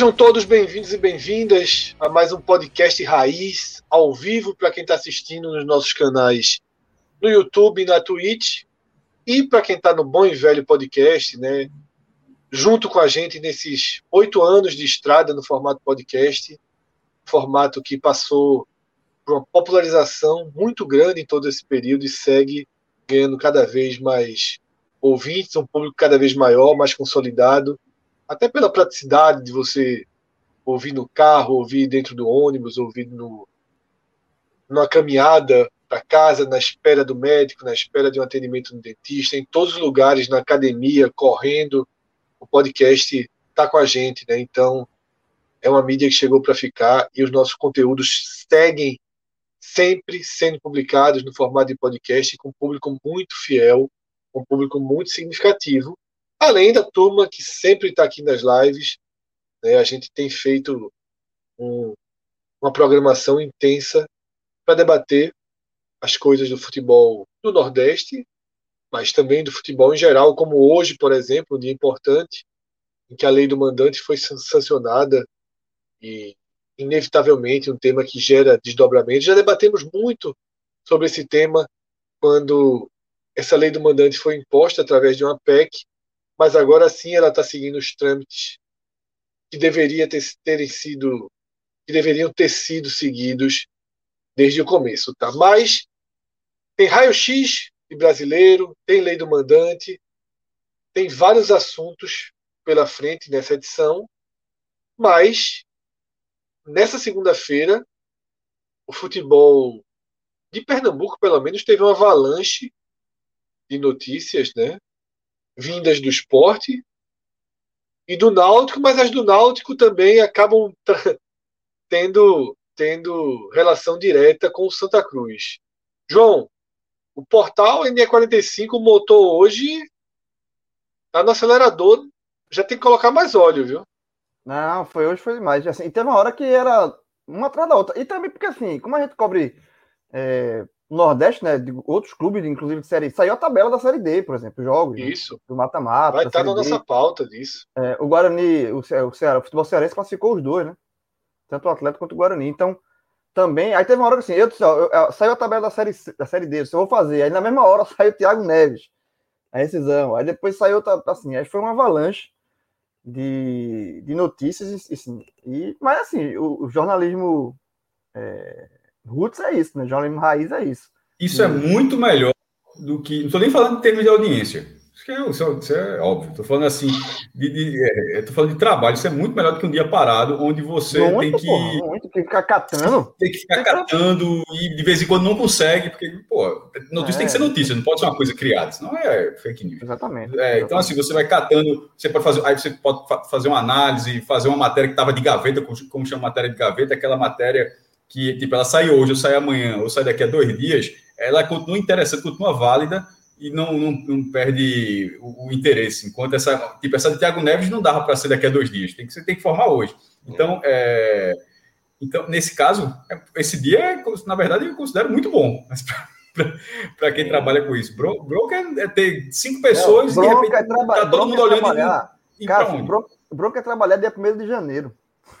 Sejam todos bem-vindos e bem-vindas a mais um podcast Raiz, ao vivo, para quem está assistindo nos nossos canais no YouTube e na Twitch, e para quem está no Bom e Velho Podcast, né? Junto com a gente nesses oito anos de estrada no formato podcast, formato que passou por uma popularização muito grande em todo esse período e segue ganhando cada vez mais ouvintes, um público cada vez maior, mais consolidado até pela praticidade de você ouvir no carro, ouvir dentro do ônibus, ouvir no, numa caminhada para casa, na espera do médico, na espera de um atendimento no dentista, em todos os lugares, na academia, correndo, o podcast está com a gente, né? Então é uma mídia que chegou para ficar e os nossos conteúdos seguem sempre sendo publicados no formato de podcast com um público muito fiel, um público muito significativo Além da turma que sempre está aqui nas lives, né, a gente tem feito um, uma programação intensa para debater as coisas do futebol do Nordeste, mas também do futebol em geral, como hoje, por exemplo, um dia importante em que a lei do mandante foi sancionada e inevitavelmente um tema que gera desdobramento. Já debatemos muito sobre esse tema quando essa lei do mandante foi imposta através de uma PEC mas agora sim ela está seguindo os trâmites que deveria ter, terem sido que deveriam ter sido seguidos desde o começo, tá? Mas tem raio-x de brasileiro, tem lei do mandante, tem vários assuntos pela frente nessa edição, mas nessa segunda-feira o futebol de Pernambuco, pelo menos, teve uma avalanche de notícias, né? Vindas do esporte e do Náutico, mas as do Náutico também acabam tendo, tendo relação direta com o Santa Cruz. João, o portal NE45, o motor hoje tá no acelerador, já tem que colocar mais óleo, viu? Não, foi hoje, foi demais. Assim, e teve uma hora que era uma atrás da outra. E também porque, assim, como a gente cobre é, Nordeste, né? De outros clubes, inclusive de série. Saiu a tabela da série D, por exemplo, jogos. Né, Isso. Né, do mata-mata. Vai estar na nossa pauta disso. É, o Guarani, o, o, Ceará, o futebol cearense classificou os dois, né? Tanto o Atlético quanto o Guarani. Então, também. Aí teve uma hora que assim, eu, eu, eu, saiu a tabela da série, da série D, eu vou fazer. Aí na mesma hora saiu o Thiago Neves, a rescisão. Aí depois saiu, assim, aí foi uma avalanche de, de notícias. E, assim, e, mas assim, o, o jornalismo. É, Roots é isso, né? Jornalismo raiz é isso. Isso é muito melhor do que. Não estou nem falando em termos de audiência. Isso é, isso é óbvio. Estou falando assim, de, de é, falando de trabalho. Isso é muito melhor do que um dia parado, onde você muito, tem que. Pô, muito, tem que ficar catando. Tem que ficar catando e de vez em quando não consegue, porque, pô, notícia é. tem que ser notícia, não pode ser uma coisa criada, senão é fake news. Exatamente. É, então, assim, você vai catando, você pode fazer. Aí você pode fazer uma análise, fazer uma matéria que estava de gaveta, como chama matéria de gaveta, aquela matéria que, tipo, ela sai hoje, ou sai amanhã, ou sai daqui a dois dias, ela continua interessante, continua válida e não, não, não perde o, o, interesse. Enquanto essa, tipo, essa de Thiago Neves não dava para ser daqui a dois dias, tem que, você tem que formar hoje. Então, é, então nesse caso, é, esse dia, é, na verdade, eu considero muito bom. para quem trabalha com isso. Bro, broker é ter cinco pessoas não, e de repente é tá todo mundo olhando. Cara, broker é trabalhar dia 1 de janeiro.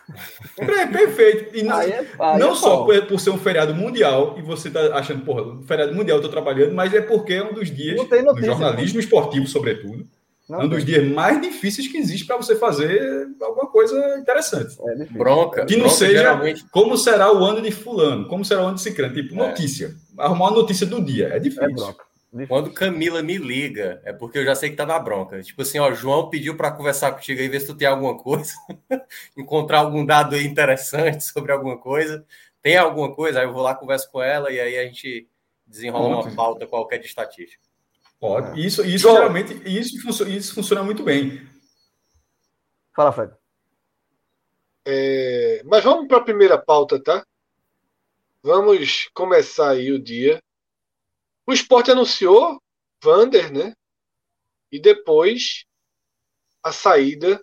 É, perfeito. E não, é, não é só por, por, ser um feriado mundial, e você está achando, porra, feriado mundial eu tô trabalhando, mas é porque é um dos dias notícia, do jornalismo né? esportivo, sobretudo. Não é um dos dias mais difíceis que existe para você fazer alguma coisa interessante. É bronca. Que não bronca, seja geralmente... como será o ano de fulano, como será o ano de ciclano. Tipo, é. notícia. Arrumar uma notícia do dia. É difícil. É bronca. Quando Camila me liga, é porque eu já sei que tá na bronca. Tipo assim, ó, João pediu para conversar contigo aí, ver se tu tem alguma coisa, encontrar algum dado aí interessante sobre alguma coisa. Tem alguma coisa? Aí eu vou lá, converso com ela e aí a gente desenrola uma pauta qualquer de estatística. Pode. Isso, isso João. geralmente, isso funciona, isso funciona muito bem. Fala, Fred. É, mas vamos para a primeira pauta, tá? Vamos começar aí o dia o esporte anunciou Vander, né? E depois a saída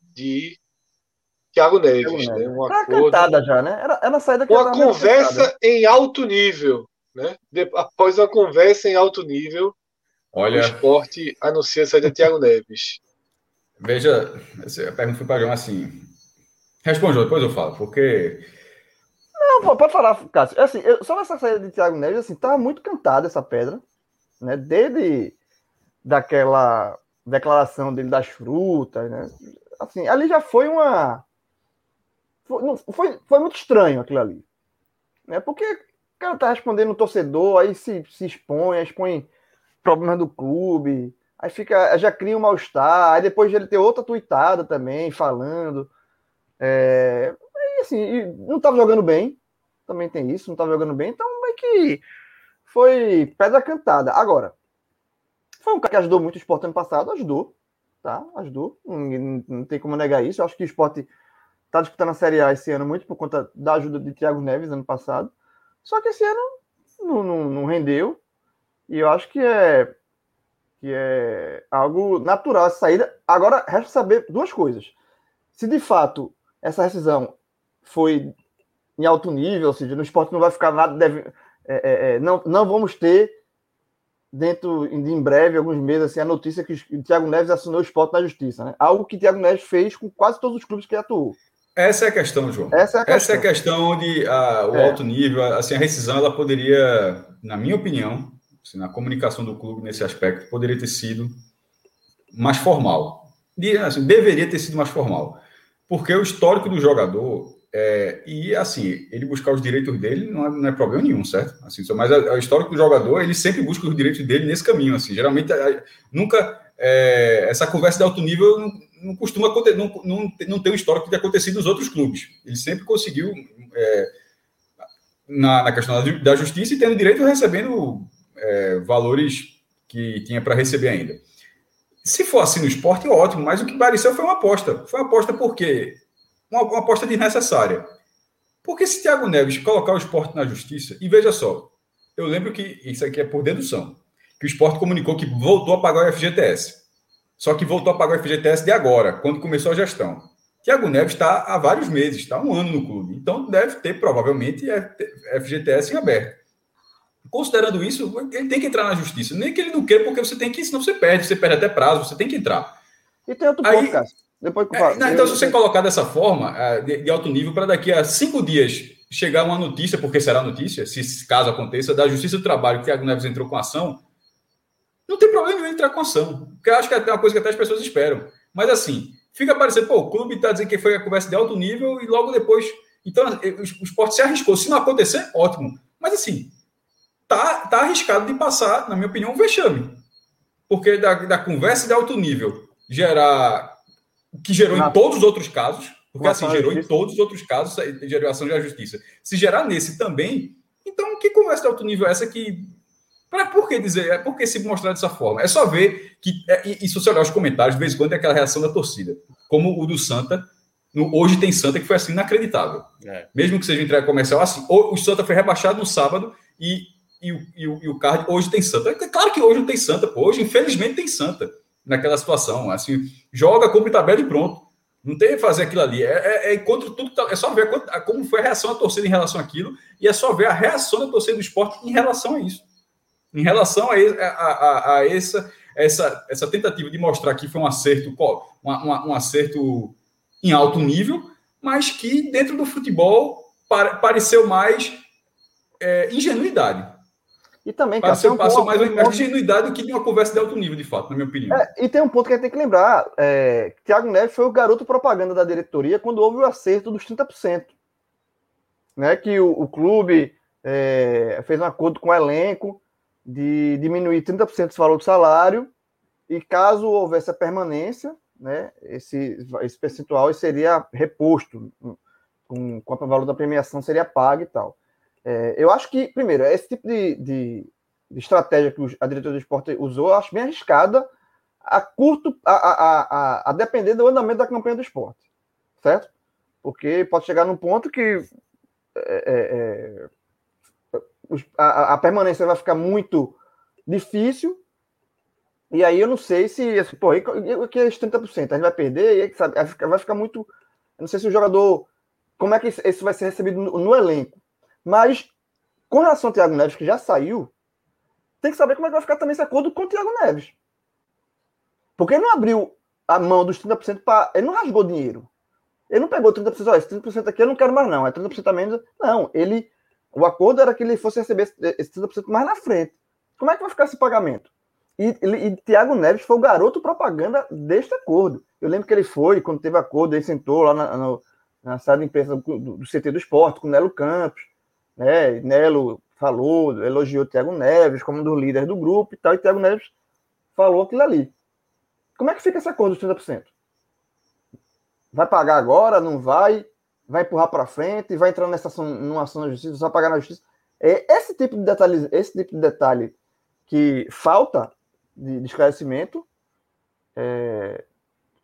de Thiago Neves, Thiago né? Um tá acordo, cantada já, né? Era, era a saída que Uma conversa em alto nível, né? De, após uma conversa em alto nível, Olha... o esporte anuncia a saída de Thiago Neves. Veja, a pergunta foi para João assim. Responde, depois eu falo, porque não, pode falar, Cássio. Assim, eu, só nessa saída de Thiago Neves, assim, tava muito cantada essa pedra, né? Desde daquela declaração dele das frutas, né? Assim, ali já foi uma. Foi, não, foi, foi muito estranho aquilo ali. Né? Porque o cara tá respondendo o torcedor, aí se, se expõe, aí expõe problemas do clube, aí fica, já cria um mal-estar, aí depois ele tem outra tuitada também, falando. É, e assim, não estava jogando bem, também tem isso, não estava jogando bem, então meio que foi pedra cantada. Agora, foi um cara que ajudou muito o esporte ano passado, ajudou, tá? Ajudou, não, não tem como negar isso. Eu acho que o esporte está disputando a Série A esse ano muito por conta da ajuda de Thiago Neves ano passado. Só que esse ano não, não, não rendeu. E eu acho que é que é algo natural essa saída. Agora resta saber duas coisas. Se de fato essa rescisão foi em alto nível, ou seja, no esporte não vai ficar nada, deve, é, é, é não, não vamos ter dentro de em breve, alguns meses, assim, a notícia que o Thiago Neves assinou o esporte na justiça, né? Algo que o Thiago Neves fez com quase todos os clubes que atuou. Essa é a questão, João. Essa é a questão, Essa é a questão de o é. alto nível, assim, a rescisão, ela poderia, na minha opinião, assim, na comunicação do clube nesse aspecto, poderia ter sido mais formal. De, assim, deveria ter sido mais formal. Porque o histórico do jogador é, e assim, ele buscar os direitos dele não é, não é problema nenhum, certo? Assim, mas a, a história do jogador, ele sempre busca os direitos dele nesse caminho. Assim, geralmente, a, nunca é, essa conversa de alto nível não, não costuma acontecer, não, não, não tem o histórico de acontecido nos outros clubes. Ele sempre conseguiu, é, na, na questão da, da, justiça, e tendo direito recebendo é, valores que tinha para receber ainda. Se for assim no esporte, ótimo, mas o que pareceu foi uma aposta. Foi uma aposta porque uma, uma aposta desnecessária. Porque se Thiago Neves colocar o esporte na justiça, e veja só, eu lembro que isso aqui é por dedução, que o esporte comunicou que voltou a pagar o FGTS. Só que voltou a pagar o FGTS de agora, quando começou a gestão. Thiago Neves está há vários meses, está um ano no clube. Então deve ter, provavelmente, FGTS em aberto. Considerando isso, ele tem que entrar na justiça. Nem que ele não queira, porque você tem que, senão você perde, você perde até prazo, você tem que entrar. E tem outro ponto, Cássio. Depois é, não, então, se você colocar dessa forma, é, de, de alto nível, para daqui a cinco dias chegar uma notícia, porque será notícia, se caso aconteça, da Justiça do Trabalho, que Thiago Neves entrou com ação, não tem problema em entrar com ação. Porque eu acho que é uma coisa que até as pessoas esperam. Mas assim, fica parecendo, pô, o clube está dizendo que foi a conversa de alto nível e logo depois. Então, o esporte se arriscou. Se não acontecer, ótimo. Mas assim, tá, tá arriscado de passar, na minha opinião, um vexame. Porque da, da conversa de alto nível gerar que gerou na... em todos os outros casos, porque assim, gerou em todos os outros casos geração de justiça. Se gerar nesse também, então que conversa de alto nível é essa que. Pra, por que dizer? É porque se mostrar dessa forma. É só ver que. É, e, se você olhar os comentários, de vez em quando é aquela reação da torcida. Como o do Santa. No, hoje tem Santa que foi assim inacreditável. É. Mesmo que seja entrega comercial, assim. O, o Santa foi rebaixado no sábado e, e, e, o, e o card hoje tem Santa. É claro que hoje não tem Santa, pô. Hoje, infelizmente, tem Santa naquela situação. Assim, joga, cumpre tabela e pronto. Não tem que fazer aquilo ali. É, é, é contra tudo. Tá, é só ver como foi a reação da torcida em relação àquilo e é só ver a reação da torcida do esporte em relação a isso. Em relação a, a, a, a essa, essa, essa tentativa de mostrar que foi um acerto, um, um, um acerto em alto nível, mas que dentro do futebol pareceu mais é, ingenuidade. E também, cara, passou, um passou mais uma ingenuidade do que de uma conversa de alto nível, de fato, na minha opinião. É, e tem um ponto que a gente tem que lembrar: é, Thiago Neves foi o garoto propaganda da diretoria quando houve o acerto dos 30%. Né, que o, o clube é, fez um acordo com o elenco de diminuir 30% do valor do salário e caso houvesse a permanência, né, esse, esse percentual seria reposto com, com o valor da premiação seria pago e tal. É, eu acho que, primeiro, esse tipo de, de, de estratégia que a diretoria do esporte usou, eu acho bem arriscada a curto, a, a, a, a, depender do andamento da campanha do esporte, certo? Porque pode chegar num ponto que é, é, é a, a, permanência vai ficar muito difícil, e aí eu não sei se, assim, pô, que é 30%? A gente vai perder, sabe, vai ficar muito. Eu não sei se o jogador. Como é que isso vai ser recebido no, no elenco? Mas, com relação ao Thiago Neves, que já saiu, tem que saber como é que vai ficar também esse acordo com o Thiago Neves. Porque ele não abriu a mão dos 30% para. Ele não rasgou dinheiro. Ele não pegou 30%, olha, esse 30% aqui eu não quero mais, não. É 30% a menos. Não, ele. O acordo era que ele fosse receber esse 30% mais na frente. Como é que vai ficar esse pagamento? E, e, e Tiago Neves foi o garoto propaganda deste acordo. Eu lembro que ele foi, quando teve acordo, ele sentou lá na, na, na sala de imprensa do, do, do, CT do esporte, com o Nelo Campos. Né? Nelo falou, elogiou Tiago Neves como um dos líderes do grupo e tal, e Tiago Neves falou aquilo ali. Como é que fica esse acordo dos 30%? Vai pagar agora? Não vai? Vai empurrar para frente? Vai entrar nessa ação, numa ação na justiça? Vai pagar na justiça? É esse tipo de detalhe, esse tipo de detalhe que falta de, de esclarecimento, é,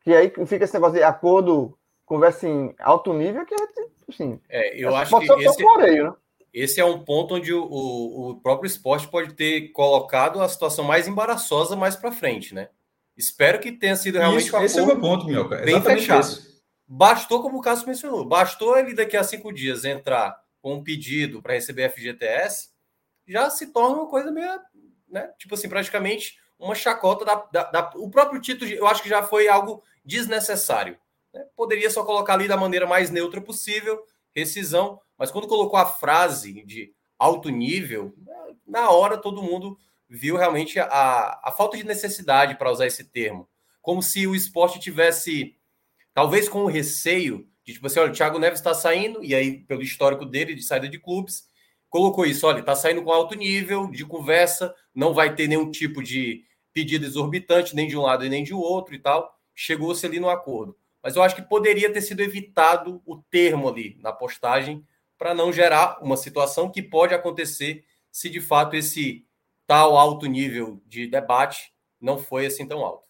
que aí fica esse negócio de acordo, conversa em alto nível, que assim, é, eu acho que esse, floreio, né? Esse é um ponto onde o, o próprio esporte pode ter colocado a situação mais embaraçosa mais para frente, né? Espero que tenha sido realmente Isso, esse é o meu ponto, meu cara. Bem fechado. Esse. Bastou, como o Cássio mencionou, bastou ele daqui a cinco dias entrar com um pedido para receber FGTS, já se torna uma coisa meio, né? Tipo assim, praticamente uma chacota da, da, da, o próprio título. Eu acho que já foi algo desnecessário. Né? Poderia só colocar ali da maneira mais neutra possível, rescisão, mas quando colocou a frase de alto nível, na hora todo mundo viu realmente a, a falta de necessidade para usar esse termo. Como se o esporte tivesse, talvez com o receio de, tipo assim, olha, o Thiago Neves está saindo, e aí, pelo histórico dele de saída de clubes, colocou isso, olha, está saindo com alto nível de conversa, não vai ter nenhum tipo de pedido exorbitante, nem de um lado e nem de outro e tal. Chegou-se ali no acordo. Mas eu acho que poderia ter sido evitado o termo ali na postagem para não gerar uma situação que pode acontecer se de fato esse tal alto nível de debate não foi assim tão alto.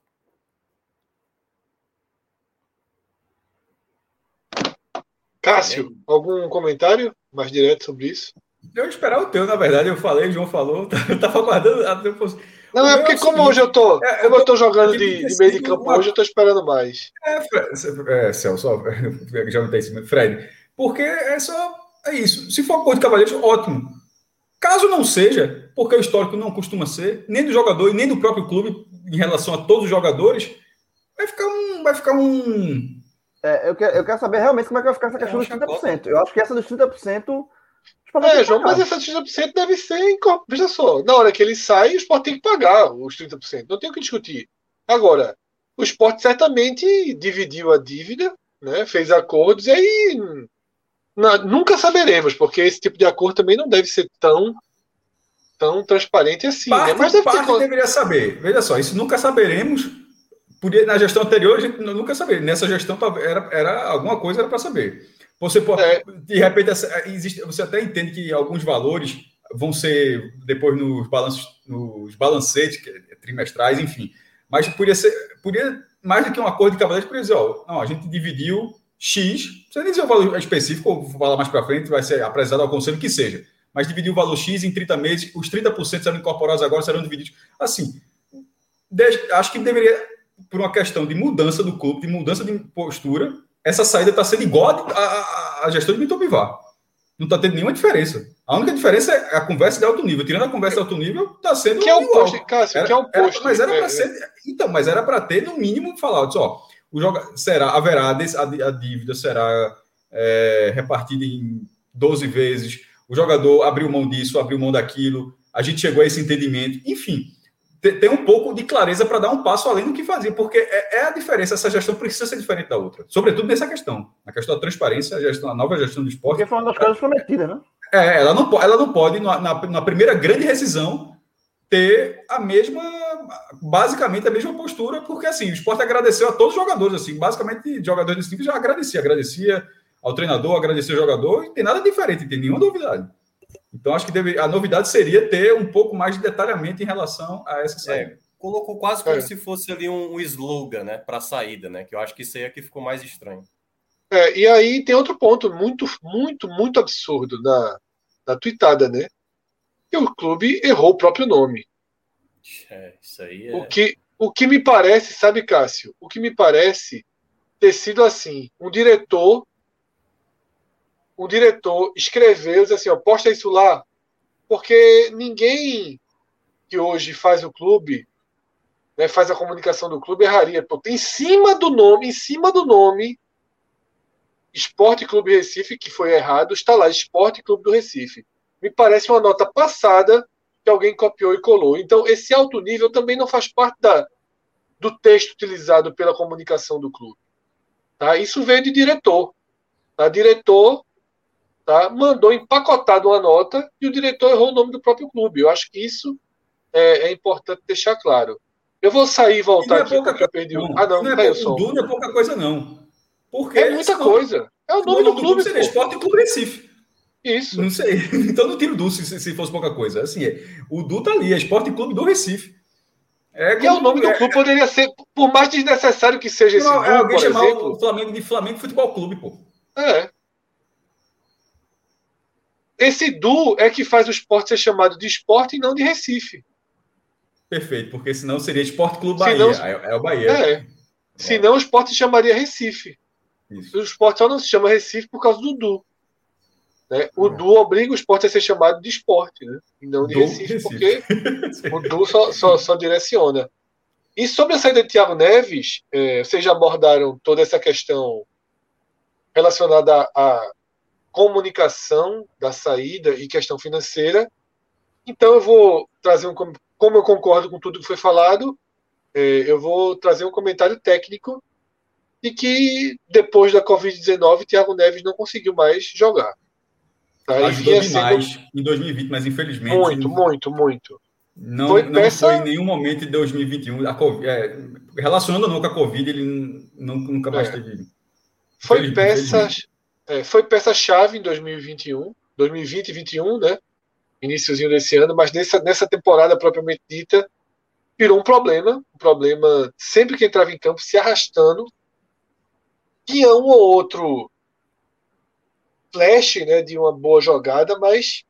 Cássio, algum comentário mais direto sobre isso? Eu esperar o teu, na verdade, eu falei, o João falou, eu tava aguardando. Não, é porque é como hoje eu tô, é, como eu tô jogando de, de meio de campo hoje, eu tô esperando mais. É, é Celso, já não tem cima. Fred, porque é só, é isso. Se for acordo de cavaleiros, ótimo. Caso não seja, porque o histórico não costuma ser, nem do jogador e nem do próprio clube em relação a todos os jogadores, vai ficar um. Vai ficar um... É, eu, quero, eu quero saber realmente como é que vai ficar essa questão é, dos 30%. Eu acho que essa dos 30%. É, João, mas essa 30% deve ser. Veja só, na hora que ele sai, o esporte tem que pagar os 30%. Não tem o que discutir. Agora, o esporte certamente dividiu a dívida, né, fez acordos, e aí nunca saberemos, porque esse tipo de acordo também não deve ser tão tão transparente assim. Parte, né? Mas deve parte ter... deveria saber. Veja só, isso nunca saberemos. Podia, na gestão anterior, a gente nunca saber. Nessa gestão era, era alguma coisa era para saber. Você pode, é. de repente, existe, você até entende que alguns valores vão ser depois nos balanços, nos balancetes é trimestrais, enfim. Mas podia ser, podia mais do que um acordo de podia dizer, ó, não, a gente dividiu X, você nem dizer o valor específico, vou falar mais para frente, vai ser apresentado ao conselho que seja, mas dividir o valor X em 30 meses, os 30% serão incorporados agora, serão divididos. Assim, acho que deveria, por uma questão de mudança do clube, de mudança de postura, essa saída está sendo igual à gestão de Vitor Bivar. Não está tendo nenhuma diferença. A única diferença é a conversa de alto nível. Tirando a conversa de alto nível, está sendo. Que é o posto, Cássio, era, que é o posto. Era, mas era para é, ser. Então, mas era para ter, no mínimo, falar, ó, o joga, será, haverá, a, dívida será é, repartida em 12 vezes, o jogador abriu mão disso, abriu mão daquilo, a gente chegou a esse entendimento, enfim, tem um pouco de clareza para dar um passo além do que fazia, porque é, é, a diferença, essa gestão precisa ser diferente da outra, sobretudo nessa questão, a questão da transparência, a, gestão, a nova gestão do esporte. Porque foi uma das coisas prometidas, né? É, ela não, ela não pode, na, na, na primeira grande rescisão, ter a mesma, basicamente a mesma postura, porque assim, o esporte agradeceu a todos os jogadores, assim, basicamente jogadores desse tipo já agradecia, agradecia ao treinador, agradecia ao jogador, e tem nada diferente, não tem nenhuma novidade. Então, acho que deve, a novidade seria ter um pouco mais de detalhamento em relação a essa saída. É, colocou quase como é. se fosse ali um, um slogan, né, para a saída, né? Que eu acho que isso aí é que ficou mais estranho. É, e aí tem outro ponto muito, muito, muito absurdo na, na tweetada, né? Que o clube errou o próprio nome. É, isso aí é... O que, o que me parece, sabe, Cássio? O que me parece ter sido assim: um diretor um diretor escreveu, diz assim, ó, posta isso lá, porque ninguém que hoje faz o clube, né, faz a comunicação do clube, erraria. Pô, em cima do nome, em cima do nome, Esporte Clube Recife, que foi errado, está lá, Esporte Clube do Recife. Me parece uma nota passada que alguém copiou e colou. Então, esse alto nível também não faz parte da, do texto utilizado pela comunicação do clube. Tá? Isso veio de diretor. Tá? Diretor tá? mandou empacotado uma nota e o diretor errou o nome do próprio clube. Eu acho que isso é, é importante deixar claro. Eu vou sair e voltar e é aqui porque eu perdi o. Ah, não, não é, o Du não é pouca coisa, não. Porque é muita coisa. É o nome, do, do clube. Seria Esporte Clube Recife. Isso. Não sei. Então não tiro o Du se, se fosse pouca coisa. Assim, é, o Du tá ali, é Esporte Clube do Recife. É, e é o nome do clube poderia ser, por mais desnecessário que seja esse não, é alguém chamar exemplo, o Flamengo de Flamengo Futebol Clube, pô. É. Esse Du é que faz o esporte ser chamado de esporte e não de Recife. Perfeito, porque senão seria Esporte Clube Bahia. Senão, é, é, o Bahia. É. é. Senão o esporte se chamaria Recife. Isso. O esporte só não se chama Recife por causa do Du. Né? O é. Du obriga o esporte a ser chamado de esporte, né? e não de Recife, porque o Du só, só, só, direciona. E sobre a saída de Thiago Neves, é, vocês já abordaram toda essa questão relacionada a comunicação da saída e questão financeira. Então eu vou trazer um como eu concordo com tudo que foi falado, é, eu vou trazer um comentário técnico e que depois da Covid-19 Thiago Neves não conseguiu mais jogar. Tá? Ajudou demais sendo... em 2020, mas infelizmente muito, muito, muito. Não foi, não peça... foi em nenhum momento de 2021 a COVID, é, relacionando não com a Covid, ele não, nunca mais é. teve. Foi peças é, foi peça-chave em 2021, 2020 e 2021, né? Iníciozinho desse ano, mas nessa, nessa temporada propriamente dita, virou um problema. Um problema sempre que entrava em campo, se arrastando. Tinha um ou outro flash né, de uma boa jogada, mas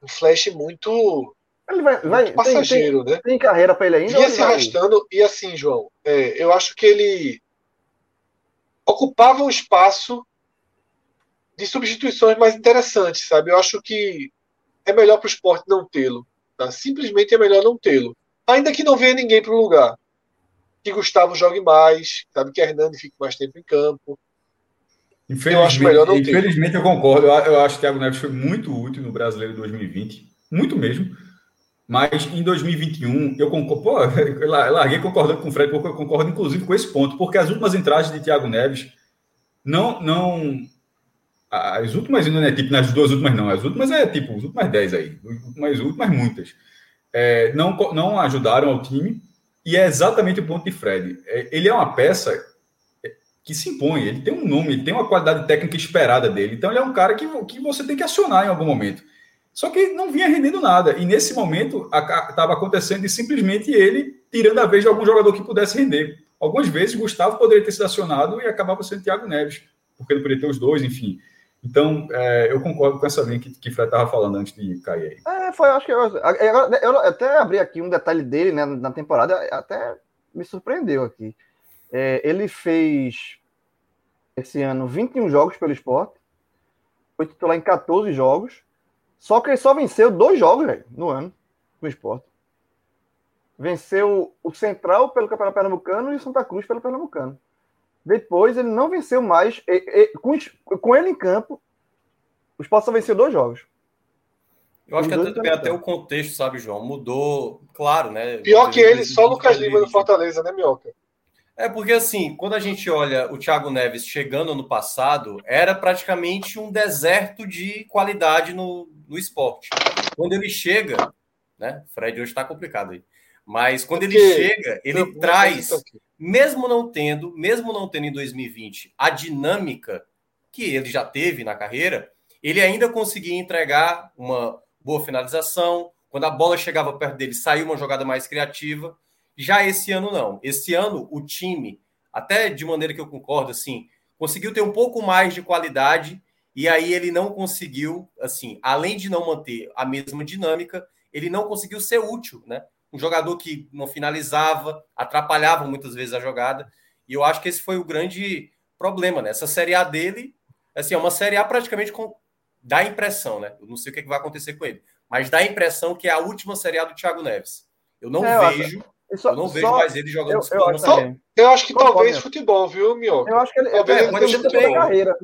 um flash muito, ele vai, vai muito passageiro, tem, né? Tem carreira para ele ainda? Vinha se arrastando e assim, João, é, eu acho que ele ocupava um espaço de substituições mais interessantes, sabe? Eu acho que é melhor para o esporte não tê-lo. Tá? Simplesmente é melhor não tê-lo. Ainda que não venha ninguém para o lugar. Que Gustavo jogue mais, sabe? Que Hernani fique mais tempo em campo. Infelizmente, eu acho melhor não infelizmente eu concordo. Eu, eu acho que o Thiago Neves foi muito útil no Brasileiro 2020. Muito mesmo. Mas em 2021, eu concordo. Pô, eu larguei concordando com o Fred, porque eu concordo, inclusive, com esse ponto, porque as últimas entradas de Thiago Neves não, não, as últimas, não é tipo nas duas últimas, não. As últimas é tipo, as últimas 10 aí. As últimas, muitas. É, não, não ajudaram ao time. E é exatamente o ponto de Fred. É, ele é uma peça que se impõe. Ele tem um nome, ele tem uma qualidade técnica esperada dele. Então ele é um cara que, que você tem que acionar em algum momento. Só que não vinha rendendo nada. E nesse momento estava acontecendo de simplesmente ele tirando a vez de algum jogador que pudesse render. Algumas vezes Gustavo poderia ter sido acionado e acabava sendo Thiago Neves, porque ele poderia ter os dois, enfim. Então, é, eu concordo com essa linha que, que Fred estava falando antes de cair aí. É, foi, acho que eu, eu, eu, até abri aqui um detalhe dele né, na temporada, até me surpreendeu aqui. É, ele fez esse ano 21 jogos pelo esporte, foi titular em 14 jogos, só que ele só venceu dois jogos véio, no ano no esporte. Venceu o Central pelo Campeonato Pernambucano e o Santa Cruz pelo Pernambucano. Depois ele não venceu mais. E, e, com, com, ele em campo, o Sport só venceu dois jogos. Eu acho Os que até, até o contexto, sabe, João? Mudou, claro, né? Pior que ele, só Lucas Lima no Fortaleza, né, Mioca? É porque, assim, quando a gente olha o Thiago Neves chegando no passado, era praticamente um deserto de qualidade no, no esporte. Quando ele chega, né? Fred hoje está complicado aí. Mas quando Porque ele chega, ele traz, mesmo não tendo, mesmo não tendo em 2020 a dinâmica que ele já teve na carreira, ele ainda conseguia entregar uma boa finalização. Quando a bola chegava perto dele, saiu uma jogada mais criativa. Já esse ano não. Esse ano o time, até de maneira que eu concordo, assim, conseguiu ter um pouco mais de qualidade e aí ele não conseguiu, assim, além de não manter a mesma dinâmica, ele não conseguiu ser útil, né? Um jogador que não finalizava, atrapalhava muitas vezes a jogada. E eu acho que esse foi o grande problema, né? Essa Série A dele, assim, é uma Série A praticamente com... dá impressão, né? Eu não sei o que, é que vai acontecer com ele, mas dá a impressão que é a última Série A do Thiago Neves. Eu não é, vejo... Acho só, eu não vejo só, mais ele jogando eu, eu, acho, eu acho que talvez futebol, viu, Mio? Eu acho que ele, talvez eu, tenho dúvida sobre a carreira.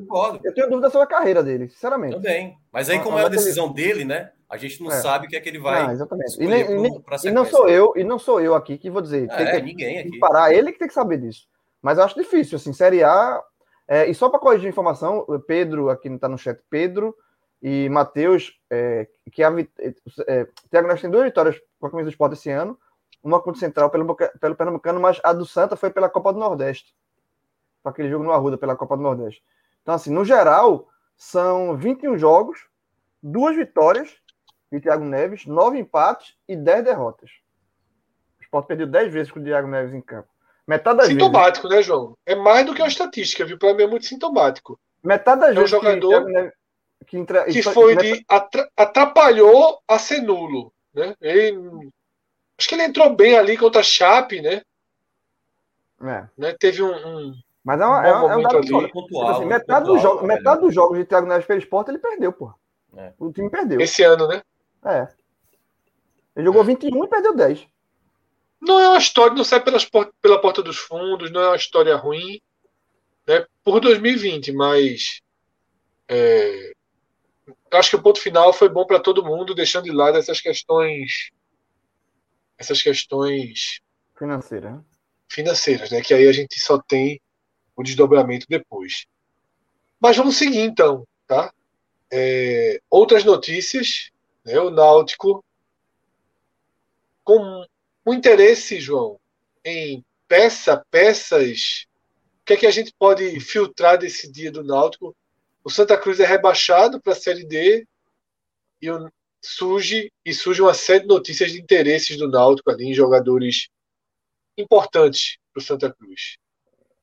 Eu tenho dúvida sobre a carreira dele, sinceramente. Também. Mas aí, como é a decisão dele, né? A gente não é. sabe o que é que ele vai. Não, exatamente. E, nem, pro, e, não sou eu, e não sou eu aqui que vou dizer. É, tem que, ninguém aqui. parar, ele que tem que saber disso. Mas eu acho difícil, assim, Série A. É, e só para corrigir a informação, Pedro, aqui não está no chat, Pedro e Matheus, é, que a, é, é, Thiago Neves tem duas vitórias com a camisa do esporte esse ano uma contra o Central pelo, pelo Pernambucano, mas a do Santa foi pela Copa do Nordeste. Para aquele jogo no Arruda, pela Copa do Nordeste. Então, assim, no geral, são 21 jogos, duas vitórias de Thiago Neves, nove empates e 10 derrotas. O Sport perdeu 10 vezes com o Thiago Neves em campo. Metade das sintomático, vezes... né, João? É mais do que uma estatística, viu? Para mim é muito sintomático. Metade das é um vezes jogador que, Neves, que, entra... que foi de atrapalhou a ser nulo, né? Ele Acho que ele entrou bem ali contra a Chape, né? É. Né? Teve um, um. Mas é, uma, um é, é um dado ali. Pontual, assim, metade, pontual, dos jogos, metade dos jogos de Thiago Neves pelo esporte ele perdeu, pô. É. O time perdeu. Esse ano, né? É. Ele jogou 21 e perdeu 10. Não é uma história, não sai pelas, pela porta dos fundos, não é uma história ruim né, por 2020, mas é, acho que o ponto final foi bom para todo mundo, deixando de lado essas questões essas questões financeiras, né? financeiras, né? Que aí a gente só tem o desdobramento depois. Mas vamos seguir então, tá? É, outras notícias, né? O Náutico com o interesse, João, em peça, peças. O que é que a gente pode filtrar desse dia do Náutico? O Santa Cruz é rebaixado para a Série D e o, surge e surge uma série de notícias de interesses do Náutico ali em jogadores importantes para o Santa Cruz.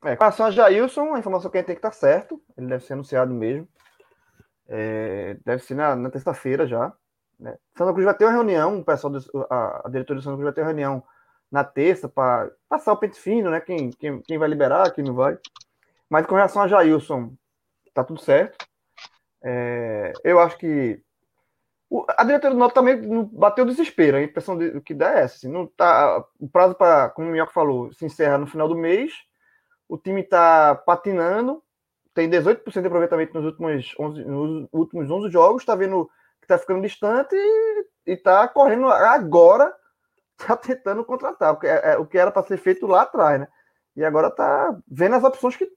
É, com relação a Jailson, a informação que a gente tem que estar tá certo, ele deve ser anunciado mesmo. É, deve ser na, na terça-feira já. Né? Santa Cruz vai ter uma reunião, o pessoal do, a, a diretoria do Santa Cruz vai ter uma reunião na terça para passar o pente fino, né? Quem, quem, quem vai liberar, quem não vai. Mas com relação a Jailson, tá tudo certo. É, eu acho que a diretoria do Náutico também bateu desespero. A impressão de, que dá é essa. Assim, não tá, o prazo para, como o Minhoca falou, se encerra no final do mês. O time está patinando, tem 18% de aproveitamento nos últimos 11, nos últimos 11 jogos. Está vendo que está ficando distante e está correndo agora. Está tentando contratar, porque é, é o que era para ser feito lá atrás, né? E agora está vendo as opções que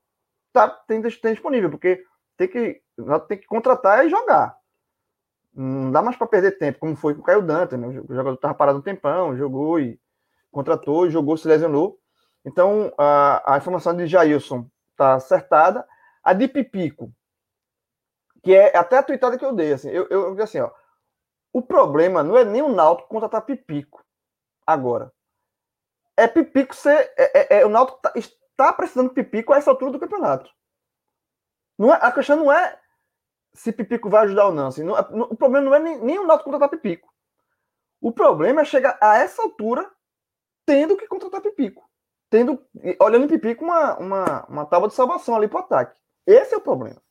tá, tem, tem disponível, porque tem que, tem que contratar e jogar não dá mais para perder tempo, como foi com o Caio Dante, né? O jogador estava parado um tempão, jogou e contratou, jogou, se lesionou. Então, a, a informação de Jailson está acertada. A de Pipico, que é até a tweetada que eu dei, assim, eu, eu assim, ó, o problema não é nem o Náutico contratar Pipico agora. É Pipico ser. É, é, é o Náutico tá, está precisando de Pipico a essa altura do campeonato. Não é, a questão não é se Pipico vai ajudar ou não. Assim, não, não o problema não é nem, nem o Náutico contratar Pipico. O problema é chegar a essa altura tendo que contratar Pipico. Tendo, olhando em Pipico uma, uma, uma tábua de salvação ali para o ataque. Esse é o problema.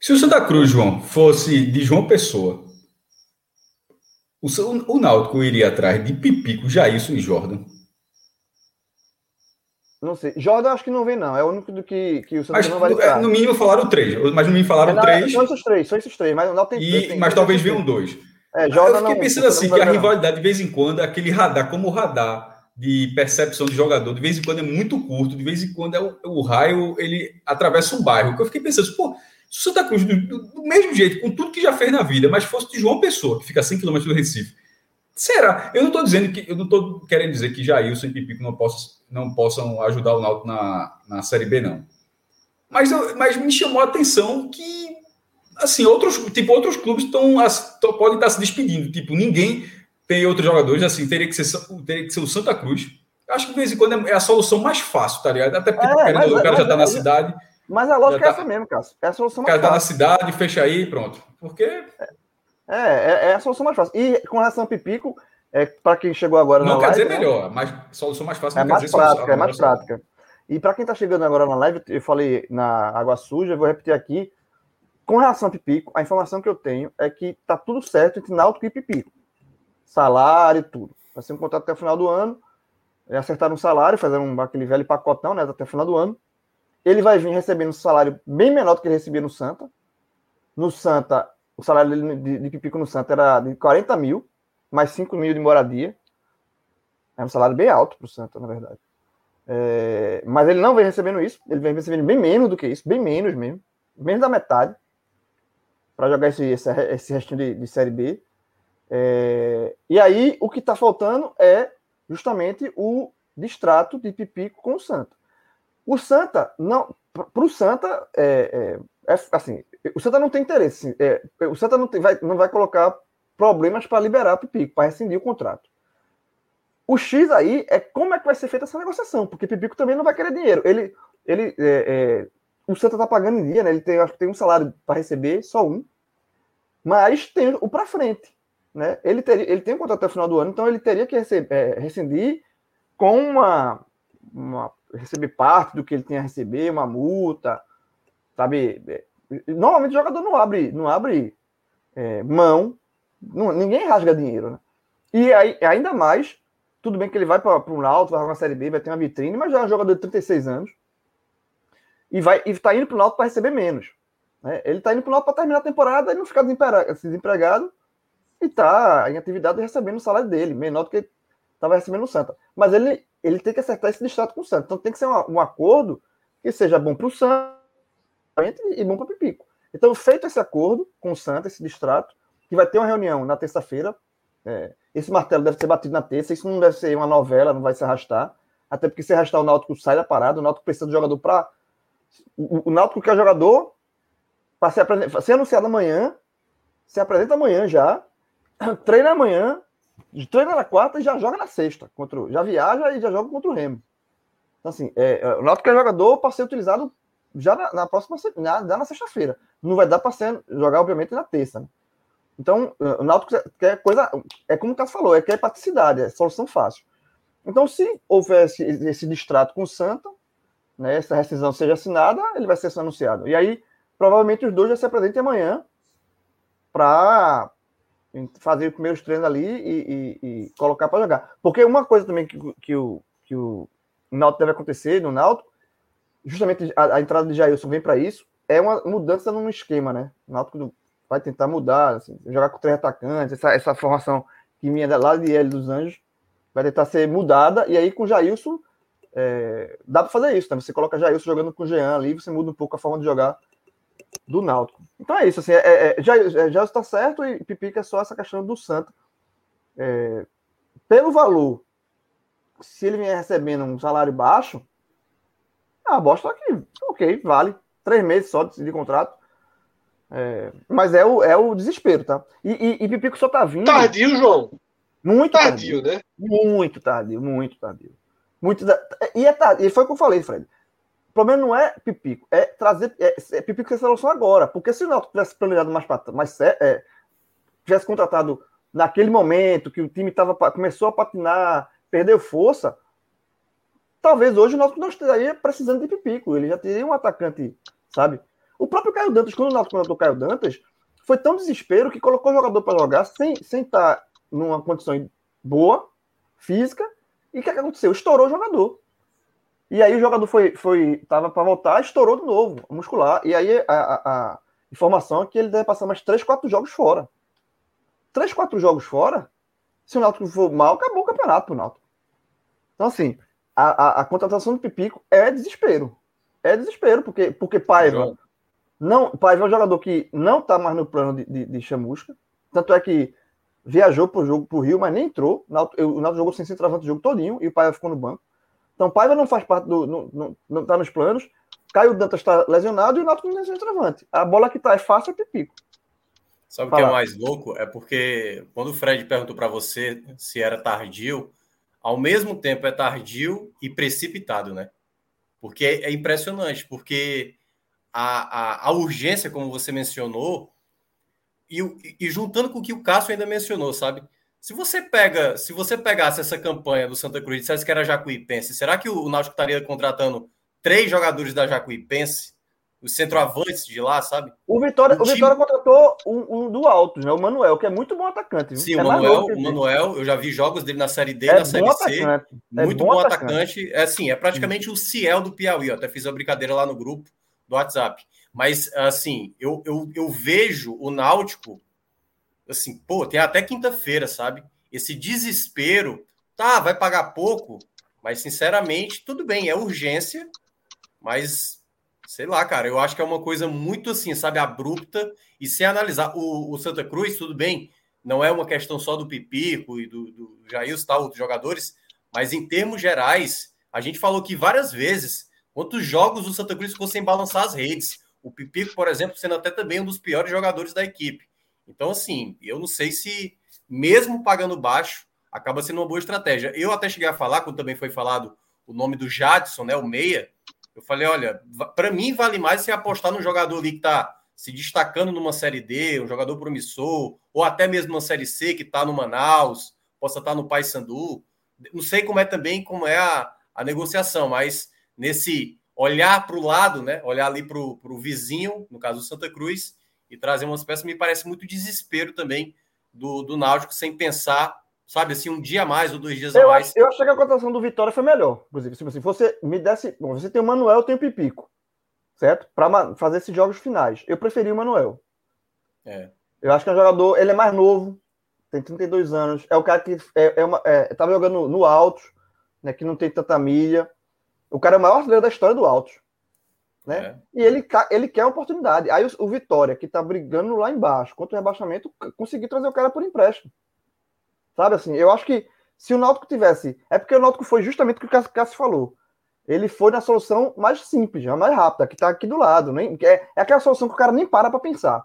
Se o Santa Cruz, João, fosse de João Pessoa, o, o Náutico iria atrás de Pipico, Jailson e Jordan. Não sei. Jordan acho que não vem, não. É o único do que, que o Santos não vai entrar. No mínimo falaram três. Mas no mínimo falaram é, três. São esses três, são esses três. Mas não tem, e, tem Mas talvez venham dois. É, Jordan eu fiquei não, pensando assim, que a rivalidade, de vez em quando, aquele radar, como o radar de percepção de jogador, de vez em quando é muito curto, de vez em quando é o, o raio, ele atravessa um bairro. Que eu fiquei pensando, pô, se o Santa Cruz, do, do, do, mesmo jeito, com tudo que já fez na vida, mas fosse de João Pessoa, que fica a 100 km do Recife, Será? Eu não estou dizendo que eu não estou querendo dizer que Jailson e Pipico não possam, não possam ajudar o Náutico na, na Série B, não. Mas, eu, mas me chamou a atenção que assim outros tipo outros clubes estão podem estar se despedindo. Tipo ninguém tem outros jogadores assim teria que ser teria que ser o Santa Cruz. Acho que de vez em quando é a solução mais fácil, tá ligado? Até porque é, mas, o cara mas, já está na cidade. Mas a lógica é tá, essa mesmo, Cássio. É a solução mais fácil. O cara está na cidade, fecha aí, pronto. Porque é. É, é, é, a solução mais fácil. E com relação ao Pipico, é, para quem chegou agora Não quer live, dizer né? melhor, mas solução mais fácil é mais prática, solução, é mais prática. E para quem está chegando agora na live, eu falei na Água Suja, vou repetir aqui. Com relação ao Pipico, a informação que eu tenho é que tá tudo certo entre Náutico e Pipico. Salário e tudo. Vai ser um contrato até o final do ano. Acertaram um salário, fizeram aquele velho pacotão, né? Até o final do ano. Ele vai vir recebendo um salário bem menor do que ele recebia no Santa. No Santa, o salário dele de, de Pipico no Santa era de 40 mil, mais 5 mil de moradia. É um salário bem alto para o Santa, na verdade. É, mas ele não vem recebendo isso, ele vem recebendo bem menos do que isso, bem menos mesmo, menos da metade, para jogar esse, esse, esse restinho de, de Série B. É, e aí, o que está faltando é justamente o distrato de Pipico com o Santa. O Santa, não, para o Santa, é, é, assim, o Santa não tem interesse. É, o Santa não, tem, vai, não vai colocar problemas para liberar o Pipico, para rescindir o contrato. O X aí é como é que vai ser feita essa negociação, porque Pipico também não vai querer dinheiro. Ele, ele, é, é, o Santa está pagando em dia, né? Ele tem, acho que tem um salário para receber, só um, mas tem o para frente, né? Ele, teria, ele tem um contrato até o final do ano, então ele teria que receber, é, rescindir com uma, uma receber parte do que ele tinha a receber, uma multa, sabe? Normalmente o jogador não abre, não abre é, mão, não, ninguém rasga dinheiro, né? E aí, ainda mais, tudo bem que ele vai para um alto, vai jogar uma Série B, vai ter uma vitrine, mas já é um jogador de 36 anos e vai e tá indo para o Náutico para receber menos. Né? Ele está indo para o Náutico para terminar a temporada e não ficar desempregado e tá em atividade recebendo o salário dele, menor do que estava recebendo no Santa. Mas ele, ele tem que acertar esse distrato com o Santa. Então tem que ser um, um acordo que seja bom para o Santa e bom para Pipico. Então, feito esse acordo com o Santa, esse distrato, que vai ter uma reunião na terça-feira. É, esse martelo deve ser batido na terça, isso não deve ser uma novela, não vai se arrastar. Até porque se arrastar o Náutico sai da parada, o Náutico precisa do jogador para. O, o Náutico quer jogador para ser, ser anunciado amanhã, se apresenta amanhã já, treina amanhã, treina na quarta e já joga na sexta. Contra, já viaja e já joga contra o Remo. Então, assim, é, é o Náutico quer jogador para ser utilizado já na, na próxima já na sexta-feira. Não vai dar para jogar, obviamente, na terça. Né? Então, o Náutico quer coisa. É como o Cássio falou, é quer praticidade, é solução fácil. Então, se houvesse esse distrato com o Santa, né, essa rescisão seja assinada, ele vai ser anunciado. E aí, provavelmente, os dois já se apresentem amanhã para fazer os primeiros treinos ali e, e, e colocar para jogar. Porque uma coisa também que, que, o, que o Náutico deve acontecer no Náutico justamente a, a entrada de Jailson vem para isso, é uma mudança no esquema, né? O Náutico vai tentar mudar, assim, jogar com três atacantes, essa, essa formação que vinha lá de L dos Anjos vai tentar ser mudada, e aí com Jailson é, dá para fazer isso, né? Você coloca Jailson jogando com o Jean ali, você muda um pouco a forma de jogar do Náutico. Então é isso, assim, é, é, Jailson está certo e Pipica é só essa questão do Santa. É, pelo valor, se ele vier recebendo um salário baixo, a bosta aqui, ok, vale. Três meses só de, de contrato. É, mas é o, é o desespero, tá? E, e, e Pipico só tá vindo. Tardio, João. Muito tardio, tardio, né? Muito tardio, muito tardio. Muito da... E é tardio, e foi o que eu falei, Fred. O problema não é Pipico, é trazer. É, é Pipico ter solução agora. Porque se o Náutico tivesse planejado mais, mais é, tivesse contratado naquele momento que o time tava, começou a patinar, perdeu força, talvez hoje o Náutico não estaria precisando de Pipico. Ele já teria um atacante, sabe? O próprio Caio Dantas, quando o Náutico contratou Caio Dantas, foi tão desespero que colocou o jogador para jogar sem, sem estar numa condição boa, física, e o que, é que aconteceu? Estourou o jogador. E aí o jogador foi, foi tava para voltar, estourou de novo, muscular. E aí a, a, a, informação é que ele deve passar mais 3, 4 jogos fora. 3, 4 jogos fora, se o Náutico for mal, acabou o campeonato pro Náutico. Então, assim, a, a, a, contratação do Pipico é desespero. É desespero, porque, porque Paiva. Não, Paiva é um jogador que não está mais no plano de, de, de, chamusca. Tanto é que viajou pro jogo pro Rio, mas nem entrou. O Náutico jogou sem centroavante o jogo todinho e o Paiva ficou no banco. Então Paiva não faz parte do. Não, não, não tá nos planos. Caio Dantas está lesionado e o Náutico não tem centroavante. A bola que tá é fácil é pipico. Sabe o que é mais louco? É porque quando o Fred perguntou para você se era tardio, ao mesmo tempo é tardio e precipitado, né? Porque é impressionante, porque a, a, a urgência, como você mencionou, e, e, juntando com o que o Cássio ainda mencionou, sabe? Se você pega, se você pegasse essa campanha do Santa Cruz e dissesse que era Jacuipense, será que o Náutico estaria contratando três jogadores da Jacuipense? Os centroavantes de lá, sabe? O Vitória, o, o Vitória contratou um, um, do alto, né? O Manuel, que é muito bom atacante. Viu? Sim, é o Manuel, o Manuel, eu já vi jogos dele na Série D, é na Série C. Atacante. É muito bom, bom atacante. atacante. É assim, é praticamente o Ciel do Piauí. Eu até fiz a brincadeira lá no grupo do WhatsApp. Mas, assim, eu, eu, eu vejo o Náutico, assim, pô, tem até quinta-feira, sabe? Esse desespero, tá, vai pagar pouco, mas, sinceramente, tudo bem, é urgência, mas sei lá, cara, eu acho que é uma coisa muito assim, sabe, abrupta e sem analisar. O, o Santa Cruz, tudo bem, não é uma questão só do Pipico e do, do Jair e tal, outros jogadores, mas em termos gerais, a gente falou que várias vezes quantos jogos o Santa Cruz ficou sem balançar as redes. O Pipico, por exemplo, sendo até também um dos piores jogadores da equipe. Então, assim, eu não sei se, mesmo pagando baixo, acaba sendo uma boa estratégia. Eu até cheguei a falar, quando também foi falado o nome do Jadson, né, o Meia, eu falei, olha, para mim vale mais você apostar no jogador ali que está se destacando numa Série D, um jogador promissor, ou até mesmo uma Série C que está no Manaus, possa estar tá no Paysandu. Não sei como é também como é a, a negociação, mas nesse olhar para o lado, né? Olhar ali para o vizinho, no caso do Santa Cruz, e trazer umas peças, me parece muito desespero também do, do Náutico, sem pensar sabe assim, um dia a mais ou dois dias eu a mais. Acho, eu achei que a cotação do Vitória foi melhor. Inclusive, se você me desse. Bom, você tem o Manuel, tenho o Pipico. Certo? Para fazer esses jogos finais. Eu preferi o Manuel. É. Eu acho que é um jogador. Ele é mais novo, tem 32 anos. É o cara que é, é uma, é, tava jogando no alto, né? Que não tem tanta milha. O cara é o maior artilheiro da história do alto. Né? É. E ele, ele quer a oportunidade. Aí o, o Vitória, que tá brigando lá embaixo contra o rebaixamento, conseguiu trazer o cara por empréstimo. Sabe assim, eu acho que se o Náutico tivesse. É porque o Náutico foi justamente o que o Cássio falou. Ele foi na solução mais simples, a mais rápida, que está aqui do lado. Nem, é, é aquela solução que o cara nem para para pensar.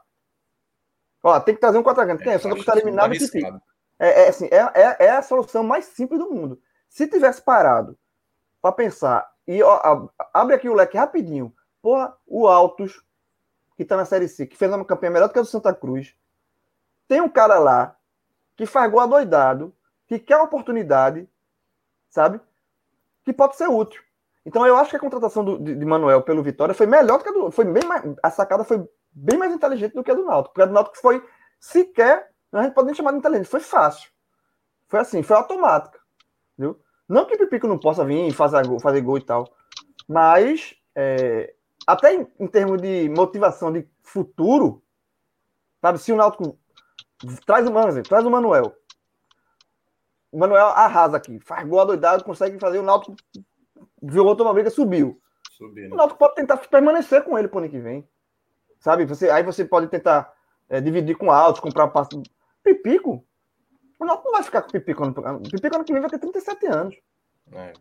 Ó, tem que trazer um quatro Quem é? O Santa está eliminado e fica. É, é, assim, é, é, é, a solução mais simples do mundo. Se tivesse parado para pensar, e ó, abre aqui o leque rapidinho. Porra, o Altos, que está na Série C, que fez uma campanha melhor do que a do Santa Cruz. Tem um cara lá que faz gol adoidado, que quer oportunidade, sabe? Que pode ser útil. Então eu acho que a contratação do, de, de, Manuel pelo Vitória foi melhor do que a do. Foi bem mais, a sacada foi bem mais inteligente do que a do Náutico. Porque a do Náutico foi sequer. A gente pode nem chamar de inteligente, foi fácil. Foi assim, foi automática. Viu? Não que o Pipico não possa vir e fazer gol, fazer gol e tal. Mas é, até em, em termos de motivação de futuro, sabe? Se o Náutico Traz o Manzi, traz o Manuel. O Manuel arrasa aqui. Faz gol adoidado, consegue fazer o Náutico. Viu outra briga, subiu. Subiu, né? O Náutico pode tentar permanecer com ele pro ano que vem. Sabe? Você, aí você pode tentar é, dividir com altos, comprar passo. Pipico. O Náutico não vai ficar com Pipico. Ano, Pipico ano que vem vai ter 37 anos. É.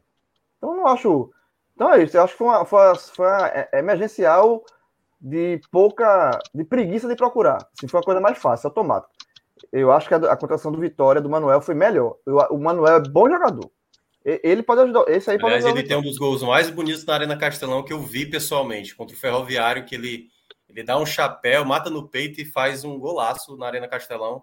Então eu não acho. Então é isso. Eu acho que foi uma, foi, foi uma é, emergencial de pouca. de preguiça de procurar. Assim, foi a coisa mais fácil, automática eu acho que a, a contratação do Vitória, do Manuel, foi melhor. Eu, o Manuel é bom jogador. Ele pode ajudar. Esse aí pode Aliás, ajudar ele tem um dos gols mais bonitos na Arena Castelão que eu vi pessoalmente, contra o Ferroviário, que ele, ele dá um chapéu, mata no peito e faz um golaço na Arena Castelão.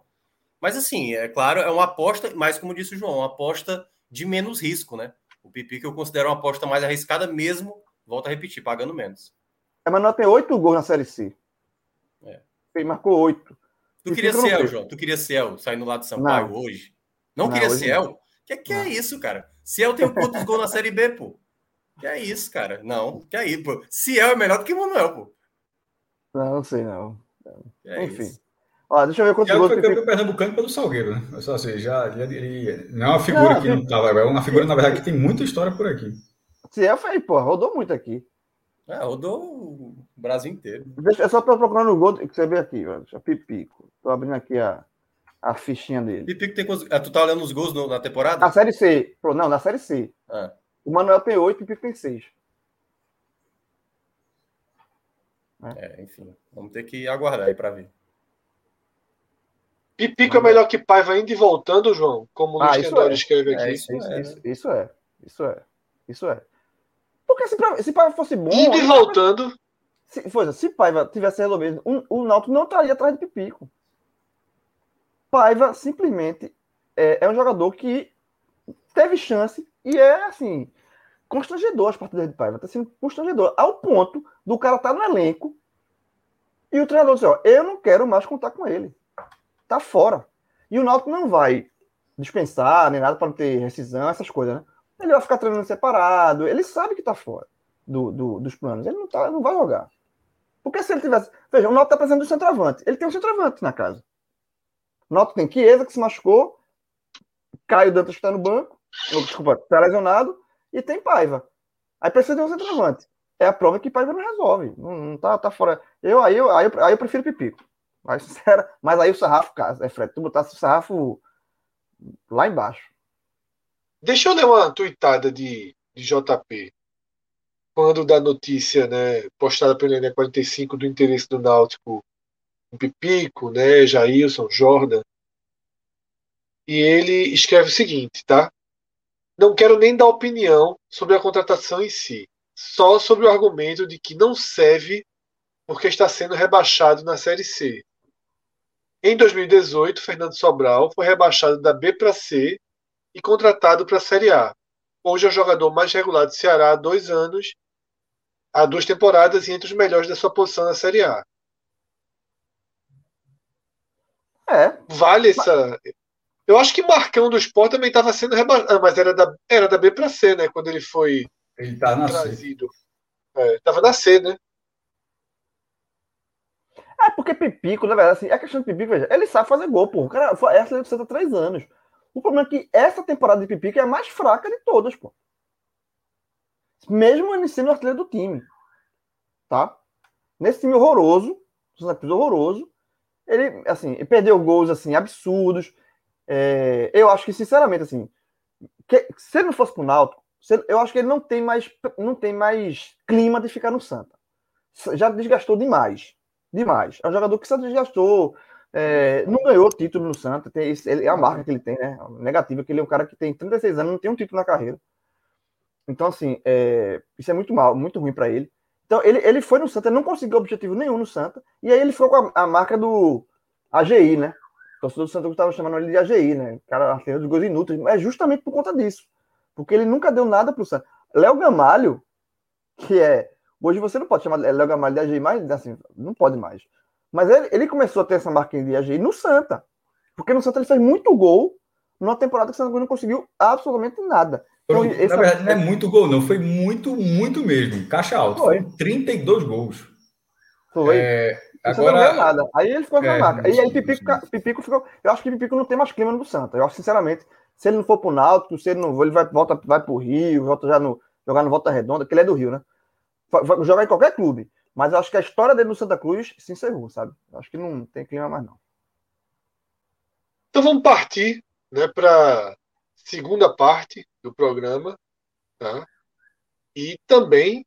Mas assim, é claro, é uma aposta, mas como disse o João, uma aposta de menos risco, né? O Pipi que eu considero uma aposta mais arriscada mesmo, volta a repetir, pagando menos. É, Manuel tem oito gols na Série C. É. Ele marcou oito. Tu queria Ciel, João? Tu queria Ciel saindo lá do Sampaio não. hoje? Não, não queria hoje Ciel? O que, que é isso, cara? Ciel tem quantos gols na Série B, pô? Que é isso, cara? Não, que é isso, pô. Ciel é melhor do que o Manuel, pô. Não, não sei, não. É Enfim. Isso. Ó, deixa eu ver quantos gols. Ele foi campeão pernambucano pelo Salgueiro, né? Só assim, já, ele, ele, não é uma figura não, que não tava, é uma figura, na verdade, que tem muita história por aqui. Ciel foi, pô, rodou muito aqui. É, rodou o Brasil inteiro. Deixa, é só para procurar no gol que você vê aqui. Deixa Pipico. Tô abrindo aqui a. a fichinha dele. Pipico tem quantos... ah, Tu tá olhando os gols no- na temporada? Na Série C. Não, na Série C. Ah, O Manuel tem 8 e o Pipico tem 6. é, enfim. Vamos ter que aguardar aí pra ver. Pipico é melhor que Paiva indo e voltando, João, como o Ah, Luiz Teodoro é. escreve aqui. É isso, Isso, é, isso, isso é. Isso é. Isso é. Porque se, Pra- se Paiva fosse bom. Indo e voltando, Se, foi, se Paiva tivesse resolvido, um- o Náutico não estaria atrás de Pipico. Paiva simplesmente é, é um jogador que teve chance e é assim constrangedor as partidas de Paiva. Tá sendo constrangedor ao ponto do cara estar no elenco e o treinador diz: ó, eu não quero mais contar com ele. Tá fora. E o Náutico não vai dispensar nem nada para não ter rescisão, essas coisas, né? Ele vai ficar treinando separado. Ele sabe que tá fora do, do- dos planos. Ele não, tá, não vai jogar. Porque se ele tivesse. Veja, o Náutico tá precisando do centroavante. Ele tem um centroavante na casa. O Náutico tem Chiesa, que se machucou. Caio Dantas, que tá no banco. Desculpa, tá lesionado. E tem Paiva. Aí precisa de um centroavante. É a prova que Paiva não resolve. Não, não tá, tá fora. Eu aí, eu, aí, eu, aí eu prefiro Pipico. Mas, sincera, mas aí o sarrafo, é Fred, tu botasse o sarrafo lá embaixo. Deixa eu ler uma tuitada de, de JP. Quando da notícia, né, postada pelo Ené 45 do interesse do Náutico em Pipico, né, Jailson, Jordan. E ele escreve o seguinte, tá? Não quero nem dar opinião sobre a contratação em si, só sobre o argumento de que não serve porque está sendo rebaixado na Série C. Em 2018, Fernando Sobral foi rebaixado da B para C e contratado para a Série A. Hoje é o jogador mais regular do Ceará há dois anos, há duas temporadas e entre os melhores da sua posição na Série A. É, Vale essa. Eu acho que Marcão do Sport também estava sendo rebaixado, ah, mas era da, era da B para C, né? Quando ele foi Ele tá na C. trazido. Estava na C, né? É porque Pipico, na verdade, assim, a questão de Pipico, veja, ele sabe fazer gol, pô. O cara foi essa do há três anos. O problema é que essa temporada de Pipico é a mais fraca de todas, pô. Mesmo ele sendo o artilheiro do time. Tá? Nesse time horroroso, horroroso, ele, assim, ele perdeu gols, assim, absurdos. É, eu acho que, sinceramente, assim, que- se ele não fosse pro Náutico, eu acho que ele não tem mais, não tem mais clima de ficar no Santa. Já desgastou demais. Demais. É um jogador que se desgastou. É, não ganhou título no Santa. Tem, esse- ele, é a marca que ele tem, né? Negativa, que ele é um cara que tem 36 anos, não tem um título na carreira. Então, assim, é, isso é muito mal, muito ruim para ele. Então, ele, ele foi no Santa, não conseguiu objetivo nenhum no Santa, e aí ele foi com a, a marca do AGI, né? O torcedor do Santa estava chamando ele de AGI, né? Cara, artilheiro dos gols inúteis. É justamente por conta disso. Porque ele nunca deu nada pro Santa. Léo Gamalho, que é. Hoje você não pode chamar Léo Gamalho de AGI mais, assim, não pode mais. Mas ele, ele começou a ter essa marquinha de AGI no Santa. Porque no Santa ele fez muito gol numa temporada que o Santa Cruz não conseguiu absolutamente nada. Então, Foram- esse na verdade, não é muito gol, não. Foi muito, muito mesmo. Caixa alto. Foi. Foram 32 gols. foi. É, Santa não ganhou agora, nada. Aí ele ficou com É, marca. E aí Pipico. Pipico ficou. Eu acho que Pipico não tem mais clima no Santa. Eu acho, sinceramente, se ele não for pro Náutico, se ele não for, ele vai, volta, vai pro Rio, volta já no. Jogar no Volta Redonda, que ele é do Rio, né? Vai jogar em qualquer clube. Mas eu acho que a história dele no Santa Cruz se encerrou, sabe? Eu acho que não tem clima mais, não. Então vamos partir né, para segunda parte do programa. Tá? E também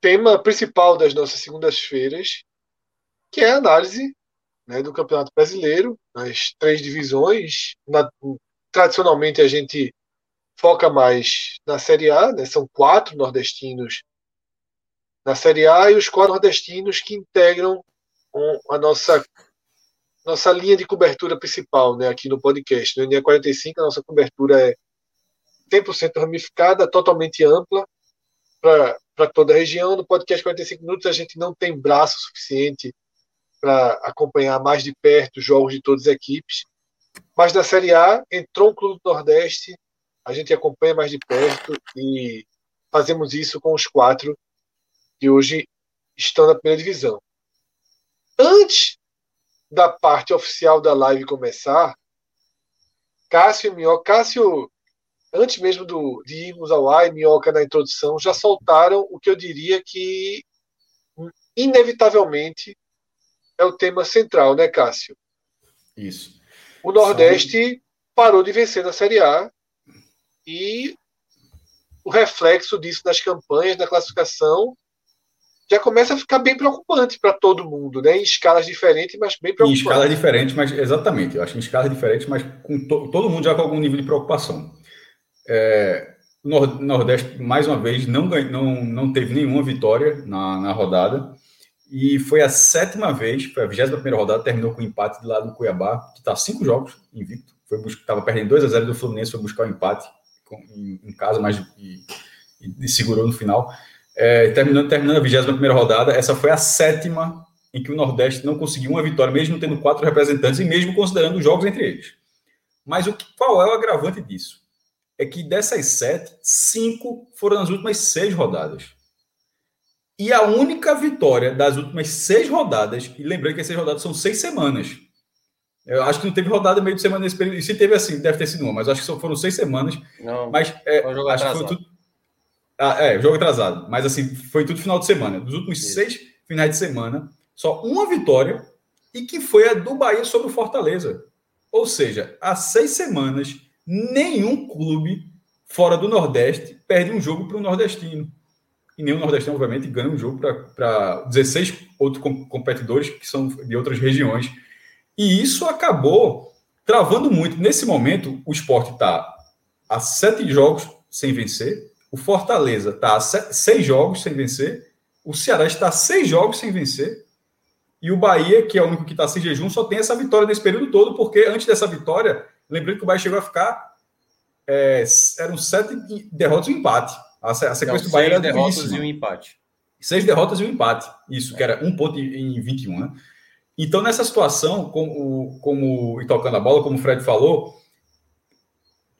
tema principal das nossas segundas-feiras, que é a análise né, do Campeonato Brasileiro, nas três divisões. Na- tradicionalmente a gente foca mais na Série A, né, são quatro nordestinos na Série A e os quatro nordestinos que integram um, a nossa nossa linha de cobertura principal, né, aqui no podcast. No NE 45, a nossa cobertura é 100% ramificada, totalmente ampla para toda a região. No podcast 45 minutos, a gente não tem braço suficiente para acompanhar mais de perto os jogos de todas as equipes. Mas na Série A, entrou o Clube do Nordeste, a gente acompanha mais de perto e fazemos isso com os quatro que hoje estão na primeira divisão. Antes da parte oficial da live começar, Cássio e Minhoca, Cássio, antes mesmo do, de irmos ao ar, e Minhoca na introdução, já soltaram o que eu diria que, inevitavelmente, é o tema central, né, Cássio? Isso. O Nordeste parou de vencer na Série A e o reflexo disso nas campanhas, na classificação, já começa a ficar bem preocupante para todo mundo, né? Em escalas diferentes, mas bem preocupante. Em escalas diferentes, mas exatamente. Eu acho que em escalas diferentes, mas com to, todo mundo já com algum nível de preocupação. É, o Nordeste, mais uma vez, não, não, não teve nenhuma vitória na, na rodada. E foi a sétima vez, foi a 21 rodada, terminou com empate de lado do Cuiabá, que está cinco jogos invicto. Foi estava perdendo 2 a 0 do Fluminense, foi buscar o um empate com, em, em, casa, mas e, e, e segurou no final. É, terminando, terminando a 21 rodada, essa foi a sétima em que o Nordeste não conseguiu uma vitória, mesmo tendo quatro representantes e mesmo considerando os jogos entre eles. Mas o que, qual é o agravante disso? É que dessas sete, cinco foram nas últimas seis rodadas. E a única vitória das últimas seis rodadas, e lembrando que as seis rodadas são seis semanas. Eu acho que não teve rodada meio de semana nesse período. E se teve assim, deve ter sido uma, mas acho que só foram seis semanas. Não, mas é, acho que foi tudo ah, é, jogo atrasado. Mas assim, foi tudo final de semana. Dos últimos Isso. seis finais de semana, só uma vitória e que foi a do Bahia sobre o Fortaleza. Ou seja, há seis semanas, nenhum clube fora do Nordeste perde um jogo para o nordestino. E nenhum nordestino, obviamente, ganha um jogo para 16 outros competidores que são de outras regiões. E isso acabou travando muito. Nesse momento, o esporte está a sete jogos sem vencer, o Fortaleza está seis jogos sem vencer. O Ceará está a seis jogos sem vencer. E o Bahia, que é o único que está sem jejum, só tem essa vitória nesse período todo, porque antes dessa vitória, lembrando que o Bahia chegou a ficar. É, eram sete derrotas e um empate. A, sequência Não, do Bahia era derrotas e um empate. Seis derrotas e um empate. Isso, é. que era um ponto em 21, né? Então, nessa situação, como, como e tocando a bola, como o Fred falou,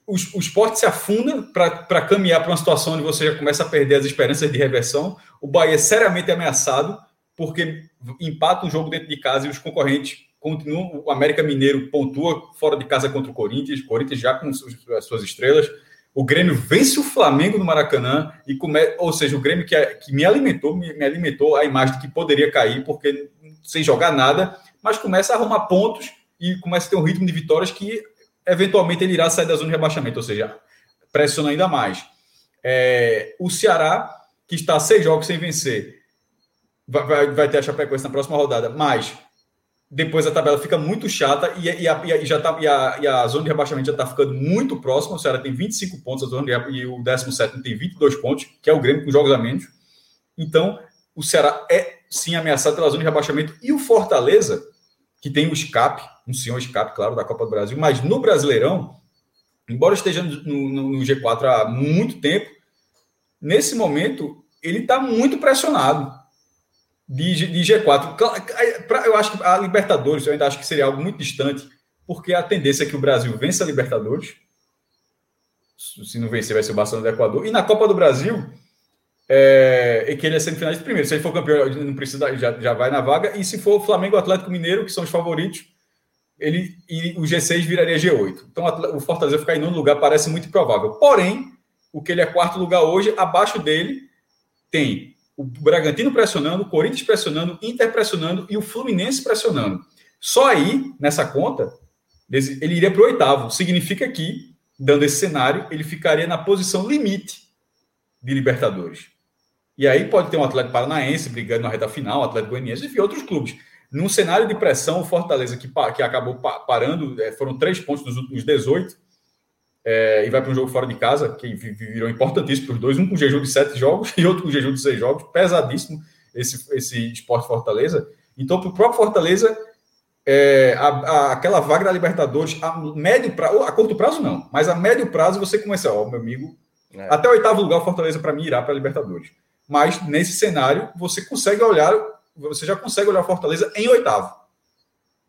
o, o esporte se afunda para caminhar para uma situação onde você já começa a perder as esperanças de reversão. O Bahia é seriamente ameaçado, porque empata um jogo dentro de casa e os concorrentes continuam. O América Mineiro pontua fora de casa contra o Corinthians, o Corinthians já com as suas estrelas. O Grêmio vence o Flamengo no Maracanã, e come... ou seja, o Grêmio que, que me alimentou, me, me alimentou a imagem de que poderia cair, porque sem jogar nada, mas começa a arrumar pontos e começa a ter um ritmo de vitórias que eventualmente ele irá sair da zona de rebaixamento, ou seja, pressiona ainda mais. É, o Ceará, que está seis jogos sem vencer, vai, vai, vai ter a Chapecoense na próxima rodada, mas depois a tabela fica muito chata e, e, a, e já tá, e, a, e a zona de rebaixamento já está ficando muito próxima. O Ceará tem 25 pontos, a zona de, e o 17 tem 22 pontos, que é o Grêmio com jogos a menos. Então, o Ceará é sim ameaçado pela zona de rebaixamento. E o Fortaleza, que tem o escape, um senhor escape, claro, da Copa do Brasil, mas no Brasileirão, embora esteja no, no, no G4 há muito tempo, nesse momento ele está muito pressionado de, de G4. Eu acho que a Libertadores, eu ainda acho que seria algo muito distante, porque a tendência é que o Brasil vença a Libertadores. Se não vencer, vai ser o Barcelona do Equador. E na Copa do Brasil, é, e que ele é semifinalista primeiro. Se ele for campeão, não precisa, já, já vai na vaga. E se for Flamengo Atlético Mineiro, que são os favoritos, ele e o G6 viraria G8. Então o Fortaleza ficar em nono lugar parece muito improvável. Porém, o que ele é quarto lugar hoje, abaixo dele tem o Bragantino pressionando, o Corinthians pressionando, Inter pressionando e o Fluminense pressionando. Só aí, nessa conta, ele iria para o oitavo. Significa que, dando esse cenário, ele ficaria na posição limite de Libertadores. E aí pode ter um Atlético Paranaense brigando na reta final, Atlético Goianiense, enfim, outros clubes. Num cenário de pressão, o Fortaleza, que, que acabou parando, é, foram três pontos dos últimos 18, é, e vai para um jogo fora de casa, que virou importantíssimo para os dois, um com jejum de sete jogos e outro com jejum de seis jogos, pesadíssimo esse, esse esporte Fortaleza. Então, para o próprio Fortaleza, é, a, a, aquela vaga da Libertadores, a médio prazo, a curto prazo não, mas a médio prazo você começa, ó, meu amigo, é. até o oitavo lugar o Fortaleza para mim irá para a Libertadores. Mas nesse cenário, você consegue olhar, você já consegue olhar Fortaleza em oitavo.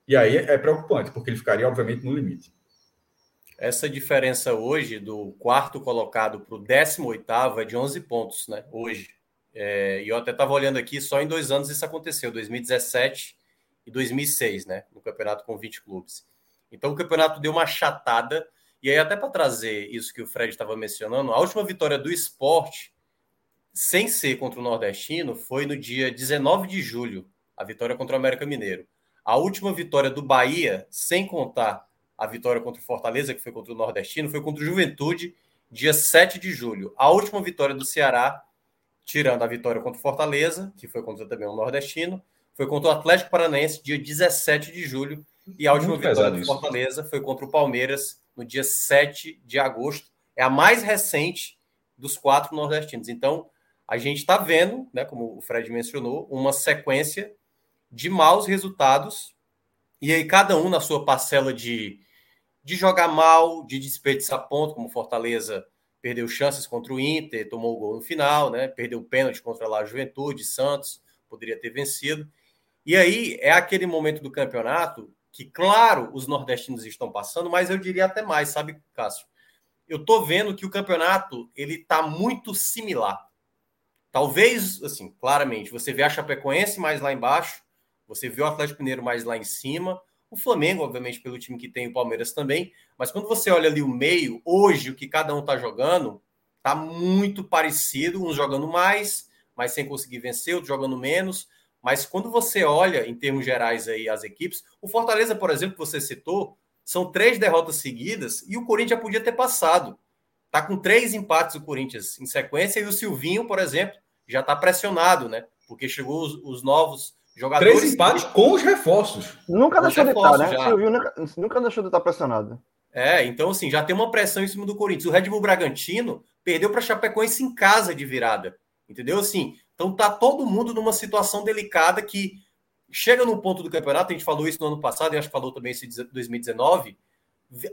E aí é preocupante, porque ele ficaria, obviamente, no limite. Essa diferença hoje do quarto colocado para o décimo oitavo é de 11 pontos, né? Hoje. É, e eu até estava olhando aqui, só em dois anos isso aconteceu, 2017 e 2006, né? No campeonato com 20 clubes. Então o campeonato deu uma chatada. E aí, até para trazer isso que o Fred estava mencionando, a última vitória do esporte sem ser contra o Nordestino, foi no dia 19 de julho, a vitória contra o América Mineiro. A última vitória do Bahia, sem contar a vitória contra o Fortaleza, que foi contra o Nordestino, foi contra o Juventude, dia 7 de julho. A última vitória do Ceará, tirando a vitória contra o Fortaleza, que foi contra também o Nordestino, foi contra o Atlético Paranaense, dia 17 de julho. E a última Muito vitória do Fortaleza isso. foi contra o Palmeiras, no dia 7 de agosto. É a mais recente dos quatro nordestinos. Então, a gente está vendo, né, como o Fred mencionou, uma sequência de maus resultados, e aí cada um na sua parcela de, de jogar mal, de desperdiçar ponto, como Fortaleza perdeu chances contra o Inter, tomou o gol no final, né? Perdeu o pênalti contra a Juventude, Santos, poderia ter vencido. E aí é aquele momento do campeonato que, claro, os nordestinos estão passando, mas eu diria até mais, sabe, Cássio? Eu tô vendo que o campeonato ele tá muito similar. Talvez, assim, claramente, você vê a Chapecoense mais lá embaixo, você vê o Atlético Mineiro mais lá em cima, o Flamengo, obviamente, pelo time que tem, o Palmeiras também. Mas quando você olha ali o meio, hoje, o que cada um está jogando, tá muito parecido, uns jogando mais, mas sem conseguir vencer, outros jogando menos. Mas quando você olha, em termos gerais, aí as equipes, o Fortaleza, por exemplo, que você citou, são três derrotas seguidas e o Corinthians já podia ter passado. Tá com três empates o Corinthians em sequência e o Silvinho, por exemplo, já está pressionado, né? Porque chegou os, os novos Jogadores Três empates com os reforços. Nunca com deixou de estar, né? Silvio nunca, nunca deixou de estar pressionado. É, então assim, já tem uma pressão em cima do Corinthians. O Red Bull Bragantino perdeu para Chapecoense em casa de virada. Entendeu? Assim, então tá todo mundo numa situação delicada que chega num ponto do campeonato, a gente falou isso no ano passado, e acho que falou também isso em 2019.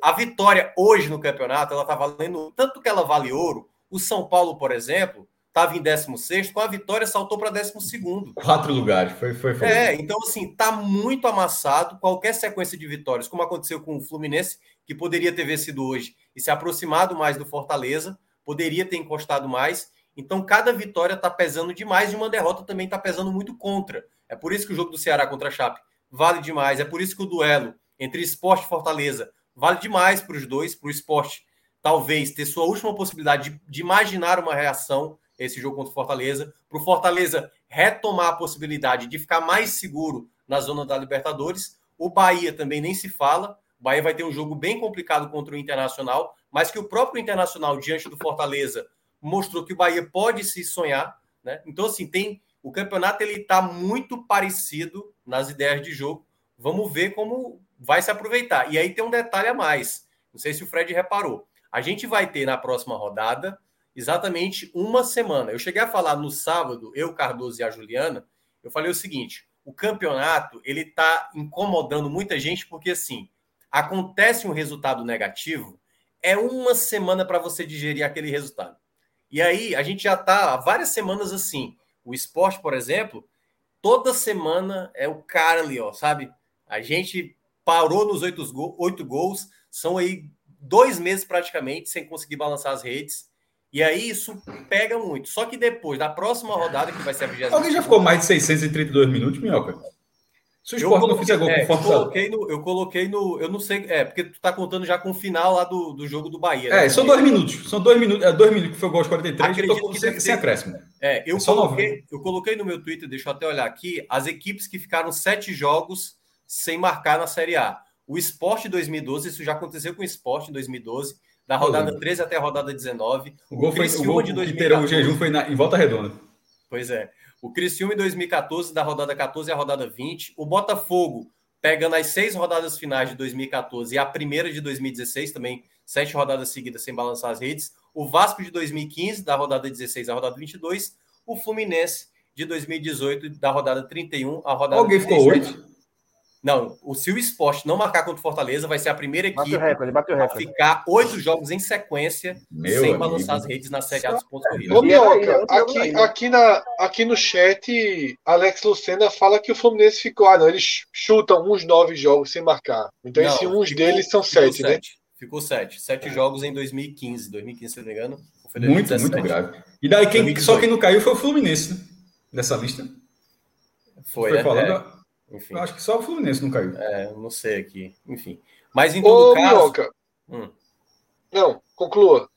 A vitória hoje no campeonato, ela tá valendo tanto que ela vale ouro. O São Paulo, por exemplo, estava em 16, com a vitória saltou para 12. Quatro lugares, foi, foi, foi. É, então assim, tá muito amassado. Qualquer sequência de vitórias, como aconteceu com o Fluminense, que poderia ter vencido hoje e se aproximado mais do Fortaleza, poderia ter encostado mais. Então, cada vitória está pesando demais e uma derrota também está pesando muito contra. É por isso que o jogo do Ceará contra a Chape vale demais. É por isso que o duelo entre esporte e Fortaleza vale demais para os dois, para o esporte talvez ter sua última possibilidade de, de imaginar uma reação esse jogo contra o Fortaleza, para o Fortaleza retomar a possibilidade de ficar mais seguro na zona da Libertadores. O Bahia também nem se fala. O Bahia vai ter um jogo bem complicado contra o Internacional, mas que o próprio Internacional, diante do Fortaleza, mostrou que o Bahia pode se sonhar. Né? Então, assim, tem. O campeonato ele está muito parecido nas ideias de jogo. Vamos ver como vai se aproveitar. E aí tem um detalhe a mais. Não sei se o Fred reparou. A gente vai ter na próxima rodada exatamente uma semana. Eu cheguei a falar no sábado, eu, Cardoso e a Juliana, eu falei o seguinte: o campeonato ele está incomodando muita gente porque assim acontece um resultado negativo, é uma semana para você digerir aquele resultado. E aí a gente já está há várias semanas assim. O esporte, por exemplo, toda semana é o cara ali, ó, sabe? A gente parou nos oito, oito gols, são aí dois meses praticamente sem conseguir balançar as redes. E aí isso pega muito. Só que depois da próxima rodada, que vai ser a 20 Alguém já ficou mais de 632 minutos, Minhoca? Se o esporte não fizer gol é, com Fortaleza. Eu coloquei, no, eu coloquei no. Eu não sei. É, porque tu tá contando já com o final lá do, do jogo do Bahia. Né? É, são dois minutos. São dois minutos. É, dois minutos que foi o gol aos 43. Acredito eu tô que sem, sem acréscimo. É, eu, é coloquei, eu coloquei no meu Twitter, deixa eu até olhar aqui, as equipes que ficaram sete jogos sem marcar na Série A. O Esporte 2012, isso já aconteceu com o Esporte em 2012 da rodada 13 até a rodada 19. O gol, foi, o gol de 2014. o jejum foi na, em volta redonda. Pois é. O Criciúma em 2014, da rodada 14 à rodada 20. O Botafogo pegando as seis rodadas finais de 2014 e a primeira de 2016, também sete rodadas seguidas sem balançar as redes. O Vasco de 2015, da rodada 16 à rodada 22. O Fluminense de 2018, da rodada 31 à rodada Alguém 37. ficou oito? Não, o se o esporte não marcar contra o Fortaleza, vai ser a primeira equipe recorde, a ficar oito jogos em sequência Meu sem amigo. balançar as redes na Série A dos pontos corridos. Ô, Minhoca, aqui, aqui, na, aqui no chat, Alex Lucena fala que o Fluminense ficou. Ah, não, eles chutam uns nove jogos sem marcar. Então, não, esses uns ficou, deles são sete, né? Sete. Ficou sete. Sete é. jogos em 2015. 2015, se não me engano. Muito, muito grave. E daí, quem, só quem não caiu foi o Fluminense, né? Dessa lista. Foi, foi né? falando. É. Enfim. Eu acho que só o Fluminense não caiu. É, não sei aqui. Enfim. Mas em todo Ô, caso. Hum. Não, conclua.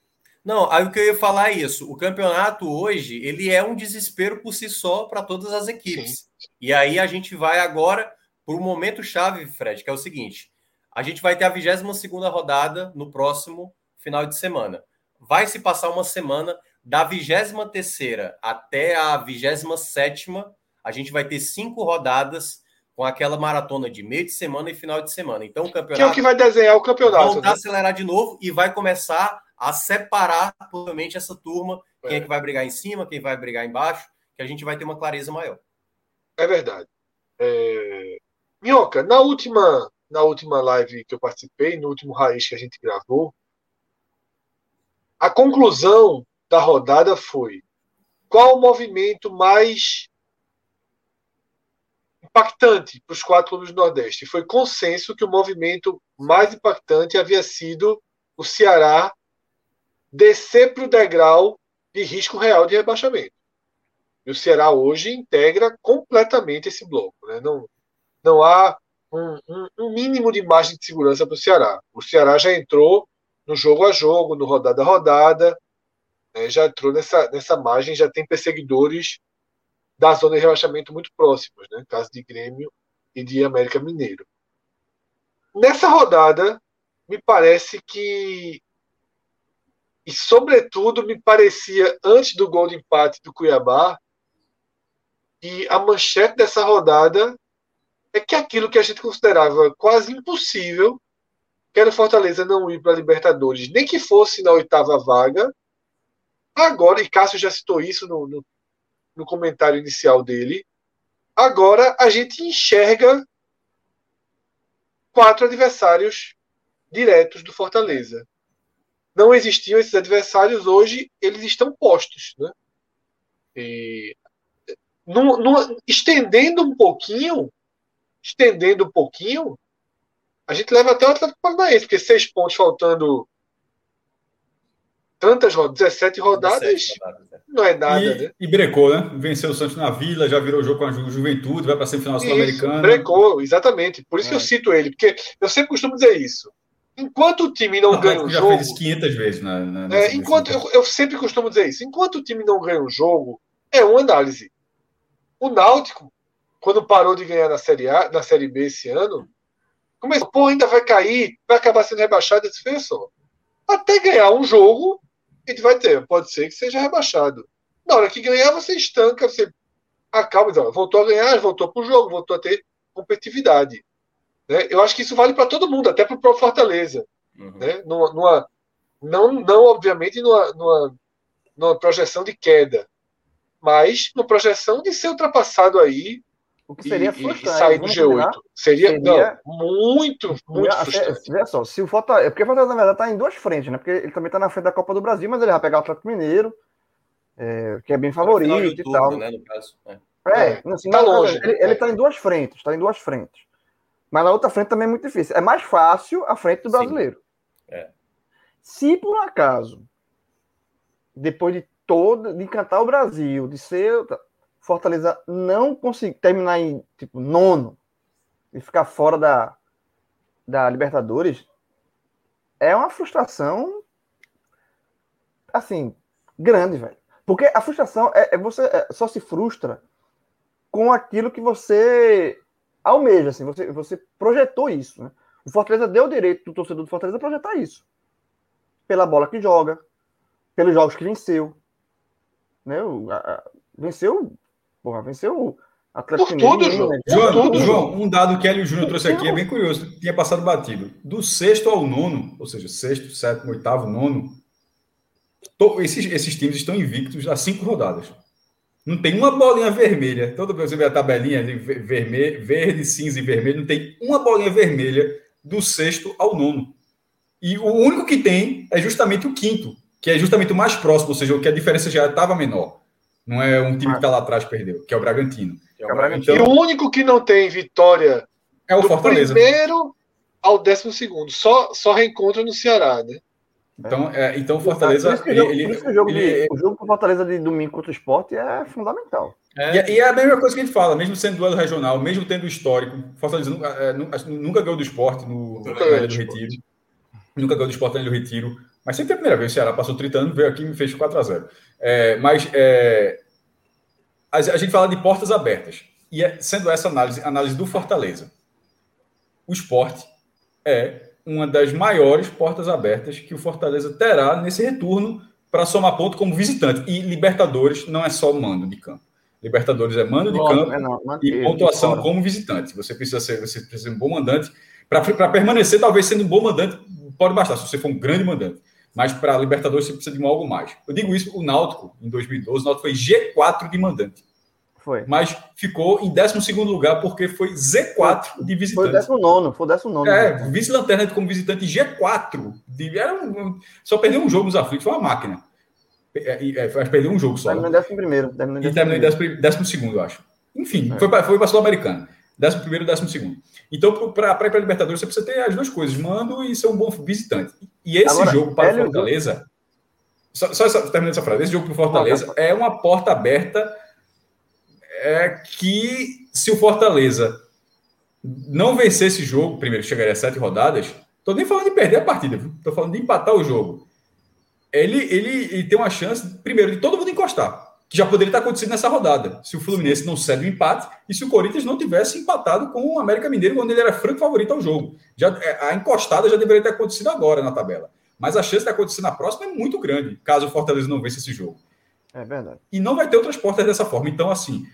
Não, aí o que eu ia falar é isso. O campeonato hoje, ele é um desespero por si só para todas as equipes. Sim. E aí a gente vai agora por um momento chave, Fred, que é o seguinte: a gente vai ter a 22 segunda rodada no próximo final de semana. Vai se passar uma semana da 23 terceira até a 27 a gente vai ter cinco rodadas com aquela maratona de meio de semana e final de semana. Então, o campeonato. Que é o que vai desenhar o campeonato. Vai né? acelerar de novo e vai começar a separar provavelmente essa turma, é. quem é que vai brigar em cima, quem vai brigar embaixo, que a gente vai ter uma clareza maior. É verdade. É... Minhoca, na última, na última live que eu participei, no último raiz que a gente gravou, a conclusão da rodada foi qual o movimento mais impactante para os quatro clubes do Nordeste. Foi consenso que o movimento mais impactante havia sido o Ceará descer para o degrau de risco real de rebaixamento. E o Ceará hoje integra completamente esse bloco. Né? Não, não há um, um, um mínimo de margem de segurança para o Ceará. O Ceará já entrou no jogo a jogo, no rodada a rodada, né? já entrou nessa, nessa margem, já tem perseguidores da zona de rebaixamento muito próximos, né? caso de Grêmio e de América Mineiro. Nessa rodada, me parece que e, sobretudo, me parecia, antes do gol de empate do Cuiabá, e a manchete dessa rodada é que aquilo que a gente considerava quase impossível, que era o Fortaleza não ir para a Libertadores, nem que fosse na oitava vaga, agora, e Cássio já citou isso no, no, no comentário inicial dele, agora a gente enxerga quatro adversários diretos do Fortaleza não existiam esses adversários, hoje eles estão postos. Né? E, no, no, estendendo um pouquinho, estendendo um pouquinho, a gente leva até o Atlético Paranaense, porque seis pontos faltando tantas rodadas, 17 rodadas, 17 rodadas é. não é nada, e, né? E brecou, né? Venceu o Santos na Vila, já virou jogo com a Juventude, vai para a semifinal sul-americana. Brecou, exatamente. Por isso é. que eu cito ele, porque eu sempre costumo dizer isso. Enquanto o time não, ganha um já jogo. Já fez isso 500 vezes. Na, na é, enquanto, eu, eu, sempre costumo dizer isso. Enquanto o time não ganha um jogo, é uma análise. O Náutico, quando parou de ganhar na Série A, na Série B esse ano, começou, pô, ainda vai cair, vai acabar sendo rebaixado. Esse só. Até ganhar um jogo, a gente vai ter. Pode ser que seja rebaixado. Na hora que ganhar, você estanca, você acaba. Então, voltou a ganhar, voltou para o jogo, voltou a ter competitividade. Né? Eu acho que isso vale para todo mundo, até para o próprio Fortaleza. Uhum. Né? Numa, numa, não, não, obviamente, numa, numa, numa projeção de queda, mas numa projeção de ser ultrapassado aí o que seria e, e sair do G8. Seria, seria... Não, muito, muito frustrante. Olha só, se o Fortaleza. É porque o Fortaleza, na verdade, está em duas frentes, né? Porque ele também está na frente da Copa do Brasil, mas ele vai pegar o Atlético Mineiro, é, que é bem favorito e tal. Né, no caso. É, é assim, tá longe. Ele está em duas frentes, está em duas frentes. Mas na outra frente também é muito difícil. É mais fácil a frente do brasileiro. É. Se por um acaso, depois de todo, de encantar o Brasil, de ser Fortaleza não conseguir terminar em tipo nono e ficar fora da, da Libertadores, é uma frustração assim grande, velho. Porque a frustração é, é você é, só se frustra com aquilo que você almeja, assim, você, você projetou isso, né? O Fortaleza deu o direito do torcedor do Fortaleza projetar isso. Pela bola que joga, pelos jogos que venceu. Né? O, a, venceu, porra, venceu Atlético Por tudo, João. Né? João, tudo, João, um dado que Hélio Júnior trouxe aqui é bem curioso. Tinha passado batido. Do sexto ao nono, ou seja, sexto, sétimo, oitavo, nono, to, esses, esses times estão invictos há cinco rodadas. Não tem uma bolinha vermelha. Todo você vê a tabelinha de vermelho, verde, cinza e vermelho, não tem uma bolinha vermelha do sexto ao nono. E o único que tem é justamente o quinto, que é justamente o mais próximo, ou seja, o que a diferença já estava menor. Não é um time que está lá atrás perdeu, que é o Bragantino. É o Bragantino. Então, e o único que não tem vitória é o do Fortaleza. primeiro ao décimo segundo. Só, só reencontra no Ceará, né? Então, é, então o Fortaleza. Por ele, o jogo, ele, o jogo com Fortaleza de domingo contra o esporte é fundamental. É. E, e, é a mesma coisa que a gente fala, mesmo sendo duelo regional, mesmo tendo histórico, Fortaleza nunca, é, nunca ganhou do esporte no, no do Retiro. Nunca ganhou do esporte no Retiro. Mas sempre é a primeira vez. O Ceará passou 30 anos, veio aqui e me fez 4x0. É, mas é, a, a, gente fala de portas abertas. E é, sendo essa análise, análise do Fortaleza, o esporte é uma das maiores portas abertas que o Fortaleza terá nesse retorno para somar ponto como visitante. E Libertadores não é só mando de campo. Libertadores é mando de campo é não, e pontuação como visitante. Você precisa ser, você precisa ser um bom mandante. Para permanecer, talvez sendo um bom mandante, pode bastar, se você for um grande mandante. Mas para Libertadores você precisa de um algo mais. Eu digo isso, o Náutico, em 2012, o Náutico foi G4 de mandante. Foi. Mas ficou em 12 lugar porque foi Z4 de visitante. Foi o 19, foi o 19. É, vice-lanterna como visitante G4. De, era um, só perdeu um jogo nos aflitos, foi uma máquina. É, é, perdeu um jogo só. Terminou em 11 primeiro. e terminou em 12 segundo, eu acho. Enfim, é. foi para foi a Sul-Americana. 11 primeiro e 12 segundo. Então, para ir para a Libertadores, você precisa ter as duas coisas, mando e ser um bom visitante. E esse Agora, jogo para o Fortaleza. Só, só, terminando essa frase, esse jogo para o Fortaleza é uma porta aberta é que se o Fortaleza não vencer esse jogo, primeiro chegaria a sete rodadas, estou nem falando de perder a partida, estou falando de empatar o jogo. Ele, ele, ele tem uma chance, primeiro, de todo mundo encostar que já poderia estar acontecendo nessa rodada, se o Fluminense não cede o empate e se o Corinthians não tivesse empatado com o América Mineiro quando ele era franco favorito ao jogo. Já, é, a encostada já deveria ter acontecido agora na tabela. Mas a chance de acontecer na próxima é muito grande, caso o Fortaleza não vença esse jogo. É verdade. E não vai ter outras portas dessa forma. Então, assim,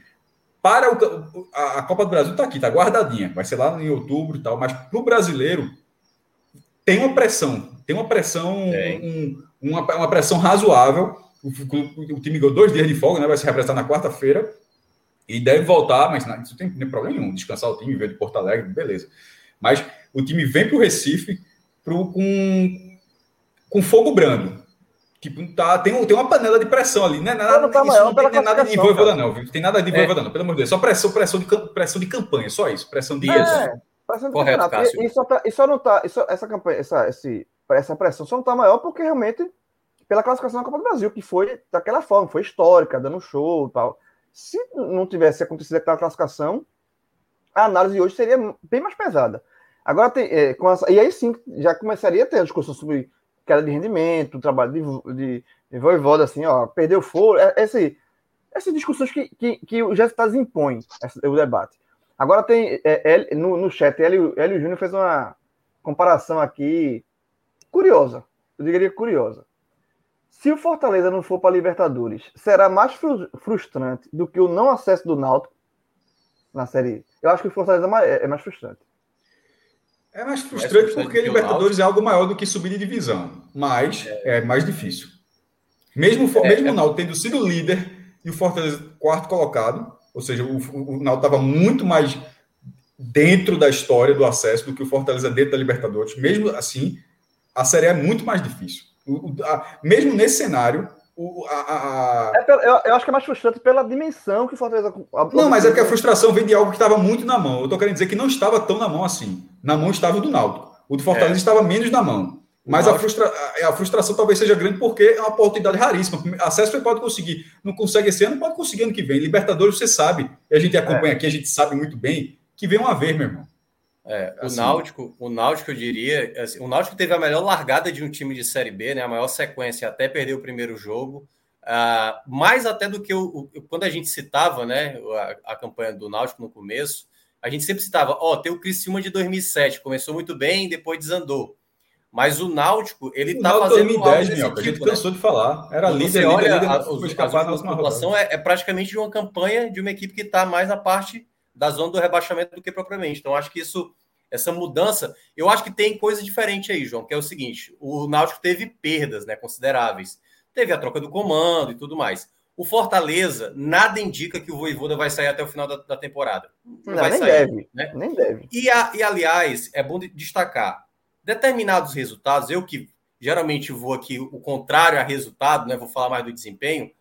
para o, a, a Copa do Brasil está aqui, está guardadinha, vai ser lá em outubro e tal, mas para o brasileiro tem uma pressão, tem uma pressão, um, uma, uma pressão razoável o, o, o, time ganhou dois dias de folga, né? Vai se representar na quarta-feira e deve voltar, mas não, isso não tem problema nenhum. Descansar o time, ver de Porto Alegre, beleza. Mas o time vem para o Recife pro, com, com fogo brando. Tipo, tá, tem, tem uma panela de pressão ali, né? Nada, não, tá isso não tem, tem nada de voivoda, não, viu? Tem nada de é. voivoda, não, pelo amor de Deus. Só pressão, pressão, de, pressão de campanha, só isso. Pressão de. É, pressão de Correto, Cássio. E, e, só, tá, e só não tá. Isso, essa campanha, essa, esse, essa pressão só não tá maior porque realmente pela classificação da Copa do Brasil, que foi daquela forma, foi histórica, dando show e tal. Se não tivesse acontecido aquela classificação, a análise hoje seria bem mais pesada. Agora tem. É, essa, e aí sim, já começaria a ter a discussão sobre queda de rendimento, trabalho de, de, de voivoda, assim, ó, perdeu foro. É, esse, essas discussões que, que, que o resultados impõem o debate. Agora tem. É, no, no chat, Hélio, Hélio Júnior fez uma comparação aqui curiosa. Eu diria curiosa. Se o Fortaleza não for para a Libertadores, será mais frustrante do que o não acesso do Náutico na Série Eu acho que o Fortaleza é, é mais frustrante. É mais frustrante, é frustrante porque Libertadores é algo maior do que subir de divisão, mas é, é mais difícil. Mesmo, é, mesmo é. o Náutico tendo sido líder e o Fortaleza quarto colocado, ou seja, o, o Náutico estava muito mais dentro da história do acesso do que o Fortaleza dentro da Libertadores. Mesmo assim, a série é muito mais difícil. O, a, mesmo nesse cenário, o, a, a... É pela, eu, eu, acho que é mais frustrante pela dimensão que o Fortaleza. Não, mas é porque a frustração vem de algo que estava muito na mão. Eu estou querendo dizer que não estava tão na mão assim. Na mão estava o do Náutico. O do Fortaleza é. estava menos na mão. Mas a, frustra... a, frustração talvez seja grande porque é uma oportunidade raríssima. Acesso você pode conseguir. Não consegue esse ano, pode conseguir ano que vem. Libertadores, você sabe. E a gente acompanha é. aqui, a gente sabe muito bem que vem uma vez, meu irmão. É, o, assim, Náutico, o Náutico, eu diria, assim, o Náutico teve a melhor largada de um time de Série B, né, a maior sequência até perder o primeiro jogo, uh, mais até do que o, o, quando a gente citava né, a, a, campanha do Náutico no começo, a gente sempre citava, ó, oh, tem o Criciúma de 2007, começou muito bem, depois desandou. Mas o Náutico, ele o tá Náutico fazendo 2010, meu, tipo, a gente né? cansou de falar. Era líder, olha, líder, líder, a, os, a pontuação é, é praticamente de uma campanha de uma equipe que está mais na parte da zona do rebaixamento do que propriamente. Então, acho que isso essa mudança, eu acho que tem coisa diferente aí, João, que é o seguinte: o Náutico teve perdas né, consideráveis. Teve a troca do comando e tudo mais. O Fortaleza, nada indica que o Voivoda vai sair até o final da, da temporada. Não, vai nem sair, deve. Né? Nem deve. E, a, e, aliás, é bom destacar: determinados resultados, eu que geralmente vou aqui o contrário a resultado, né? Vou falar mais do desempenho.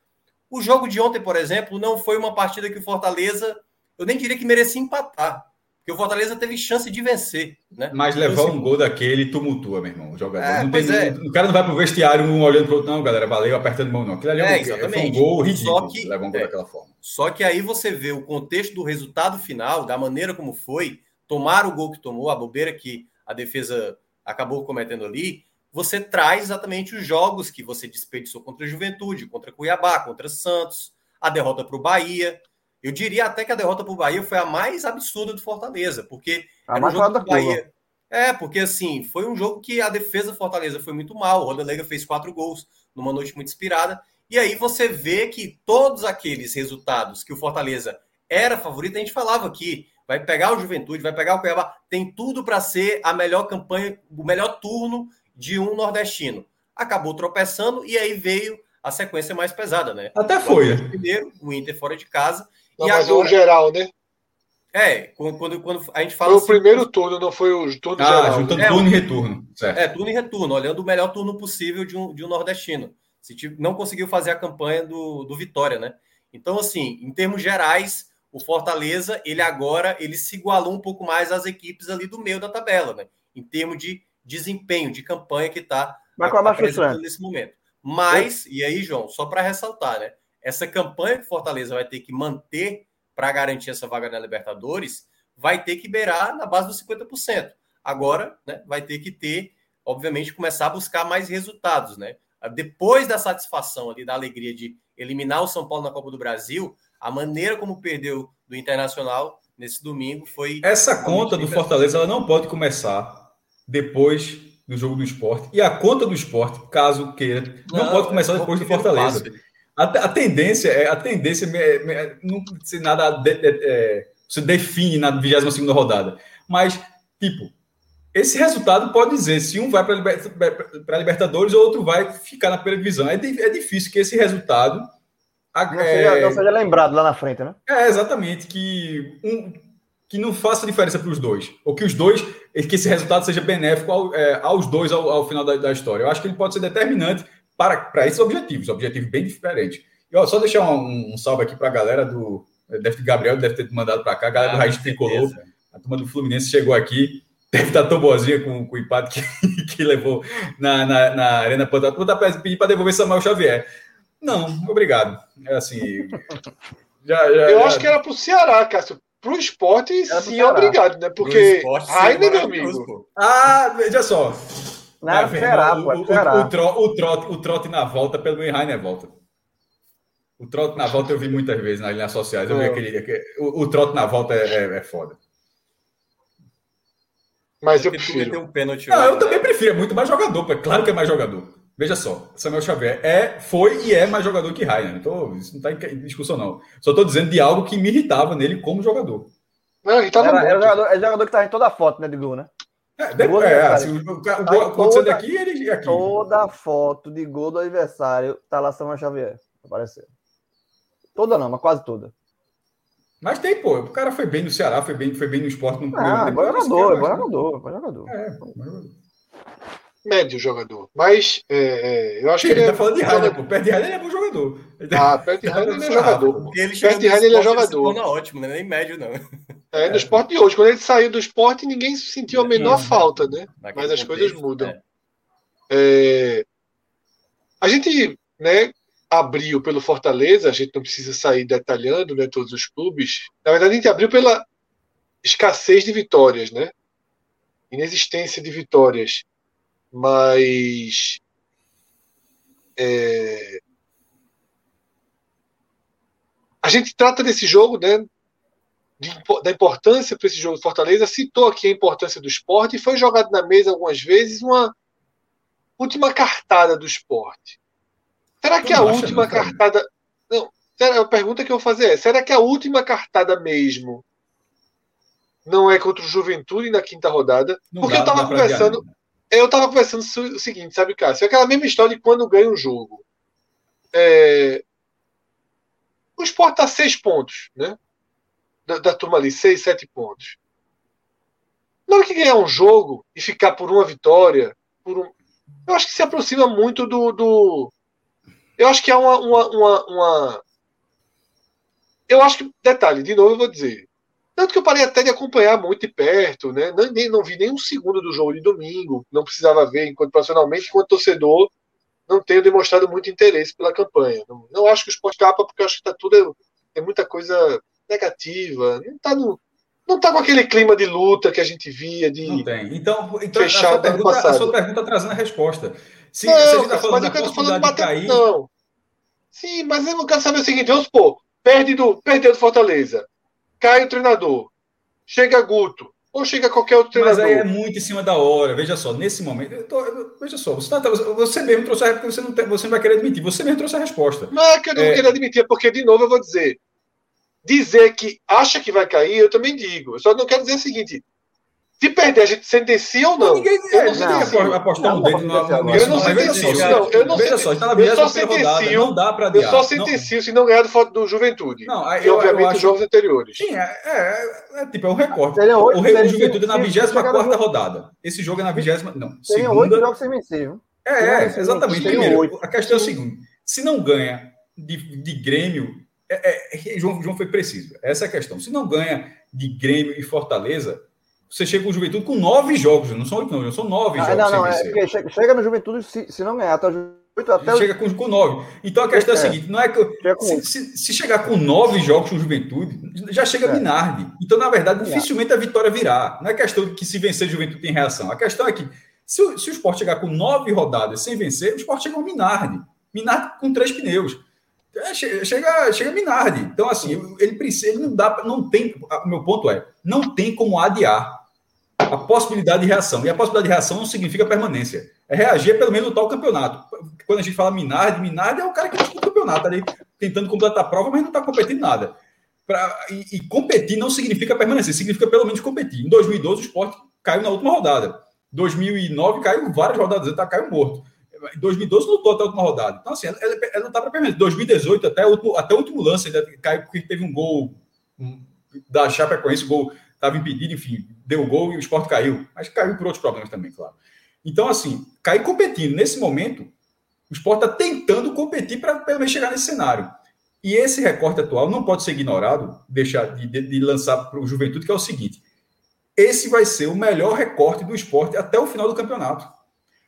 O jogo de ontem, por exemplo, não foi uma partida que o Fortaleza, eu nem diria que merecia empatar. Porque o Fortaleza teve chance de vencer, né? Mas então, levar assim, um gol daquele tumultua, meu irmão. O jogador. É, não tem, é. O cara não vai pro vestiário um olhando pro outro, não, galera. Valeu, apertando mão, não. Aquilo ali é, é, foi um gol ridículo. Só que, levar um gol é, daquela forma. Só que aí você vê o contexto do resultado final, da maneira como foi, tomar o gol que tomou, a bobeira que a defesa acabou cometendo ali, você traz exatamente os jogos que você desperdiçou contra a Juventude, contra Cuiabá, contra Santos, a derrota para o Bahia. Eu diria até que a derrota para o Bahia foi a mais absurda do Fortaleza, porque A era um jogo do. Bahia. É, porque assim, foi um jogo que a defesa do Fortaleza foi muito mal. O Rodelega fez quatro gols numa noite muito inspirada. E aí você vê que todos aqueles resultados que o Fortaleza era favorito, a gente falava aqui, vai pegar o Juventude, vai pegar o Cuiabá, tem tudo para ser a melhor campanha, o melhor turno de um nordestino. Acabou tropeçando e aí veio a sequência mais pesada, né? Até foi. né? Primeiro, o Inter fora de casa. Não, e mas agora, o geral, né? é, quando, quando, a gente Foi fala o assim, primeiro turno, não foi o turno Ah, geral. juntando né? É, turno e retorno. Certo. É, turno e retorno, olhando o melhor turno possível de um, de um nordestino. Se não conseguiu fazer a campanha do, do Vitória, né? Então, assim, em termos gerais, o Fortaleza, ele agora, ele se igualou um pouco mais às equipes ali do meio da tabela, né? Em termos de desempenho, de campanha que está é apresentando frustrante? nesse momento. Mas, e aí, João, só para ressaltar, né? Essa campanha que o Fortaleza vai ter que manter para garantir essa vaga na Libertadores, vai ter que beirar na base dos 50%. Agora, né, vai ter que ter, obviamente, começar a buscar mais resultados, né? Depois da satisfação ali, da alegria de eliminar o São Paulo na Copa do Brasil, a maneira como perdeu do Internacional nesse domingo foi. Essa conta do Fortaleza ela não pode começar depois do jogo do esporte. E a conta do esporte, caso queira, não, pode começar é depois do Fortaleza. passo. A, a tendência é a tendência é, é, não se nada de, é, se define na 22 rodada, mas tipo esse resultado pode dizer se um vai para a Libertadores ou outro vai ficar na primeira divisão. É, é difícil que esse resultado Não é, seja, não seja lembrado lá na frente, né? é, exatamente, que, um, que não faça diferença para os dois. Ou que os dois, que esse resultado seja benéfico ao- é, aos dois ao, ao final da, da história. Eu acho que ele pode ser determinante para, para esses objetivos, objetivos bem diferentes. E ó, só deixar um, um salve aqui para a galera do. Deve ter Gabriel deve ter mandado para cá, a galera do Ah, Raiz com Tricolor, a turma do Fluminense chegou aqui. Deve estar tão boazinha com, com o empate que, que levou na, na, na Arena Pantanal. Vou pedir para devolver Samuel Xavier. Não, obrigado. É assim. Já, já, Eu já- acho que era pro Ceará, Cássio. Pro esporte, Era pro sim, obrigado, né? Porque esporte, Rainer, meu amigo. Ah, veja só. Não era Tá? Ceará, o, pô, o, era o, tro- o trote, o trote na volta, pelo menos Rainer volta. O trote na volta eu vi muitas vezes nas linhas sociais. Eu vi É. aquele, aquele- o, o trote na volta é, é, é foda. Mas eu prefiro. um pênalti. Não, eu né? também prefiro, é muito mais jogador, é claro que é mais jogador. Veja só, Samuel Xavier é, foi e é mais jogador que Rainer. Então, isso não está em discussão, não. Só estou dizendo de algo que me irritava nele como jogador. Não, ele tava Era, era jogador, é jogador que tá em toda a foto, né, de gol, né? É, é, assim, o, Tá gol toda- aqui, ele aqui. Toda foto de gol do adversário tá lá Samuel Xavier. Apareceu. Toda não, mas quase toda. Mas tem, pô. O cara foi bem no Ceará, foi bem, foi bem no esporte. No Ah, é bom jogador, cara é bom jogador, é bom jogador. É, bom jogador. Médio jogador. Mas é, é, eu acho que Ele ele tá é. falando de Rainer, pô. Perto de Rainer, ele é bom jogador. Ele Ah, perto de Rainer ele é jogador. Porque ele Perto de Rainer ele é jogador. torna ótimo, né? Nem médio, não. É, no esporte de hoje. Quando ele saiu do esporte, ninguém sentiu a menor Não. falta, né? Naquele Mas as coisas contexto, mudam. é. É, A gente, né, abriu pelo Fortaleza, a gente não precisa sair detalhando, né, todos os clubes. Na verdade, a gente abriu pela escassez de vitórias, né? Inexistência de vitórias. Mas é, a gente trata desse jogo, né, de da importância para esse jogo do Fortaleza, citou aqui a importância do esporte e foi jogado na mesa algumas vezes uma última cartada do esporte. Será que a acha, última não, cartada. Não, será- a pergunta que eu vou fazer é: será que a última cartada mesmo não é contra o Juventude na quinta rodada? Não Porque dá- eu tava não dá pra adiar, conversando. Eu conversando sobre o seguinte, sabe, Cássio? É aquela mesma história de quando ganha um jogo. É, O Sport tá seis pontos, né? Da, da turma ali, seis, sete pontos. Na hora que ganhar um jogo e ficar por uma vitória, por um... eu acho que se aproxima muito do. do... Eu acho que há uma, uma, uma, uma- Eu acho que. Detalhe, de novo eu vou dizer. Tanto que eu parei até de acompanhar muito de perto, né? Não, nem, não vi nem um segundo do jogo de domingo. Não precisava ver, enquanto profissionalmente, enquanto torcedor, não tenho demonstrado muito interesse pela campanha. Não, não acho que o esporte capa, porque acho que tá tudo. Tem muita coisa negativa. Não tá, no, não tá com aquele clima de luta que a gente via, de. Não tem. Então, então a, sua pergunta, a sua pergunta trazendo a resposta. Se, não, se a gente está mas falando eu da falando bater. cair, Não. Sim, mas eu não quero saber o seguinte, vamos supor, perde do, perdeu do Fortaleza, cai o treinador, chega Guto, ou chega qualquer outro treinador. Mas aí é muito em cima da hora. Veja só, nesse momento. eu tô- eu- veja só, você, tá- você mesmo trouxe a você não, tem- você não vai querer admitir, você mesmo trouxe a resposta. Não é que eu não É. queria admitir, é porque, de novo, eu vou dizer. Dizer que acha que vai cair, eu também digo. Eu só não quero dizer o seguinte: se perder, a gente sentencia ou não? ninguém eu é, não sentencio. Não, no dedo não no- Eu não sentencio, só, não, eu não Veja só, está na Eu só 20 rodada, sentencio- não dá para Eu só Não- sentencio se não ganhar do, do Juventude. Não, aí e, eu- obviamente, eu acho- jogos anteriores. Sim, é, é, é tipo, é um recorte. Seriam oito- o Re- o seriam- Juventude é na se- se 24 chegar no- rodada. Esse jogo é na 20 Não, Seriam oito jogos sem vencer, viu? É, é, exatamente. Primeiro, oito. a questão é a seguinte: se não ganha de, de Grêmio, é- é- João, João foi preciso. Essa é a questão. Se não ganha de Grêmio e Fortaleza, você chega com o Juventude com nove jogos. Não são oito, não, são nove Ah, jogos não, não, é chega, chega no Juventude se, se não ganhar até o oito até Chega com, com nove. Então a questão é, a É. seguinte: não é que. Se, se- se chegar com nove jogos com Juventude, já chega É. Minardi. Então, na verdade, Minardi. dificilmente a vitória virá. Não é questão de que se vencer o Juventude tem reação. A questão é que se o, se o Sport chegar com nove rodadas sem vencer, o Sport chega com Minardi. Minardi com três pneus. É, che- chega, chega Minardi. Então, assim, ele precisa, ele não dá, pra- não tem. O meu ponto é, não tem como adiar a possibilidade de reação. E a possibilidade de reação não significa permanência. É reagir pelo menos lutar o campeonato. Quando a gente fala Minardi, Minardi é o cara que disputa o campeonato ali, tentando completar a prova, mas não está competindo nada. Pra- e, e competir não significa permanecer, significa pelo menos competir. Em 2012, o Sport caiu na última rodada. 2009 caiu várias rodadas, tá, caiu morto. Em 2012 lutou até a última rodada. Então, assim, ela, ela- não está para permanecer. 2018, até o, último, até o último lance, ainda caiu porque teve um gol da Chapecoense, o gol estava impedido, enfim, deu gol e o Sport caiu. Mas caiu por outros problemas também, claro. Então, assim, cair competindo nesse momento, o Sport está tentando competir para pelo menos chegar nesse cenário. E esse recorte atual não pode ser ignorado, deixar de, de- de lançar para o Juventude, que é o seguinte: esse vai ser o melhor recorte do esporte até o final do campeonato.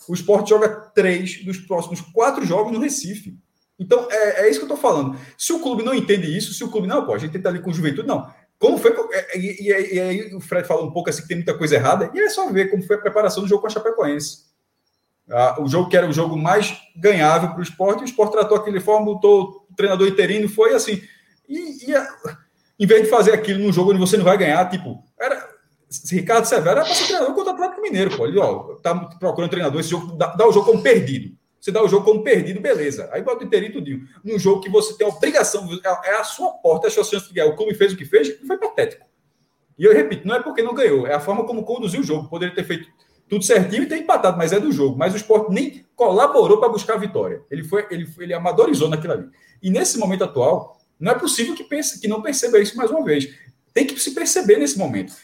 O esporte joga três dos próximos quatro jogos no Recife. Então, é, é isso que eu estou falando. Se o clube não entende isso, se o clube não, pô, a gente tenta ali com o Juventude, não. Como foi. que- é, E, e- e aí o Fred fala um pouco assim que tem muita coisa errada, e é só ver como foi a preparação do jogo com a Chapecoense. Ah, o jogo que era o jogo mais ganhável para o esporte, o esporte tratou aquele forma, botou o treinador interino, foi assim. E, e a- em vez de fazer aquilo num jogo onde você não vai ganhar, tipo, era. Ricardo Severo era para ser treinador contra o Atlético Mineiro, pô. Ele, ó, tá procurando treinador, esse jogo, dá, dá o jogo como perdido. Você dá o jogo como perdido, beleza. Aí bota o inteirinho tudinho. Num jogo que você tem a obrigação, é é a sua porta, é a sua chance de ganhar. O clube fez o que fez, foi patético. E eu repito, não é porque não ganhou, é a forma como conduziu o jogo. Poderia ter feito tudo certinho e ter empatado, mas é do jogo. Mas o esporte nem colaborou para buscar a vitória. Ele foi, ele, ele amadorizou naquilo ali. E nesse momento atual, não é possível que, pense, que não perceba isso mais uma vez. Tem que se perceber nesse momento.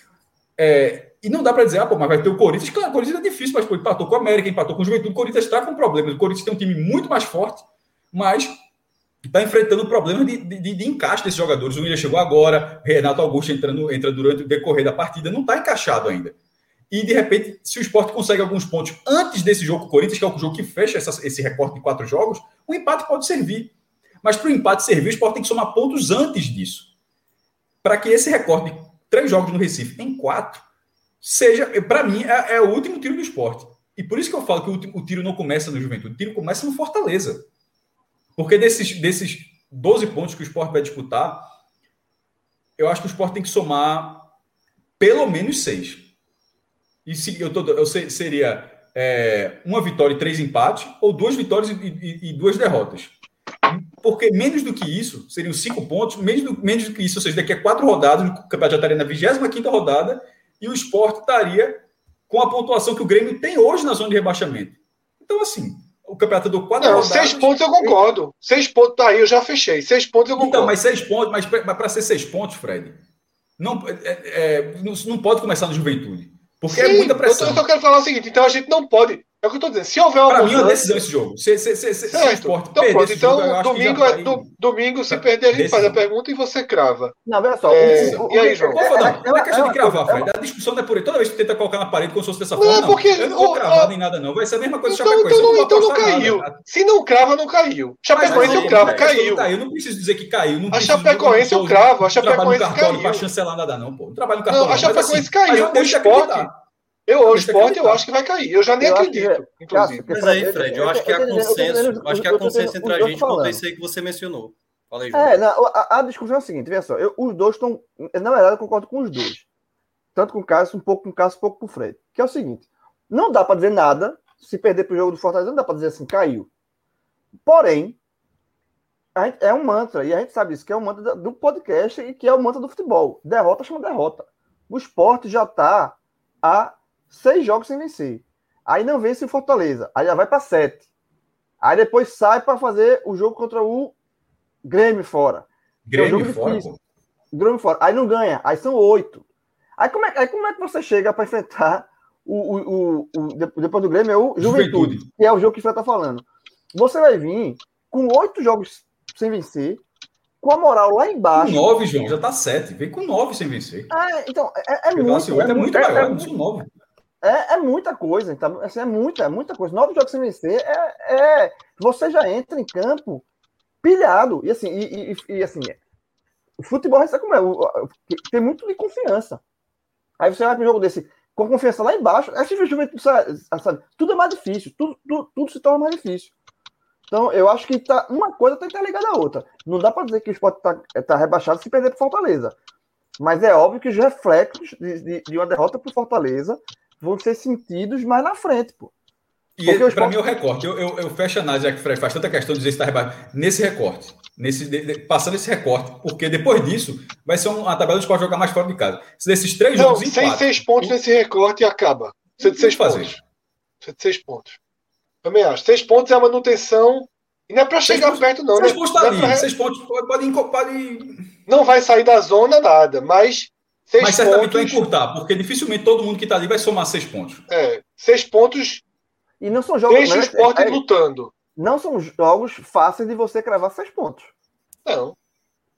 É, e não dá para dizer, ah, pô, mas vai ter o Corinthians. Claro, o Corinthians é difícil, mas pô, empatou com o América, empatou com o Juventude. O Corinthians está com problemas. O Corinthians tem um time muito mais forte, mas está enfrentando problemas de, de, de encaixe desses jogadores. O William chegou agora, Renato Augusto entrando, entra durante o decorrer da partida, não está encaixado ainda. E, de repente, se o esporte consegue alguns pontos antes desse jogo com o Corinthians, que é o jogo que fecha essa, esse recorte de quatro jogos, o empate pode servir. Mas para o empate servir, o esporte tem que somar pontos antes disso. Para que esse recorte de três jogos no Recife em quatro seja, para mim, é, é o último tiro do esporte. E por isso que eu falo que o, o tiro não começa no Juventude, o tiro começa no Fortaleza. Porque desses, desses 12 pontos que o esporte vai disputar, eu acho que o esporte tem que somar pelo menos seis. E se eu, tô, eu sei- seria é, uma vitória e três empates, ou duas vitórias e, e- e duas derrotas. Porque menos do que isso, seriam cinco pontos, menos do, menos do que isso, ou seja, daqui a quatro rodadas, o campeonato já estaria na 25 rodada, e o esporte estaria com a pontuação que o Grêmio tem hoje na zona de rebaixamento. Então, assim, o campeonato do quatro Não, rodadas. seis pontos eu concordo. Seis pontos, tá aí, eu já fechei. Seis pontos eu concordo. Então, mas seis pontos, mas para ser seis pontos, Fred, não, é, é, não, não pode começar no juventude. Porque é Sim, muita eu, pressão. eu só quero falar o seguinte, então a gente não pode. É o que eu tô dizendo. Se houver uma Para mim, é uma mudança- decisão esse jogo. Se, se, se, se, o esporte Então, perder pronto. jogo, Então, já domingo, é, vai- do, domingo, se Tá. perder, a gente faz a Decisão. pergunta e você crava. Não, veja só. É, o- o- e aí, João? Não, não, não é é- questão é- de cravar, é- Fred. A discussão não é por aí. Toda vez que tu tenta colocar na parede como se fosse dessa Não, forma, não. porque eu não vou cravar a- nem nada, não. Vai ser a mesma coisa Então, Chapecoense. então, eu não, então não caiu. nada. Se não crava, não caiu. Chapecoense eu cravo, a caiu. não caiu. Eu não preciso dizer que caiu. Não A Chapecoense eu não cravo, a não trabalho no Chapecoense cartório caiu. chancelar nada, não, pô. Não trabalho no Não, cartório. a mas, assim, Chapecoense mas caiu. O esporte. Eu, o esporte, eu acho que vai cair. Eu já nem Eu acredito, que- inclusive. Mas aí, Fred, eu acho que há consenso. acho que há consenso entre a gente quanto a isso aí que você mencionou. Falei, João. É, não, a, a, discussão é a seguinte, veja só, eu, os dois estão. Na verdade, eu concordo com os dois. Tanto com o Cássio, um pouco com o Cássio, um pouco com o Fred. Que é o seguinte: não dá para dizer nada. Se perder para o jogo do Fortaleza, não dá para dizer assim, caiu. Porém, gente, é um mantra, e a gente sabe isso, que é um mantra do podcast e que é o mantra do futebol. Derrota chama derrota. O esporte já está a seis jogos sem vencer. Aí não vence o Fortaleza. Aí já vai para sete. Aí depois sai para fazer o jogo contra o Grêmio fora. Grêmio é um fora, pô. Grêmio fora. Aí não ganha. Aí são oito. Aí como é, aí como é que você chega para enfrentar o, o, o, o, depois do Grêmio é o Juventude, Juventude, que é o jogo que você está falando. Você vai vir com oito jogos sem vencer, com a moral lá embaixo. Com nove, João, já tá sete. Vem com nove sem vencer. É, então, é, é muito. Assim, é, muito maior, é, não nove. É, é muita coisa, então, assim, é muita, é muita coisa. Nove jogos sem vencer é, é você já entra em campo pilhado. E assim, e, e, e assim, o futebol é como é, tem muito de confiança. Aí você vai para um jogo desse com confiança lá embaixo, é simplesmente, sabe, tudo é mais difícil, tudo, tudo, tudo, se torna mais difícil. Então, eu acho que tá, uma coisa tem que estar ligada à outra. Não dá para dizer que o esporte está tá rebaixado se perder para Fortaleza. Mas é óbvio que os reflexos de, de, de uma derrota para Fortaleza vão ser sentidos mais na frente, pô. E para esporte... mim é o recorte. Eu, eu, eu fecho a análise, já que o Fred faz tanta questão de dizer se está rebaixado, nesse recorte. Nesse, de, de, passando esse recorte. Porque depois disso, vai ser uma tabela de esporte jogar mais fora de casa. Se desses três Não, jogos. Sem seis pontos nesse recorte acaba. Você de seis fazer. pontos. Você de seis pontos. Também acho. Seis pontos é a manutenção. E não é para chegar pontos, perto, não. Seis né? pontos tá ali. Pra... Seis pontos pode, pode, pode. Não vai sair da zona nada, mas. Seis mas certamente pontos... vai encurtar, porque dificilmente todo mundo que está ali vai somar seis pontos. É. Seis pontos e não são jogos. Deixa o esporte é, lutando. Não são jogos fáceis de você cravar seis pontos. Não.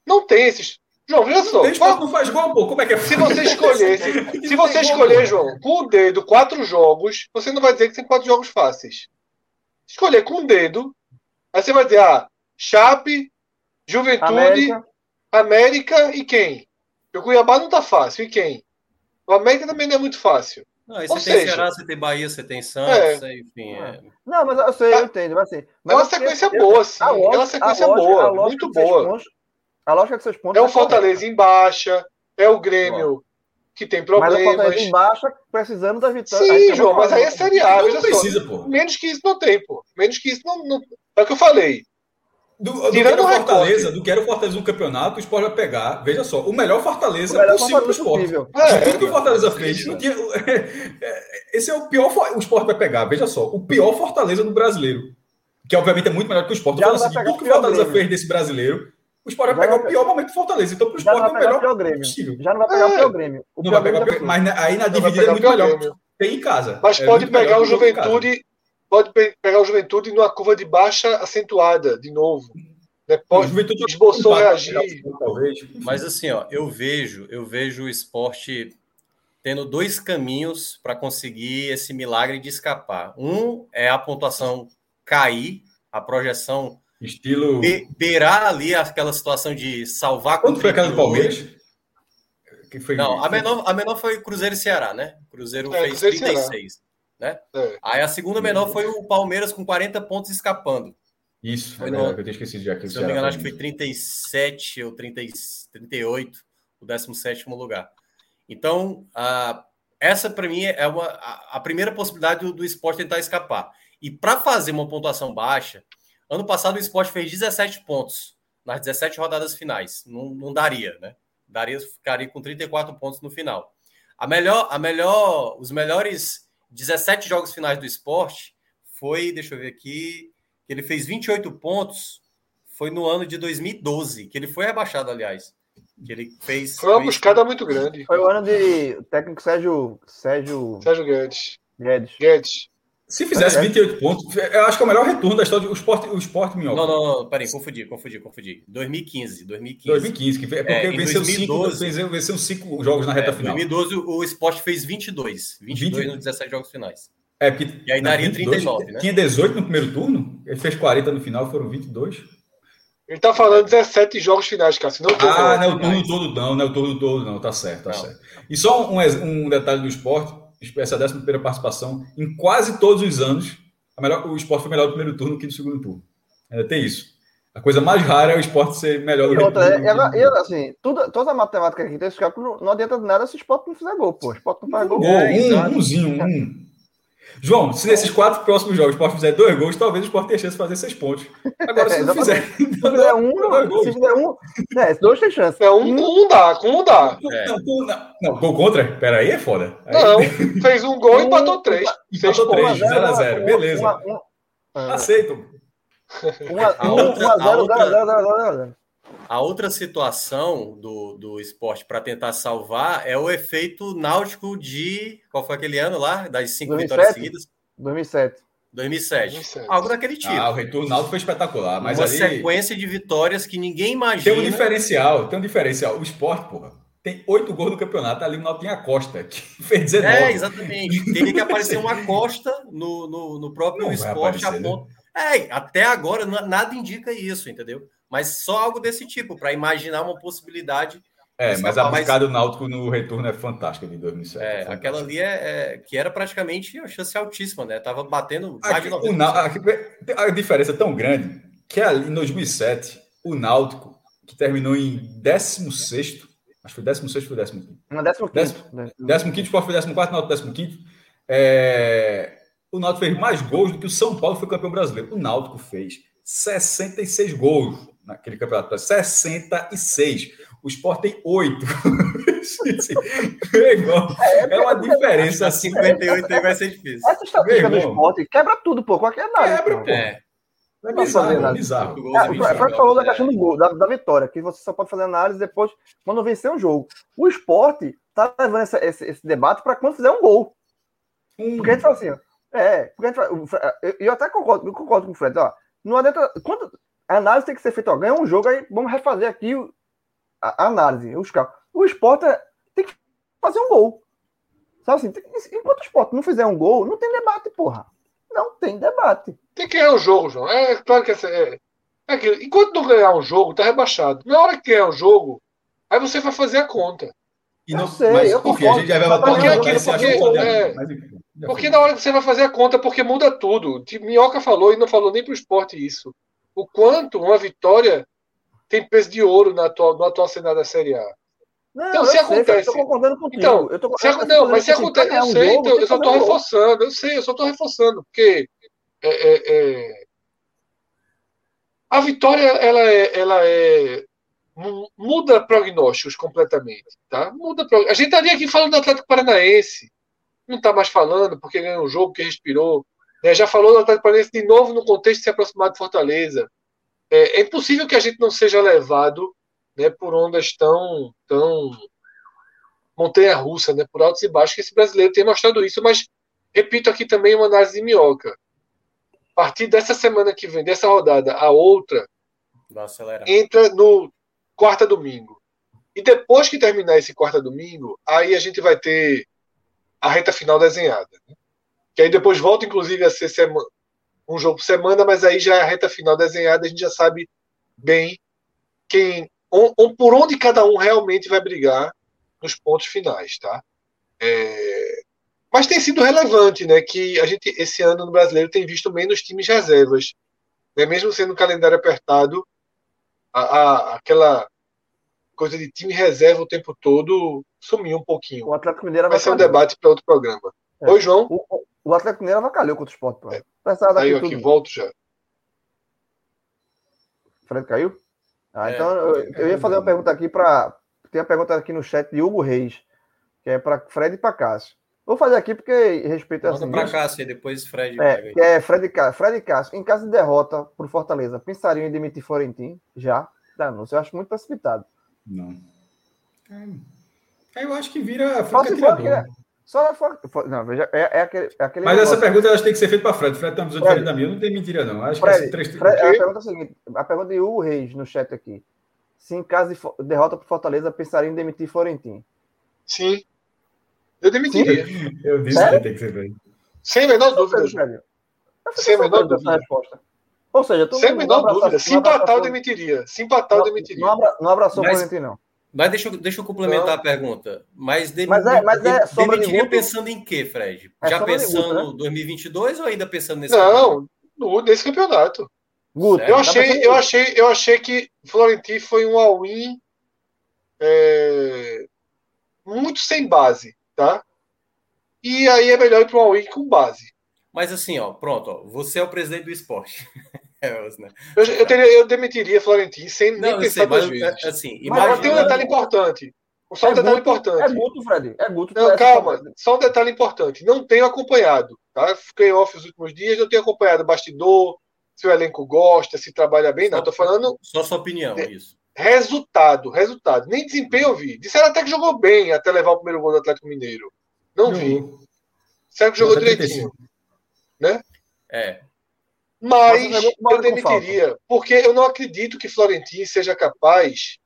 Não tem esses. João, veja só. O qual... não faz gol, pô. Como é que é? Se você escolher, se, se você escolher, João, com o dedo quatro jogos, você não vai dizer que tem quatro jogos fáceis. Escolher com o dedo, aí você vai dizer, ah, Chape, Juventude, América, América e quem? O Cuiabá não tá fácil. E quem? O América também não é muito fácil. Não, aí você Ou tem seja, Ceará, você tem Bahia, você tem Santos, é. enfim. É. Não, mas eu sei, eu entendo. Mas, assim, mas é uma sequência boa, sim. é uma sequência boa, muito boa. Pontos, a lógica de seus pontos. É o Fortaleza em baixa, é o Grêmio que tem problemas. Mas o Fortaleza em baixa, precisando da vitória. Sim, João, mas aí é Série A. Não precisa, pô. Menos que isso não tem, pô. Menos que isso não. não... É o que eu falei. Do, do Tirando o Fortaleza, do que era o Fortaleza no campeonato, o Sport vai pegar, veja só, o melhor Fortaleza o melhor possível do Sport. É, tudo que o Fortaleza fez, tinha, esse é o pior. O Sport vai pegar, veja só, o pior Fortaleza do brasileiro. Que obviamente é muito melhor que o Sport. Então, assim, tudo que o Fortaleza fez desse brasileiro, o Sport vai pegar vai... o pior momento do Fortaleza. Então, para o Sport é o melhor Grêmio. possível. Já não vai pegar é. o pior Grêmio. O não vai pegar o pior, mas aí na dividida é muito melhor. Tem em casa. Mas é pode pegar o Juventude. Pode pegar o Juventude numa curva de baixa acentuada, de novo. Depois né? esboçou reagir. Talvez. Mas assim, ó, eu vejo, eu vejo o esporte tendo dois caminhos para conseguir esse milagre de escapar. Um é a pontuação cair, a projeção estilo be beirar ali aquela situação de salvar Quanto foi aquela do Palmeiras? Que foi Não, a menor, a menor foi Cruzeiro e Ceará, né? Cruzeiro é, fez Cruzeiro 36, né? É. Aí a segunda menor foi o Palmeiras com 40 pontos escapando. Isso, foi é no, eu tinha esquecido já. Que se eu não me engano, acho que foi 37 ou 30, 38, o 17 lugar. Então, uh, essa para mim é uma, a, a primeira possibilidade do, do, esporte tentar escapar. E para fazer uma pontuação baixa, ano passado o esporte fez 17 pontos nas 17 rodadas finais. Não, não daria, né? Daria, ficaria com 34 pontos no final. A melhor, a melhor, os melhores 17 jogos finais do esporte foi, deixa eu ver aqui, que ele fez 28 pontos, foi no ano de 2012, que ele foi rebaixado, aliás. Que ele fez. Foi uma buscada muito grande. Foi o ano de o técnico Sérgio. Sérgio. Sérgio Guedes. Guedes. Guedes. Se fizesse 28 pontos, eu acho que é o melhor retorno da história do esporte, o esporte minhoca. Não, não, não, peraí, confundi, confundi, confundi. 2015, 2015. 2015, que é porque é, venceu, 2012, cinco, venceu cinco jogos na reta é, final. Em 2012, o esporte fez 22, 22 20... nos 17 jogos finais. É, porque, e aí daria 22, 39, né? Tinha 18 no primeiro turno, ele fez 40 no final, foram 22. Ele tá falando 17 jogos finais, Cássio. Não ah, não é o turno todo, não, não é o turno todo, não, tá certo, tá não. certo. E só um, um detalhe do esporte, essa 11 primeira participação, em quase todos os anos, a melhor, o esporte foi melhor no primeiro turno que no segundo turno. Ainda tem isso. A coisa mais rara é o esporte ser melhor do que outra, é, ela- e, assim, tudo, toda a matemática que tem, esse cálculo, não adianta de nada se o esporte não fizer gol, pô. O esporte não faz gol. Gol, É, um, exato. umzinho, um. João, se nesses quatro próximos jogos o Sport fizer dois gols, talvez o Sport tenha chance de fazer seis pontos. Agora, se não fizer. Se fizer um, dois gols. se fizer um, é, dois tem chance. Não, um, um dá, com um dá. É. Não, não, não, não, gol contra? Pera aí, é foda. Aí, Não, fez um gol e empatou três. Empatou três. pontos. 0 a 0, beleza. Uma, uma, uma, Aceito. uma, A uma, outra- uma, a outra- situação do, do esporte para tentar salvar é o efeito náutico de. Qual foi aquele ano lá? Das cinco 2007? vitórias seguidas? 2007. 2007. 2007. Algo daquele tipo. Ah, o retorno Náutico foi espetacular, mas Uma ali sequência de vitórias que ninguém tem imagina. um diferencial, tem um diferencial. O Sport, porra, tem oito gols no campeonato, ali o Náutico tem a Costa, que fez 19. É, exatamente. Teria que aparecer uma costa no, no, no próprio Não esporte a né? ponto. É, até agora na- nada indica isso, entendeu? Mas só algo desse tipo, para imaginar uma possibilidade. É, Mas, a buscada do Náutico no retorno é fantástica de 2007. É, fantástica. aquela ali é, é- que era praticamente a chance altíssima, né? Tava batendo mais Aqui, de o 90%. Nau- aqui, a diferença é tão grande que ali em 2007, o Náutico, que terminou em 16, acho que foi 16 ou foi 15. Uma décimo Décimo- quinto. né? 15, o Sport foi 14, Náutico 15. É... O Náutico fez mais gols do que o São Paulo foi campeão brasileiro. O Náutico fez 66 gols naquele campeonato. 66. O Sport tem 8. é, é uma diferença A assim. 58 aí vai ser difícil. Essa estatística do esporte quebra tudo, pô. Qualquer análise. Quebra, pô. É, É Não bizarro, fazer nada. é bizarro. Gols É, o 20 Fred jogos, falou da é. questão do gol, da, da vitória, que você só pode fazer análise depois, quando vencer um jogo. O esporte tá levando essa- esse, esse debate para quando fizer um gol. Um, Porque a gente fala assim, ó, é, porque a gente eu, eu até concordo, eu concordo com o Fred, ó, não adianta, quando, a análise tem que ser feita, ó, ganha um jogo, aí vamos refazer aqui a, análise, os carros. O esporte é- tem que fazer um gol. Sabe assim, tem- enquanto o esporte não fizer um gol, não tem debate, porra. Não tem debate. Tem que ganhar o jogo, João. É claro que é, é aquilo. Enquanto não ganhar um jogo, tá rebaixado. Na hora que ganhar o jogo, aí você vai fazer a conta. E Eu não, sei, mas, eu enfim, a gente já vai porque aquilo- porque- assunto, é, Porque na hora que você vai fazer a conta, porque muda tudo. Minhoca falou e não falou nem pro esporte isso. O quanto uma vitória tem peso de ouro na atual, no atual cenário da Série A. Não, Então, se sei, acontece- Eu tô concordando contigo. Então, eu tô, Se eu não, mas se assim, acontece, pra eu sei, então, eu só gol. reforçando, eu sei, eu só tô reforçando, porque é, é, é, a vitória ela é, ela é mu- muda prognósticos completamente, tá? Muda prog- a gente estaria aqui falando do Atlético Paranaense, não está mais falando porque ganhou um jogo que respirou, né? Já falou do Atlético Paranaense de novo no contexto de se aproximar de Fortaleza. É, é impossível que a gente não seja levado, né, por ondas tão tão montanha russa, né, por altos e baixos, que esse brasileiro tem mostrado isso, mas repito aqui também uma análise de minhoca. A partir dessa semana que vem, dessa rodada, a outra, entra no quarta domingo. E depois que terminar esse quarta domingo, aí a gente vai ter a reta final desenhada. né? Que aí depois volta, inclusive, a ser sema- um jogo por semana, mas aí já é a reta final desenhada, a gente já sabe bem quem, on- on- por onde cada um realmente vai brigar nos pontos finais, tá? É, Mas tem sido relevante, né? Que a gente esse ano no brasileiro tem visto menos times reservas, né? Mesmo sendo um calendário apertado, a, a- aquela coisa de time reserva o tempo todo sumiu um pouquinho. O Atlético Mineiro Vai ser um debate para outro programa. É. Oi, João. O, o- Atlético Mineiro avacalhou contra o Sport. Pô. Daqui eu aqui volto já. Fred caiu? Ah, É. então eu, eu ia fazer uma pergunta aqui para. Tem uma pergunta aqui no chat de Hugo Reis, que é para Fred e para Cássio. Vou fazer aqui porque respeito Manda assim. pra cá, e depois Fred É, aí. que é Fred e Cássio. Fred e Cássio, em caso de derrota por Fortaleza, pensariam em demitir Florentino? Já? Danou. Eu acho muito precipitado. Não. É, eu acho que vira Só fica se for tirador. aquele- Só for, for- não, veja, é, é aquele, é aquele Mas essa negócio. pergunta elas tem que ser feita para Fred. Fred visão Fred. diferente da minha. Não tem mentira, não. Acho que Fred, esse três Fred, a pergunta é a seguinte: a pergunta de Hugo Reis no chat aqui. Se em caso de derrota por Fortaleza, pensariam em demitir Florentino? Sim. Eu demitiria. Eu disse Sério? que tem que ser feito. Sem a menor dúvida. Sem a menor dúvida. resposta. Ou seja, tu Sem a menor dúvida. Se empatar, eu demitiria. Se empatar, eu não- demitiria. Não, abra, não abraçou o Mas- Florentino, não. Mas deixa, eu- deixa eu complementar Não. a pergunta. Mas, dem- Mas é- mas é de demitiria Guto? pensando em quê, Fred? É Já de pensando Guto, né? no 2022 ou ainda pensando nesse campeonato? Não, no- nesse campeonato. Guto, eu achei, eu achei, eu achei que Florentino foi um all-in é, muito sem base, tá? E aí é melhor ir para um all-in com base. Mas assim, ó, pronto, ó, você é o presidente do esporte. é, né? eu, eu, teria, eu demitiria Florentino sem não, nem pensar sei, duas vezes. É, assim, mas tem um detalhe importante. Só um é detalhe Guto, importante. É Guto, Fred. É Guto. Não, calma. Só um detalhe importante. Não tenho acompanhado. Tá? Fiquei off os últimos dias. Não tenho acompanhado bastidor, se o elenco gosta, se trabalha bem. Não, estou falando. Só sua opinião, é isso. Resultado, resultado. Nem desempenho eu vi. Disseram até que jogou bem até levar o primeiro gol do Atlético Mineiro. Não, não. vi. Será que jogou direitinho? Né? É. Mas, eu demitiria, porque eu não acredito que Florentino seja capaz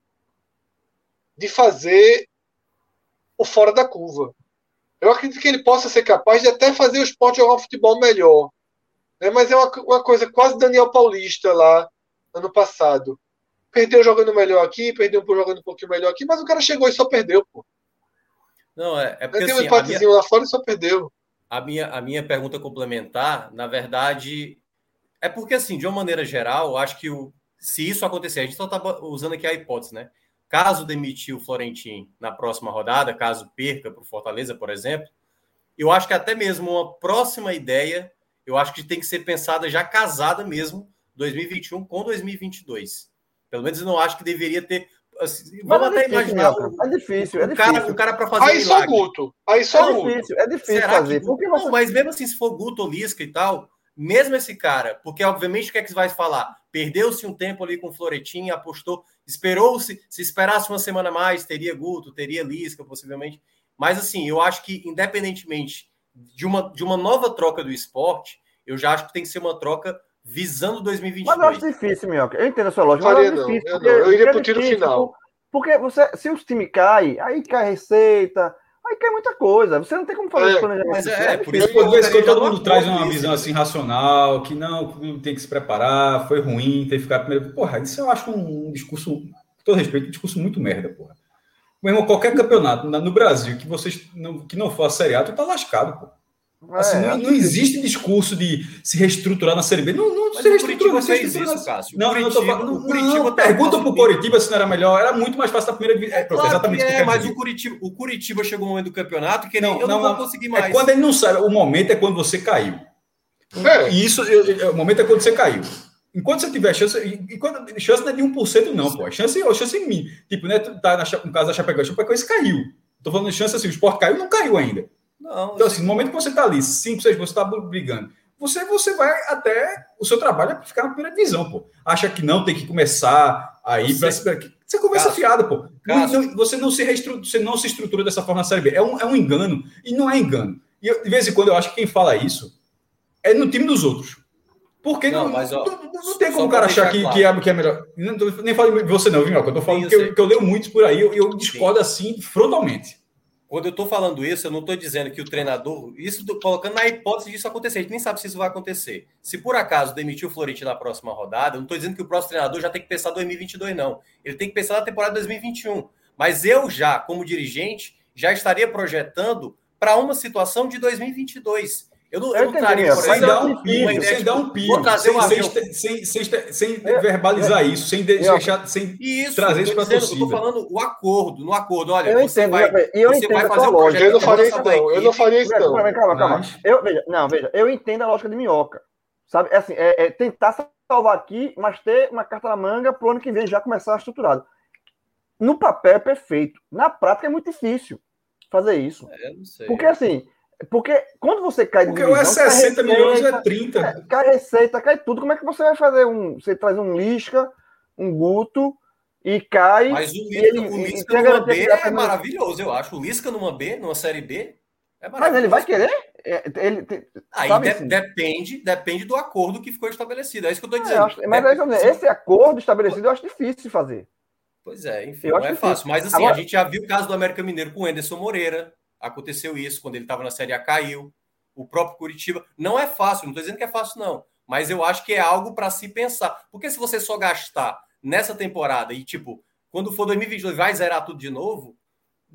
de fazer o fora da curva. Eu acredito que ele possa ser capaz de até fazer o esporte jogar um futebol melhor. Né? Mas é uma, uma coisa quase Daniel Paulista lá, ano passado. Perdeu jogando melhor aqui, perdeu jogando um pouquinho melhor aqui, mas o cara chegou e só perdeu, pô. Não, é, é porque um assim, empatezinho minha, lá fora e só perdeu. A minha, a minha pergunta complementar, na verdade, é porque, assim, de uma maneira geral, eu acho que o, se isso acontecer, a gente só está usando aqui a hipótese, né? Caso demitir o Florentino na próxima rodada, caso perca para o Fortaleza, por exemplo, eu acho que até mesmo uma próxima ideia, eu acho que tem que ser pensada já casada mesmo, 2021 com 2022. Pelo menos eu não acho que deveria ter. Assim, vamos é até difícil, imaginar. é difícil, é o difícil. Cara, o cara para fazer. Aí um só Guto. Aí só é Difícil, é difícil Será fazer. Que, não, mas mesmo assim, se for Guto ou Lisca e tal, mesmo esse cara, porque obviamente o que é que você vai falar? Perdeu-se um tempo ali com o Floretinho, apostou, esperou-se, se esperasse uma semana mais, teria Guto, teria Lisca, possivelmente. Mas assim, eu acho que independentemente de uma, de uma nova troca do esporte, eu já acho que tem que ser uma troca visando 2022. Mas eu acho difícil, Minhoca. Eu entendo a sua lógica, Faria, mas eu acho difícil. Não, eu, não. eu iria pro tiro final. Porque você, se os times caem, aí cai receita, Aí quer muita coisa. Você não tem como fazer é, planejamento. Mas é, é por isso que que todo mundo traz uma visão assim racional, que não, que tem que se preparar, foi ruim, tem que ficar primeiro. Porra, isso eu acho um, um discurso, com todo respeito, um discurso muito merda, porra. Meu irmão, qualquer campeonato no Brasil que vocês não, que não for a Série A, tu tá lascado, Assim, é, não, não, existe discurso de se reestruturar na Série B. Não, não se reestrutura. Não fez isso, Cássio. Não, Curitiba, não, tô, não, Curitiba não, tá pergunta pro Coritiba se não era melhor. Era muito mais fácil da primeira é, claro exatamente é, mas o Curitiba, o Curitiba chegou no momento do campeonato que não, eu não, vou conseguir é mais. É quando ele não sabe. O momento é quando você caiu. É. E isso, o momento é quando você caiu. Enquanto você tiver chance, e quando, chance não é de 1% não, pô. Chance, chance em mim. Tipo, né, tá na, no caso da Chapecoense, a Chapecoense caiu. Tô falando de chance assim, o esporte caiu, não caiu ainda. Não, então, assim, no momento que você está ali, 5, 6, você está brigando, você, você vai até. O seu trabalho é ficar na primeira divisão, pô. Acha que não tem que começar aí. Pra, você começa Cássio, fiada, pô. Você, não se você não se estrutura dessa forma na Série B. É um, é um engano. E não é engano. E eu, de vez em quando eu acho que quem fala isso é no time dos outros. Porque não, não, mas, ó, não, não tem como o cara achar que, claro. que, é, que é melhor. Não, nem falo de você, não, viu? Eu tô falando Sim, que, eu, que, eu, leio muito por aí, eu, eu discordo Sim. assim frontalmente. Quando eu estou falando isso, eu não estou dizendo que o treinador. Isso colocando na hipótese disso acontecer. A gente nem sabe se isso vai acontecer. Se por acaso demitir o Florentino na próxima rodada, eu não estou dizendo que o próximo treinador já tem que pensar 2022, não. Ele tem que pensar na temporada 2021. Mas eu já, como dirigente, já estaria projetando para uma situação de 2022. Eu não, eu não traria, por exemplo, dar um pio, sem dar um pio, sem, sem, sem, sem, verbalizar isso, sem deixar, sem isso, trazer isso para a torcida. Eu estou falando o acordo, no acordo, olha, eu você entendo, vai, eu você vai fazer um projeto. Eu não faria isso não, eu não faria isso não. Calma, calma, Eu, veja, não, veja, eu entendo a lógica de minhoca, sabe? É assim, é, é tentar salvar aqui, mas ter uma carta na manga para o ano que vem já começar estruturado. No papel é perfeito, na prática é muito difícil fazer isso. É, não sei. Porque assim, porque quando você cai de Porque divisão, é 60 milhões é 30. É, cai receita, cai tudo. Como é que você vai fazer um. Você traz um Lisca, um Guto e cai. Mas o Lisca, ele, o Lisca numa B é maravilhoso, eu acho. O Lisca numa B, numa série B. É Mas ele vai querer? É, ele, Aí de, assim? depende, depende do acordo que ficou estabelecido. É isso que eu estou dizendo. Acho, mas é, esse acordo estabelecido eu acho difícil de fazer. Pois é, enfim, eu não é fácil. Mas assim, Agora, a gente já viu o caso do América Mineiro com o Enderson Moreira aconteceu isso, quando ele estava na Série A caiu. O próprio Curitiba. Não é fácil, não estou dizendo que é fácil, não. Mas eu acho que é algo para se pensar. Porque se você só gastar nessa temporada e, tipo, quando for 2022 vai zerar tudo de novo,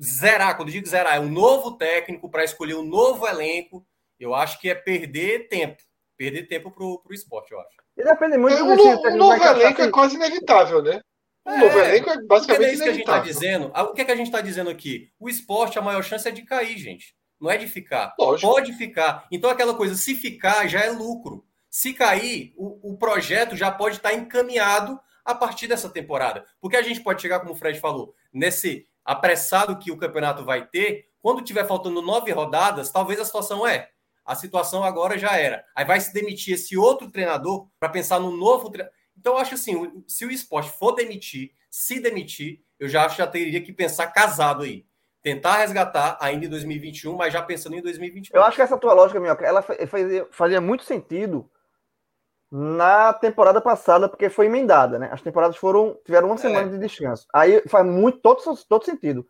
zerar, quando eu digo zerar, é um novo técnico para escolher um novo elenco, eu acho que é perder tempo. perder tempo pro, pro esporte, eu acho. E depende muito É, do um, um novo elenco é quase inevitável, né? É, novo elenco é não é basicamente isso que a gente está dizendo. Ah, O que, é que a gente está dizendo aqui? O esporte, a maior chance é de cair, gente. Não é de ficar. Lógico. Pode ficar. Então, aquela coisa, se ficar, já é lucro. Se cair, o, o projeto já pode estar encaminhado a partir dessa temporada. Porque a gente pode chegar, como o Fred falou, nesse apressado que o campeonato vai ter, quando tiver faltando nove rodadas, talvez a situação é. A situação agora já era. Aí vai se demitir esse outro treinador para pensar no novo treinador. Então, eu acho assim: se o esporte for demitir, se demitir, eu já acho que já teria que pensar casado aí. Tentar resgatar ainda em 2021, mas já pensando em 2022. Eu acho que essa tua lógica, Minhoca, ela fa- fazia, fazia muito sentido na temporada passada, porque foi emendada, né? As temporadas foram tiveram uma É. semana de descanso. Aí faz muito todo, todo sentido.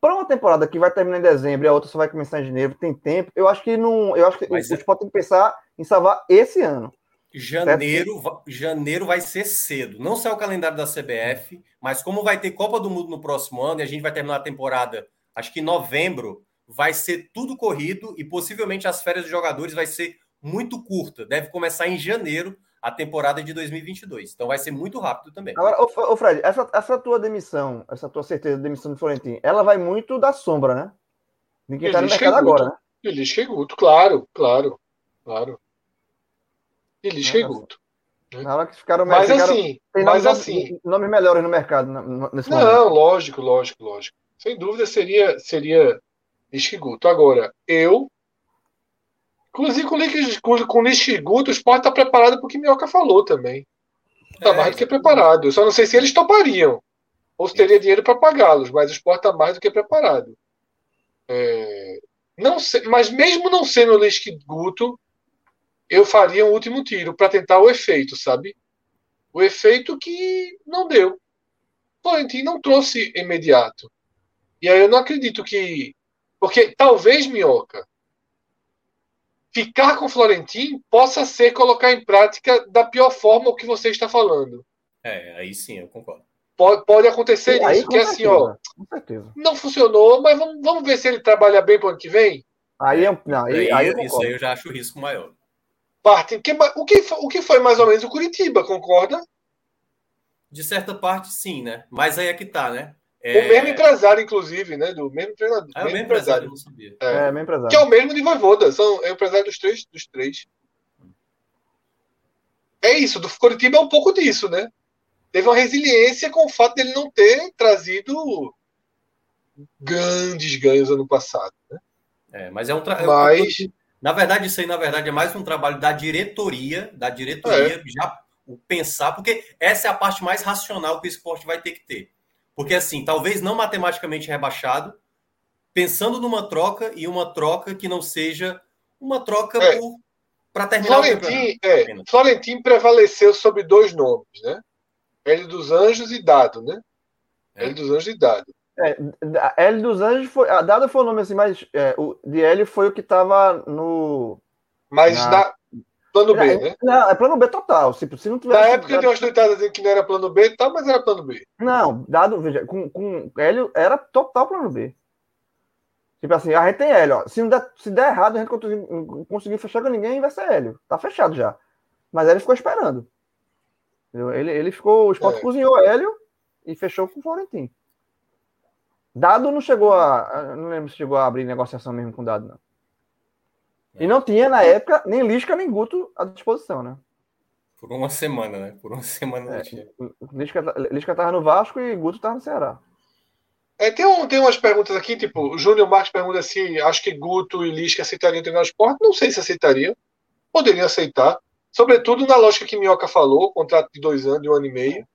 Para uma temporada que vai terminar em dezembro e a outra só vai começar em janeiro, tem tempo. Eu acho que não, eu acho que Mas o é- Sport tem que pensar em salvar esse ano. Janeiro, janeiro vai ser cedo. Não sei o calendário da CBF, mas como vai ter Copa do Mundo no próximo ano e a gente vai terminar a temporada, acho que em novembro, vai ser tudo corrido e possivelmente as férias dos jogadores vai ser muito curta. Deve começar em janeiro a temporada de 2022. Então vai ser muito rápido também. Agora, ô, ô Fred, essa, essa tua demissão, essa tua certeza de demissão do Florentino, ela vai muito da sombra, né? De quem tá no mercado chegou, agora, né? E Lisca e Guto, claro, claro, claro. E Lisca e. Guto. Na hora que ficaram Mas ficaram- assim, tem mas nomes, assim, nomes melhores no mercado nesse momento. não, lógico, lógico, lógico. Sem dúvida seria seria Lisca e Guto. Agora, eu inclusive com o Lisca- com o Lisca e Guto, o esporte está preparado para o que Minhoca falou também. Está É, mais do que preparado. Eu só não sei se eles topariam ou se teria dinheiro para pagá-los, mas o esporte está mais do que preparado. É, não sei, mas mesmo não sendo o Lisca e Guto, eu faria um último tiro para tentar o efeito, sabe? O efeito que não deu. O Florentino não trouxe imediato. E aí eu não acredito que. Porque talvez, Minhoca, ficar com o Florentino possa ser colocar em prática da pior forma o que você está falando. É, aí sim, eu concordo. Pode, pode acontecer Aí, isso, que é assim, ó, certeza, Com certeza. não funcionou, mas vamos, vamos ver se ele trabalha bem para o ano que vem. Aí, é- não, aí, Aí, aí eu isso aí eu já acho o risco maior. Parte, que, o, que, o que foi mais ou menos o Curitiba, concorda? De certa parte, sim, né? Mas aí é que tá, né? O mesmo empresário, inclusive, né? Do mesmo treinador. Ah, é o mesmo empresário, eu não sabia. É. É, meu empresário. Que é o mesmo de Voivoda. São, é o empresário dos três, dos três. É isso, do Curitiba é um pouco disso, né? Teve uma resiliência com o fato dele não ter trazido grandes ganhos ano passado. Né? É, mas é um tra... Mas Na verdade, isso aí, na verdade, é mais um trabalho da diretoria, da diretoria já o pensar, porque essa é a parte mais racional que o esporte vai ter que ter. Porque, assim, talvez não matematicamente rebaixado, pensando numa troca e uma troca que não seja uma troca É. para terminar o campeonato. Florentino, é, Florentino prevaleceu sobre dois nomes, né? Hélio dos Anjos e Dado, né? É. Hélio dos Anjos e Dado. Da- Hélio dos Anjos foi. A Dada foi o nome assim, mas é, o de Hélio foi o que tava no. Mas Na- plano B, é, né? Não, é plano B total. Se, se não tivesse. Na época tem umas tuitadas dizendo que não era plano B e tal, mas era plano B. Não, dado, veja, com, com Hélio era total plano B. Tipo assim, a gente tem Hélio, ó. Se, não der, se der errado, a gente conseguir, conseguir fechar com ninguém, vai ser Hélio. Tá fechado já. Mas Hélio ficou esperando. Ele, ele ficou. O Sport É. cozinhou Hélio e fechou com o Florentino. Dado não chegou a. eu Não lembro se chegou a abrir negociação mesmo com Dado, não. E não tinha, na época, nem Lisca nem Guto à disposição, né? Por uma semana, né? Por uma semana É. não tinha. Lisca, Lisca tava no Vasco e Guto tava no Ceará. É, tem, um, tem umas perguntas aqui, tipo, o Júnior Marques pergunta se acho que Guto e Lisca aceitariam treinar o esporte. Não sei se aceitariam. Poderiam aceitar. Sobretudo na lógica que Minhoca falou, contrato de dois anos, de um ano e meio.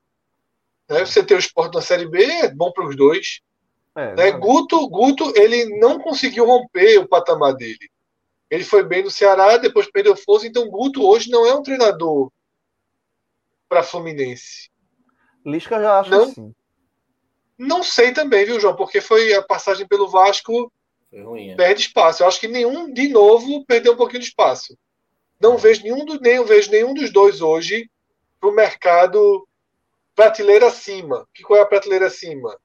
Né? Você ter o esporte na Série B é bom para os dois. É, Né? Guto, Guto, ele não conseguiu romper o patamar dele. Ele foi bem no Ceará, depois perdeu força. Então, Guto hoje não é um treinador para Fluminense. Lisca já acho Não. que sim. Não sei também, viu, João? Porque foi a passagem pelo Vasco Foi ruim. é. perde espaço. Eu acho que nenhum, de novo, perdeu um pouquinho de espaço. Não vejo nenhum, do, nem, eu vejo nenhum dos dois hoje para o mercado prateleira acima. Que qual é a prateleira acima?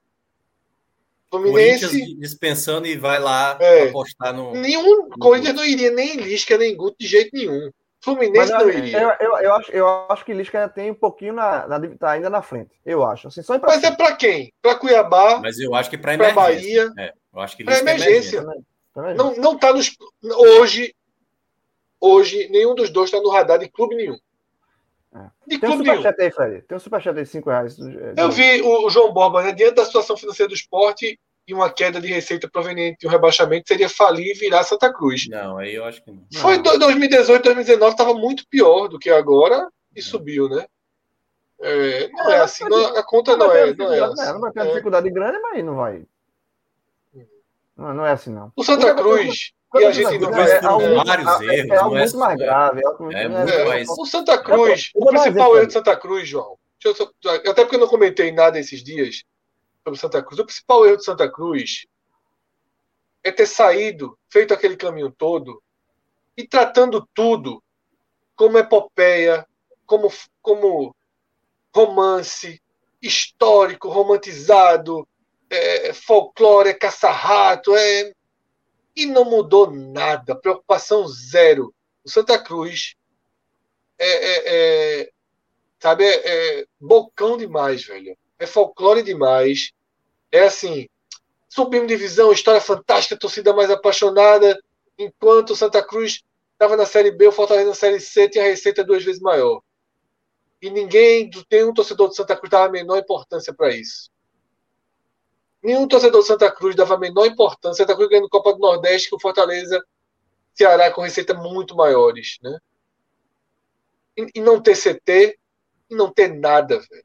Fluminense. dispensando e vai lá É. apostar no. Nenhum Corinthians não iria nem em Lisca nem em Guto de jeito nenhum. Fluminense Mas não iria. eu, eu, eu acho, eu acho que Lisca ainda tem um pouquinho na, na, tá ainda na frente. Eu acho. Assim, só Mas é para quem? Para Cuiabá, Mas eu acho que para para emergência. Bahia. É, eu acho que Pra Lisca é emergência. Também. Não, não tá nos. Hoje, hoje, nenhum dos dois está no radar de clube nenhum. É. Tem um superchat aí, Fred. Tem um superchat aí de 5 reais. é, Eu vi o, João Borba, né, diante da situação financeira do esporte e uma queda de receita proveniente de um rebaixamento, seria falir e virar Santa Cruz. Não, aí eu acho que não. Foi do- 2018, 2019, estava muito pior do que agora e subiu, né? É, não é assim, não- a conta não vai é, não é assim. Não vai ter uma É. dificuldade grande, mas não vai. Não, não é assim, não. O Santa Cruz, e a gente não é, vários é, erros, é algo muito mais grave. É, algo- É o Santa Cruz, o principal erro de Santa Cruz, João, até porque eu não comentei nada esses dias sobre Santa Cruz, o principal erro de Santa Cruz é ter saído, feito aquele caminho todo e tratando tudo como epopeia, como, como romance histórico, romantizado, é, folclore, é caça-rato, é... e não mudou nada, preocupação zero. O Santa Cruz é, é- é, sabe, é, é bocão demais, velho. É folclore demais. É assim, subimos divisão, história fantástica, torcida mais apaixonada, enquanto o Santa Cruz estava na Série B, o Fortaleza na Série C tinha a receita duas vezes maior. E ninguém, nenhum torcedor de Santa Cruz dava a menor importância para isso. Nenhum torcedor de Santa Cruz dava a menor importância. Santa Cruz ganhando Copa do Nordeste, que o Fortaleza, Ceará com receita muito maiores, né? E, e não ter CT, e não ter nada, velho.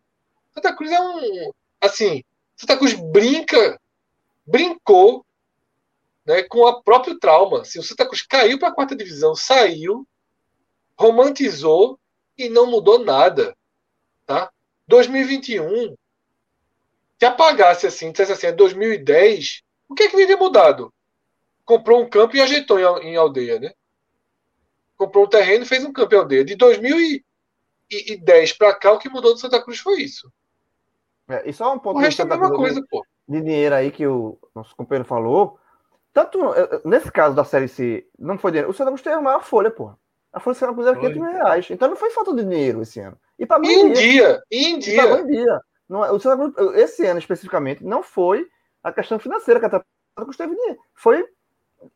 Santa Cruz é um. Assim, Santa Cruz brinca, brincou né, com o próprio trauma. Assim, o Santa Cruz caiu para a quarta divisão, saiu, romantizou e não mudou nada. Tá? 2021, se apagasse assim, dissesse assim, é 2010, o que é que teria mudado? Comprou um campo e ajeitou em, al- em aldeia, né? Comprou um terreno e fez um campo em aldeia. De 2010 para cá, o que mudou do Santa Cruz foi isso. É, e só um ponto O resto é a mesma Cruz coisa, pô. de dinheiro aí que o nosso companheiro falou. Tanto eh, eh, nesse caso da Série C, não foi dinheiro. O Santa Cruz teve a maior folha, porra. A folha do Santa Cruz era Foi. 500 mil reais. Então não foi falta de dinheiro esse ano. E pagou E em em dia. e em E dia. Não, é- o Santa Cruz, esse ano especificamente, não foi a questão financeira que a Santa Cruz teve dinheiro. Foi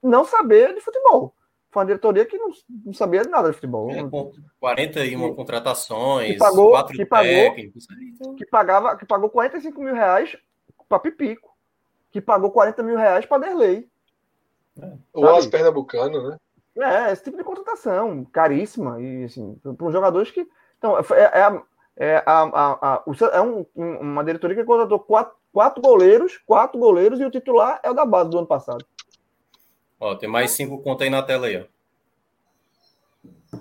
não saber de futebol. Foi uma diretoria que não, não sabia de nada de futebol. É, com 41 contratações, que pagou- quatro que pagou- técnicos. Então, que pagava, que pagou 45 mil reais para Pipico, que pagou 40 mil reais para Derlei. O Wallace Pernambucano, né? É, esse tipo de contratação caríssima e assim, para os jogadores que. Então, é, é, a- é, a, a, a- é um- um- uma diretoria que contratou quatro, quatro goleiros, quatro goleiros, e o titular é o da base do ano passado. ó, tem mais cinco contas aí na tela aí, ó.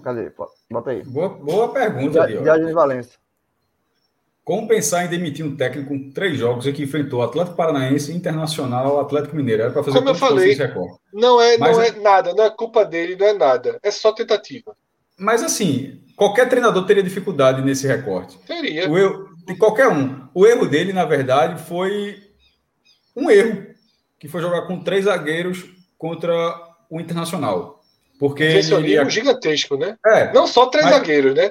Cadê? Bota aí. Boa, boa pergunta, Diogo. Viagem de Valência. Como pensar em demitir um técnico com três jogos e que enfrentou Atlético Paranaense, Internacional, Atlético Mineiro? Era para fazer Como eu falei. Não é, Mas não é nada, não é culpa dele, não é nada. É só tentativa. Mas assim, qualquer treinador teria dificuldade nesse recorte. Teria. O erro, de qualquer um. O erro dele, na verdade, foi um erro, que foi jogar com três zagueiros contra o Internacional. Porque ele Invencionismo iria... gigantesco, né? É, Não só três Mas- zagueiros, né?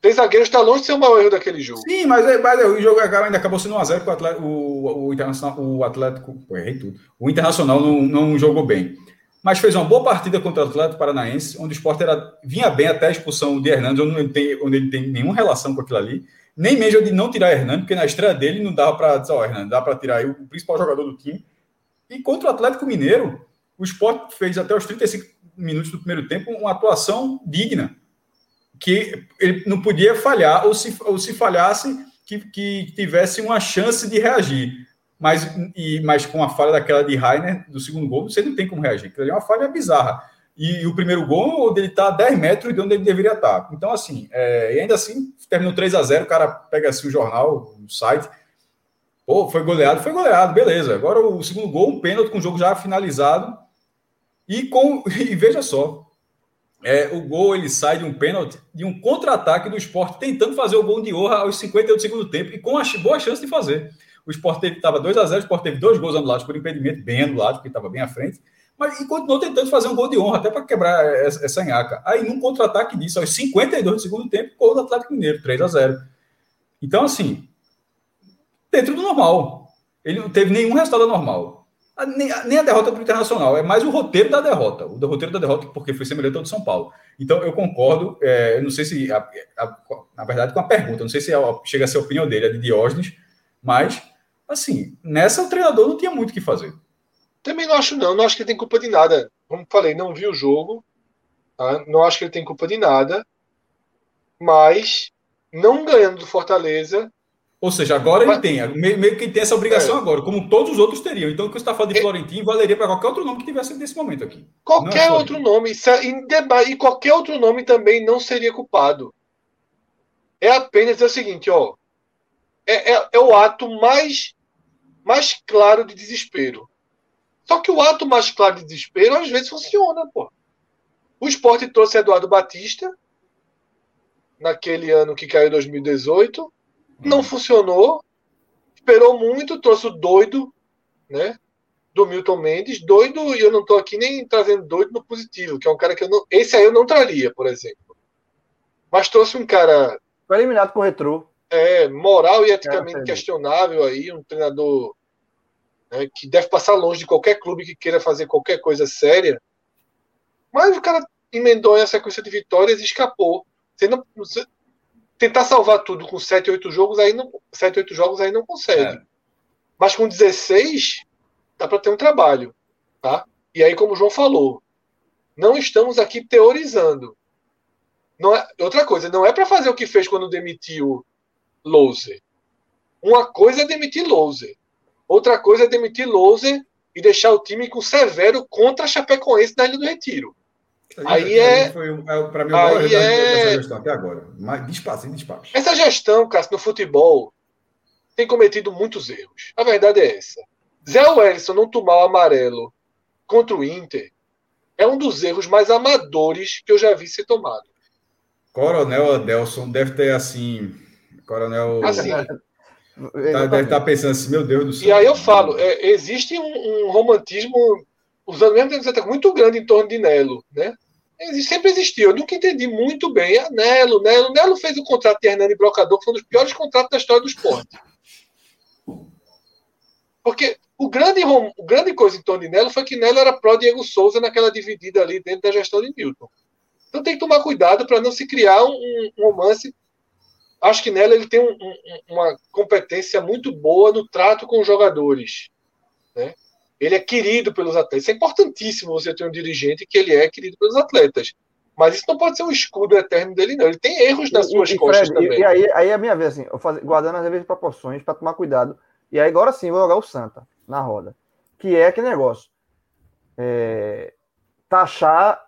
Três zagueiros está longe de ser o maior erro daquele jogo. Sim, mas, é- mas é, o jogo ainda acabou sendo 1x0 porque o Atlético, o, o Internacional, o Atlético, pô, errei tudo. O Internacional não, não jogou bem. Mas fez uma boa partida contra o Atlético Paranaense, onde o Sport era, vinha bem até a expulsão de Hernandes, onde, não tem, onde ele tem nenhuma relação com aquilo ali. Nem mesmo de não tirar Hernandes, porque na estreia dele não dava para dizer, ó, Hernandes, dá para tirar o principal jogador do time. E contra o Atlético Mineiro, o Sport fez até os 35 minutos do primeiro tempo uma atuação digna que ele não podia falhar, ou se, ou se falhasse, que, que tivesse uma chance de reagir. Mas, e, mas com a falha daquela de Rainer, do segundo gol, você não tem como reagir. Aquilo é uma falha bizarra. E, e o primeiro gol, ele está a 10 metros de onde ele deveria estar. Então, assim, é, e ainda assim, terminou 3 a 0 o cara pega assim o jornal, o site. Pô, foi goleado, foi goleado, beleza. Agora o segundo gol, um pênalti com o jogo já finalizado. E, com, e veja só, é, o gol ele sai de um pênalti, de um contra-ataque do esporte, tentando fazer o gol de honra aos 58 do segundo tempo e com a boa chance de fazer. O esporte estava 2 a 0 o esporte teve dois gols anulados por impedimento, bem anulados, porque estava bem à frente, Mas e continuou tentando fazer um gol de honra, até para quebrar essa, essa nhaca. Aí, num contra-ataque disso, aos 52 do segundo tempo, gol do Atlético Mineiro, 3 a 0 Então, assim, dentro do normal. Ele não teve nenhum resultado normal. Nem, nem a derrota para o Internacional, é mais o roteiro da derrota. O roteiro da derrota, porque foi semelhante ao de São Paulo. Então, eu concordo, é, eu não sei se, a, a, na verdade, com a pergunta, não sei se é chega a ser a opinião dele, a de Diógenes, mas, assim, nessa o treinador não tinha muito o que fazer. Também não acho, não. Não acho que ele tem culpa de nada. Como falei, não vi o jogo. Tá? Não acho que ele tem culpa de nada. Mas, não ganhando do Fortaleza. Ou seja, agora mas, ele tem. Meio, meio que tem essa obrigação é. agora, como todos os outros teriam. Então, o que você está falando de é, Florentino valeria para qualquer outro nome que tivesse nesse momento aqui. Qualquer é outro nome. E qualquer outro nome também não seria culpado. É apenas o seguinte, ó. É, é, é o ato mais, mais claro de desespero. Só que o ato mais claro de desespero às vezes funciona, pô. O esporte trouxe Eduardo Batista, naquele ano que caiu em 2018. Não uhum. funcionou. Esperou muito, trouxe o doido, né? Do Milton Mendes. Doido, e eu não estou aqui nem trazendo doido no positivo, que é um cara que eu não. Esse aí eu não traria, por exemplo. Mas trouxe um cara. Foi eliminado com o retrô. É, moral e eticamente é, questionável aí, um treinador né, que deve passar longe de qualquer clube que queira fazer qualquer coisa séria. Mas o cara emendou a sequência de vitórias e escapou. Você não, você, tentar salvar tudo com 7, 8 jogos aí não, 7, 8 jogos aí não consegue. É. Mas com 16 dá para ter um trabalho, tá? E aí como o João falou, não estamos aqui teorizando. Não é, outra coisa, não é para fazer o que fez quando demitiu Louser. Uma coisa é demitir Louser. Outra coisa é demitir Louser e deixar o time com Severo contra a Chapecoense da Ilha do Retiro. Aí é. Foi, é, para mim, o maior é... gestão até agora. Mas despacho, despacho. Essa gestão, Cássio, no futebol tem cometido muitos erros. A verdade é essa. Zé Wellison não tomar o amarelo contra o Inter é um dos erros mais amadores que eu já vi ser tomado. Coronel Adelson deve ter assim. Coronel. Assim, Tá, deve estar tá pensando assim, meu Deus do céu. E aí eu falo, é, existe um, um, romantismo, usando mesmo termo muito grande em torno de Nelo, né? sempre existiu. Eu nunca entendi muito bem. A Nelo, Nelo, Nelo fez o contrato de Hernani Brocador, que foi um dos piores contratos da história do esporte. Porque o grande, o grande coisa em torno de Nelo foi que Nelo era pró Diego Souza naquela dividida ali dentro da gestão de Newton. Então tem que tomar cuidado para não se criar um, um romance acho que nela ele tem um, um, uma competência muito boa no trato com os jogadores. Né? Ele é querido pelos atletas. É importantíssimo você ter um dirigente que ele é querido pelos atletas. Mas isso não pode ser um escudo eterno dele, não. Ele tem erros nas suas e, costas Fred, também. E, aí, aí é a minha vez, assim, eu faz, guardando as devidas proporções para tomar cuidado. E aí agora sim, vou jogar o Santa na roda. Que é aquele negócio. É, taxar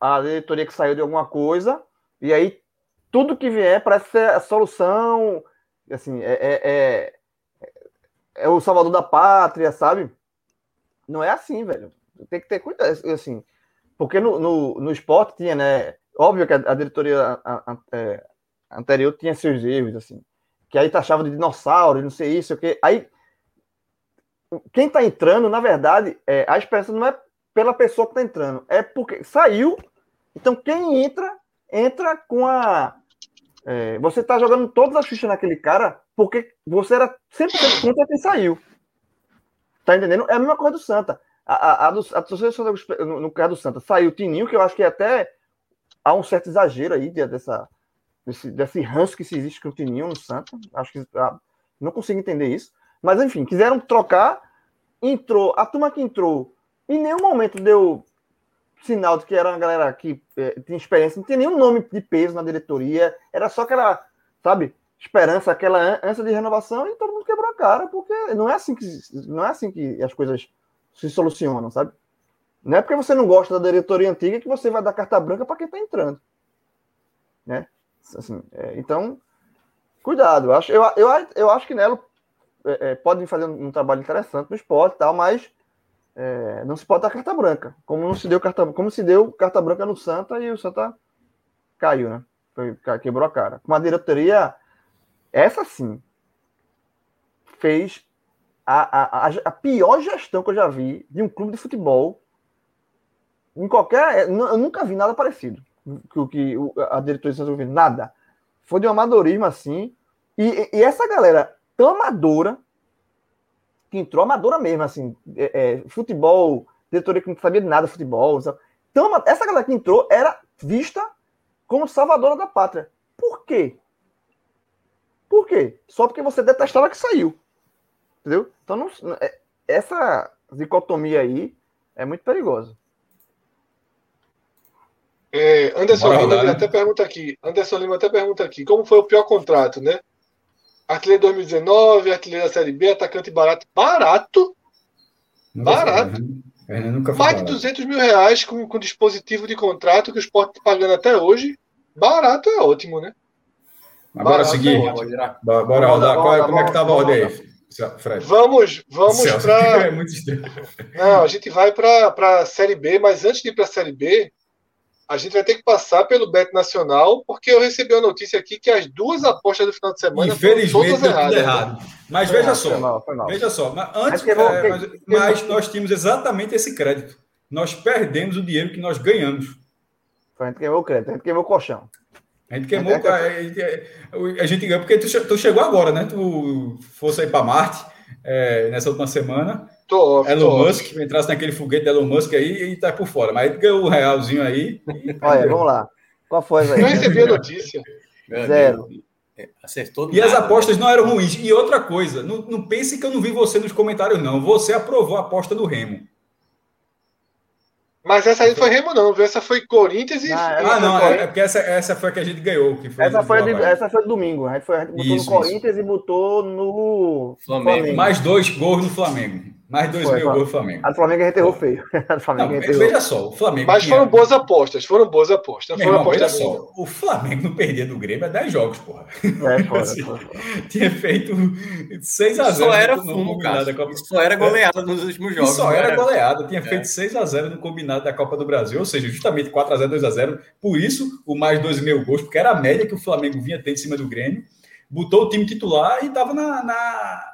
a diretoria que saiu de alguma coisa e aí tudo que vier parece ser a solução, assim, é, é, é, é, o salvador da pátria, sabe? Não é assim, velho. Tem que ter cuidado, assim, porque no, no, no esporte tinha, né? Óbvio que a, a diretoria a, a, é, anterior tinha seus erros, assim, que aí taxava de dinossauro, não sei isso, o que. Aí, quem tá entrando, na verdade, é, a esperança não é pela pessoa que tá entrando, é porque saiu. Então, quem entra, entra com a é, você está jogando todas as fichas naquele cara porque você era sempre contra quem saiu. Tá entendendo? É a mesma coisa do Santa. A, a, a, do, a no, no caso do Santa, saiu o Tininho, que eu acho que até há um certo exagero aí dessa, desse, desse ranço que se existe com o Tininho no Santa. Acho que ah, não consigo entender isso. Mas enfim, quiseram trocar, entrou, a turma que entrou, em nenhum momento deu sinal de que era uma galera que é, tinha experiência, não tinha nenhum nome de peso na diretoria, era só aquela, sabe, esperança, aquela ânsia de renovação e todo mundo quebrou a cara, porque não é assim que, não é assim que as coisas se solucionam, sabe? Não é porque você não gosta da diretoria antiga que você vai dar carta branca para quem está entrando, né? Assim, é, então, cuidado. Eu acho, eu, eu, eu acho que Nelo é, é, pode fazer um, trabalho interessante no esporte, tal, mas é, não se pode dar carta branca, como não se deu carta, como se deu carta branca no Santa e o Santa caiu, né? Foi, quebrou a cara. Com a diretoria, essa sim, fez a, a, a, pior gestão que eu já vi de um clube de futebol Em qualquer. Eu nunca vi nada parecido com o que a diretoria está ouvindo. Nada. Foi de um amadorismo assim. E, e, essa galera tão amadora, que entrou amadora mesmo, assim, é, é, futebol, diretoria que não sabia de nada de futebol. Sabe? Então, essa galera que entrou era vista como salvadora da pátria. Por quê? Por quê? Só porque você detestava que saiu. Entendeu? Então, não, é, essa dicotomia aí é muito perigosa. É, Anderson Lima né? até pergunta aqui. Anderson Lima até pergunta aqui. Como foi o pior contrato, né? Artilheiro 2019, artilheiro da Série B, atacante barato. Barato? Nunca barato. Foi, né? Mais de 200 mil reais com, com dispositivo de contrato que o Sport está pagando até hoje. Barato é ótimo, né? Agora seguir. É bora, bora rodar. Qual, como é que estava a ordem aí? Fred. Vamos, vamos para. É Não, a gente vai para a Série B, mas antes de ir para a Série B, a gente vai ter que passar pelo Bet Nacional, porque eu recebi a notícia aqui que as duas apostas do final de semana Infelizmente, foram todas erradas. Errado. Mas foi veja mal, só, foi mal, foi mal. veja só, mas antes, é, mas, mas nós tínhamos exatamente esse crédito. Nós perdemos o dinheiro que nós ganhamos. A gente queimou o crédito, a gente queimou o colchão. A gente queimou, a gente, a gente ganhou, porque tu, tu chegou agora, né? Tu fosse aí para Marte é, nessa última semana. Tô Elon tô Musk, entrasse naquele foguete de Elon Musk aí e tá por fora. Mas ganhou o um realzinho aí. Olha, vamos lá. Qual foi, velho? Eu recebi a notícia. Zero. É, acertou. E nada. as apostas não eram ruins. E outra coisa, não, não pense que eu não vi você nos comentários, não. Você aprovou a aposta do Remo. Mas essa aí foi Remo, não, viu? Essa foi Corinthians e. Ah, ah não, é, é porque essa, essa foi a que a gente ganhou. Que foi essa, foi de, essa foi domingo. A gente, foi, a gente botou isso, no Corinthians isso. e botou no Flamengo. Flamengo. Mais dois gols no Flamengo. Mais dois foi, mil gols do Flamengo. A do Flamengo a gente errou feio. A do Flamengo não, veja só, o Flamengo. Mas tinha... foram boas apostas, foram boas apostas. Meu irmão, veja só, o Flamengo não perdia do Grêmio há 10 jogos, porra. É, foda, assim, foda. Tinha feito 6x0. Só era fumo, cara. Só era goleada nos últimos jogos. Só era, goleada. Tinha é. feito 6x0 no combinado da Copa do Brasil, ou seja, justamente 4x0, 2x0. Por isso, o mais 2,5 gols, porque era a média que o Flamengo vinha tendo em cima do Grêmio. Botou o time titular e estava na, na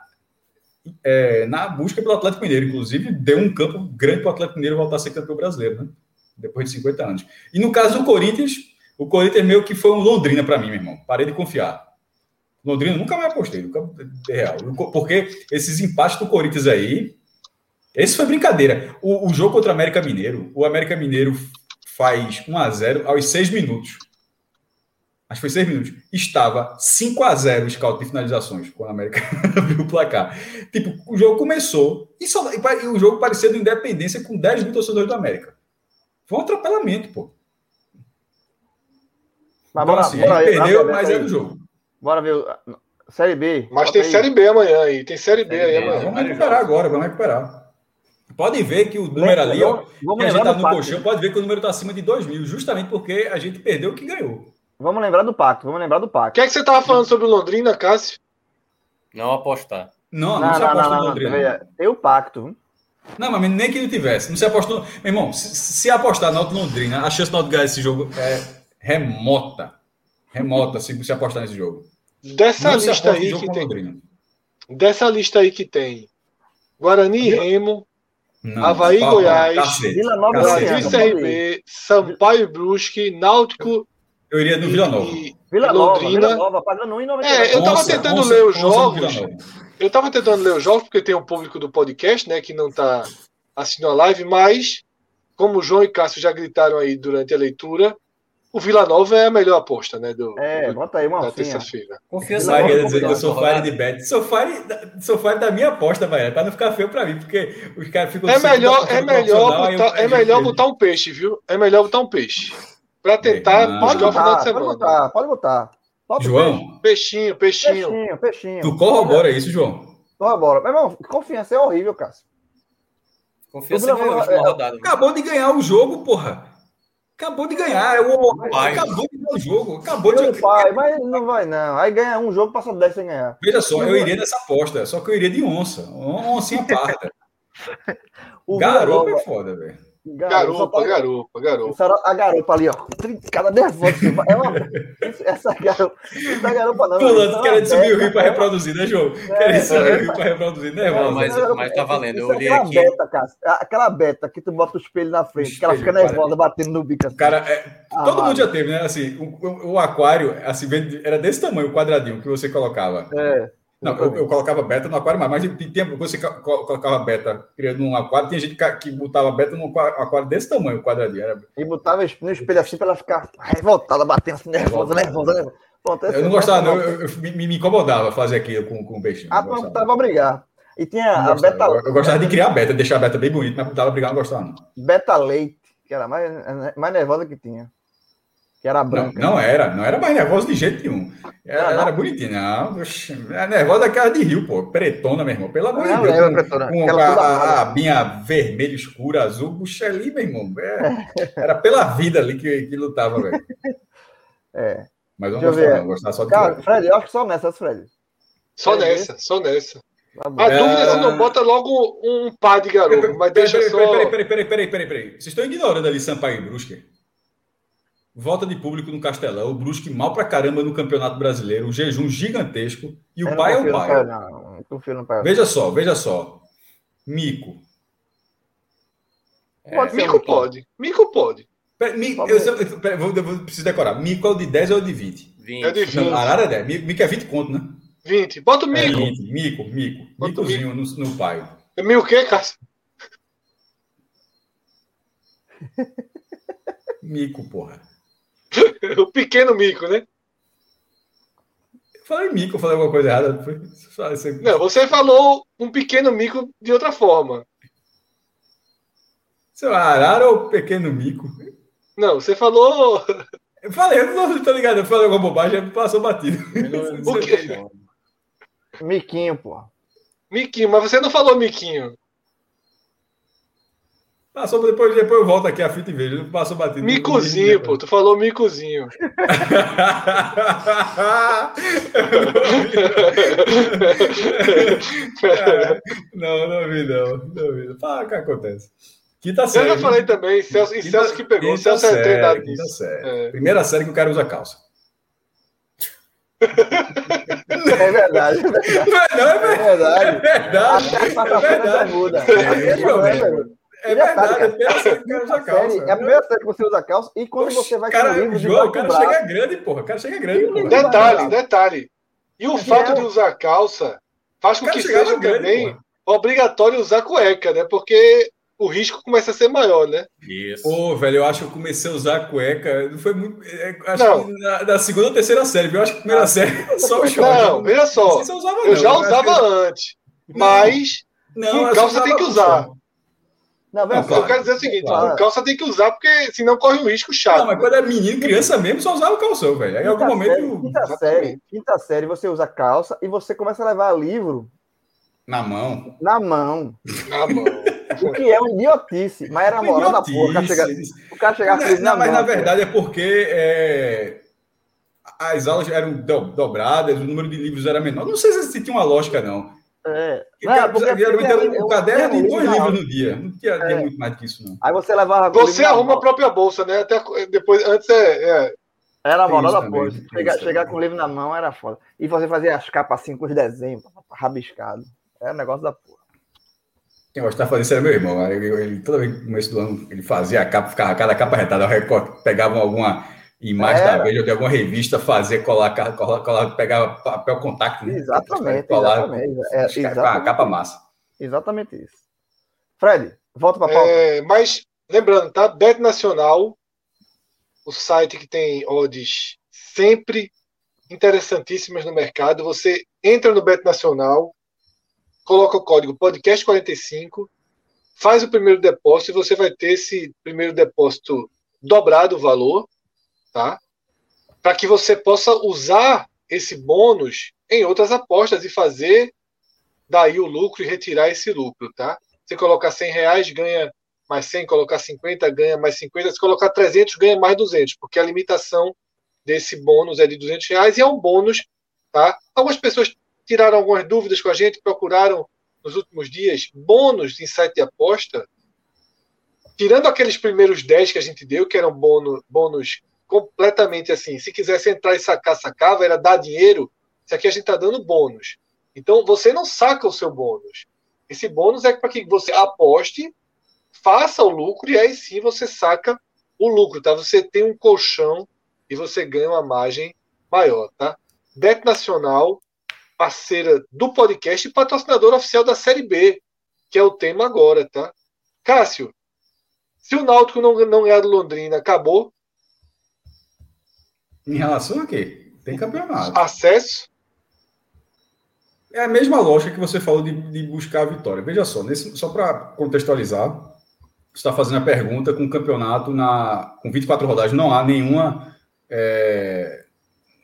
é, na busca pelo Atlético Mineiro. Inclusive, deu um campo grande para o Atlético Mineiro voltar a ser campeão brasileiro, né? Depois de 50 anos. E no caso do Corinthians, o Corinthians meio que foi um Londrina para mim, meu irmão. Parei de confiar. Londrina nunca mais apostei, nunca é real. Porque esses empates do Corinthians aí. Esse foi brincadeira. O, o jogo contra o América Mineiro, o América Mineiro faz 1 a 0 aos 6 minutos acho que foi seis minutos, estava 5 a 0 o scout de finalizações, quando a América abriu o placar. Tipo, o jogo começou e, só, e o jogo parecia de independência com 10 mil torcedores do América. Foi um atropelamento, pô. Mas então, bora, assim, bora, perdeu, mas é do jogo. Bora ver. Série B. Mas tem aí. Série B amanhã aí. Tem Série B série aí B, amanhã. Vamos recuperar agora, vamos recuperar. Pode ver que o número ali, ó, que a gente tá no colchão, pode ver que o número está acima de 2 mil, justamente porque a gente perdeu o que ganhou. Vamos lembrar do pacto, vamos lembrar do pacto. O que é que você estava falando sobre o Londrina, Cássio? Não apostar. Não, não, não se aposta no Londrina. Tem o pacto. Não, mas nem que ele tivesse. Não se apostou. Meu irmão, se, se apostar no Londrina, a chance de ganhar esse jogo é remota. Remota se, se apostar nesse jogo. Dessa não lista aí que tem. Londrina. Dessa lista aí que tem Guarani Remo, não, Havaí Goiás, Vila Nova Brasil CRB, Sampaio Brusque, Náutico eu iria no Vila Nova. Vila Nova, Vila Nova, pagando 1,99. É, eu tava tentando ler os jogos. Eu tava tentando ler os jogos, porque tem um público do podcast, né, que não tá assistindo a live, mas, como o João e Cássio já gritaram aí durante a leitura, o Vila Nova é a melhor aposta, né? Do, é, do, bota aí uma da terça-feira. Confiança. Maria dizer que eu sou fire de bet. Sou fire, sou fire da minha aposta, Maria, para não ficar feio para mim, porque os caras ficam. É melhor, é melhor, botar, é melhor botar um peixe, viu? É melhor botar um peixe para tentar não, buscar o final de semana. Pode botar, pode botar. Pode João. Peixinho, peixinho. Peixinho, peixinho. Tu corrobora isso, João? Corrobora. Meu irmão, confiança é horrível, Cássio. Confiança ganhou é, rodada. Acabou de ganhar o jogo, porra. Acabou de ganhar. É o pai. Acabou de ganhar o jogo. Acabou Meu de pai, mas não vai, não. Aí ganha um jogo, passa 10 sem ganhar. Veja só, eu iria nessa aposta, só que eu iria de onça. Oncinha parda. o Garoto é foda, velho. Garupa, garupa, garupa. A garupa ali, ó. Trincada nervosa. É uma... Essa garupa. Essa garupa não. Pulando, querendo subir o rio para reproduzir, né, João? É, querendo subir o rio para reproduzir, nervosa. Mas, mas tá valendo. Eu olhei aqui. Beta, cara. Aquela beta que tu bota o espelho na frente, espelho, que ela fica nervosa, cara. batendo no bico. Assim. Cara, é, ah, todo mundo já teve, né? Assim, o aquário, assim, era desse tamanho, o quadradinho que você colocava. É. Não, eu, eu, colocava beta no aquário, mas tem tempo você colocava beta criando um aquário, tem gente que botava beta num aquário desse tamanho, quadradinho. Era... E botava no espelho assim para ela ficar revoltada, batendo assim, nervosa, nervosa, nervosa. Pronto, eu não gostava, não, eu, eu, me, me, incomodava fazer aquilo com, com o peixinho. Ah, não tava brigar. E tinha a beta. Eu, eu, gostava de criar beta, deixar a beta bem bonita, mas tava brigar, não gostava, não. Beta leite, que era mais, mais nervosa que tinha que era branca. Não, não era, não era mais nervosa de jeito nenhum. Era, não, era bonitinha. Não, era nervosa daquela de Rio, pô. Pretona, meu irmão. Pelo amor de Deus. Com, pretona. com a, a, abinha vermelha, escura, azul, puxa ali, meu irmão. Era, é, era pela vida ali que, que lutava, velho. É. Mas vamos gostar, não, gostar só de Cara, Fred, eu acho que só nessa, Fred. Só é nessa, só nessa. Tá a dúvida é se não bota logo um par de garoto, mas deixa peraí, só... Peraí, peraí, peraí, peraí, peraí, peraí. Vocês estão ignorando ali Sampaio e Brusque? Volta de público no Castelão, o Brusque mal pra caramba no Campeonato Brasileiro, um jejum gigantesco e o pai é o pai. Não, não pai. Veja só, veja só. Mico. Pode é, Mico pode. Mico pode. Pera, Mico, eu, eu, pera, vou, eu, preciso decorar. Mico é o de 10 ou é o de 20? 20. É de 20. Não, Arara é 10. Mico é 20 conto, né? 20. Bota o Mico. É 20. Mico, Mico. Bota Micozinho no, no pai. É mil o quê, Cássio? Mico, porra. o pequeno mico, né? Eu falei mico, eu falei alguma coisa errada. Não, você falou um pequeno mico de outra forma. Seu arara ou pequeno mico? Não, você falou. Eu falei, eu não tô ligado, eu falei alguma bobagem, passou batido. O quê? Miquinho, pô. Miquinho, mas você não falou miquinho. Passou depois, depois eu volto aqui a fita e vejo. Passou batido. Micozinho, pô. Tu falou micozinho. não, não vi, não. Não vi. Fala o que acontece. Quinta série. Eu já falei também, Celso, e Celso que pegou. Celso é treinado nisso. É. Primeira série que o cara usa calça. É verdade. Não é, não, é verdade. É verdade. É verdade. É verdade. É verdade, é a primeira série que usa calça. É a primeira série que você usa calça e quando Oxe, você vai cara, com o livro... João, o cara chega grande, porra. O cara chega grande, porra. Detalhe, detalhe. E o é fato de usar calça faz com que seja grande, também porra. obrigatório usar cueca, né? Porque o risco começa a ser maior, né? Isso. Pô, velho, eu acho que eu comecei a usar cueca. Não foi muito. É, acho não. que na, na, segunda ou terceira série, viu? Eu acho que a primeira ah. série só o short. Não, veja só. Se usava, eu não, já usava antes. Mas não, calça tem que usar. Não, não, claro, eu quero dizer o seguinte: claro. calça tem que usar, porque senão corre um risco chato. Não, mas quando é menino, criança mesmo, só usava calção, velho. Aí em algum momento. Série, quinta, série, quinta série, você usa calça e você começa a levar livro. Na mão. Na mão. Na mão. O que é uma idiotice, mas era moral da porra. O cara cara chegar não, não, na Mas mão, na verdade é porque é, as aulas eram dobradas, o número de livros era menor. Não sei se tinha uma lógica, não. É. Não, é porque, porque, o caderno tem dois livros no dia. Não tinha, é. muito mais do que isso, não. Aí você levava. Você arruma a própria bolsa, né? Até depois, antes é. é... Era a moral da bolsa. Chegar, chegar com o livro na mão era foda. E você fazia as capas assim com os desenhos, rabiscado. Era um negócio da porra. Quem gostava de fazer isso era meu irmão. Ele, ele, toda vez no começo do ano, ele fazia a capa, ficava cada capa retada, pegavam alguma imagem da Veja ou de alguma revista, fazer, colar, colar, colar pegar papel contato. Né? Exatamente, colar, exatamente. É, exatamente. capa massa. Exatamente isso. Fred, volta para a pauta. É, mas, lembrando, tá? Bet Nacional, o site que tem odds sempre interessantíssimas no mercado. Você entra no Bet Nacional, coloca o código podcast45, faz o primeiro depósito e você vai ter esse primeiro depósito dobrado o valor tá? Para que você possa usar esse bônus em outras apostas e fazer daí o lucro e retirar esse lucro, tá? Você colocar 100 reais, ganha mais 100, colocar 50, ganha mais 50, se colocar 300, ganha mais 200, porque a limitação desse bônus é de 200 reais e é um bônus, tá? Algumas pessoas tiraram algumas dúvidas com a gente, procuraram nos últimos dias bônus em site de aposta. tirando aqueles primeiros 10 que a gente deu, que eram bônus, bônus completamente assim, se quisesse entrar e sacar, sacava, era dar dinheiro, isso aqui a gente está dando bônus. Então você não saca o seu bônus. Esse bônus é para que você aposte, faça o lucro e aí sim você saca o lucro, tá? Você tem um colchão e você ganha uma margem maior, tá? Bet Nacional, parceira do podcast e patrocinadora oficial da Série B, que é o tema agora, tá? Cássio, se o Náutico não, não ganhar do Londrina, acabou? Em relação a quê? Tem campeonato. Acesso? É a mesma lógica que você falou de, de buscar a vitória. Veja só, nesse, só para contextualizar, você está fazendo a pergunta com o campeonato na, com 24 rodadas, não há nenhuma é,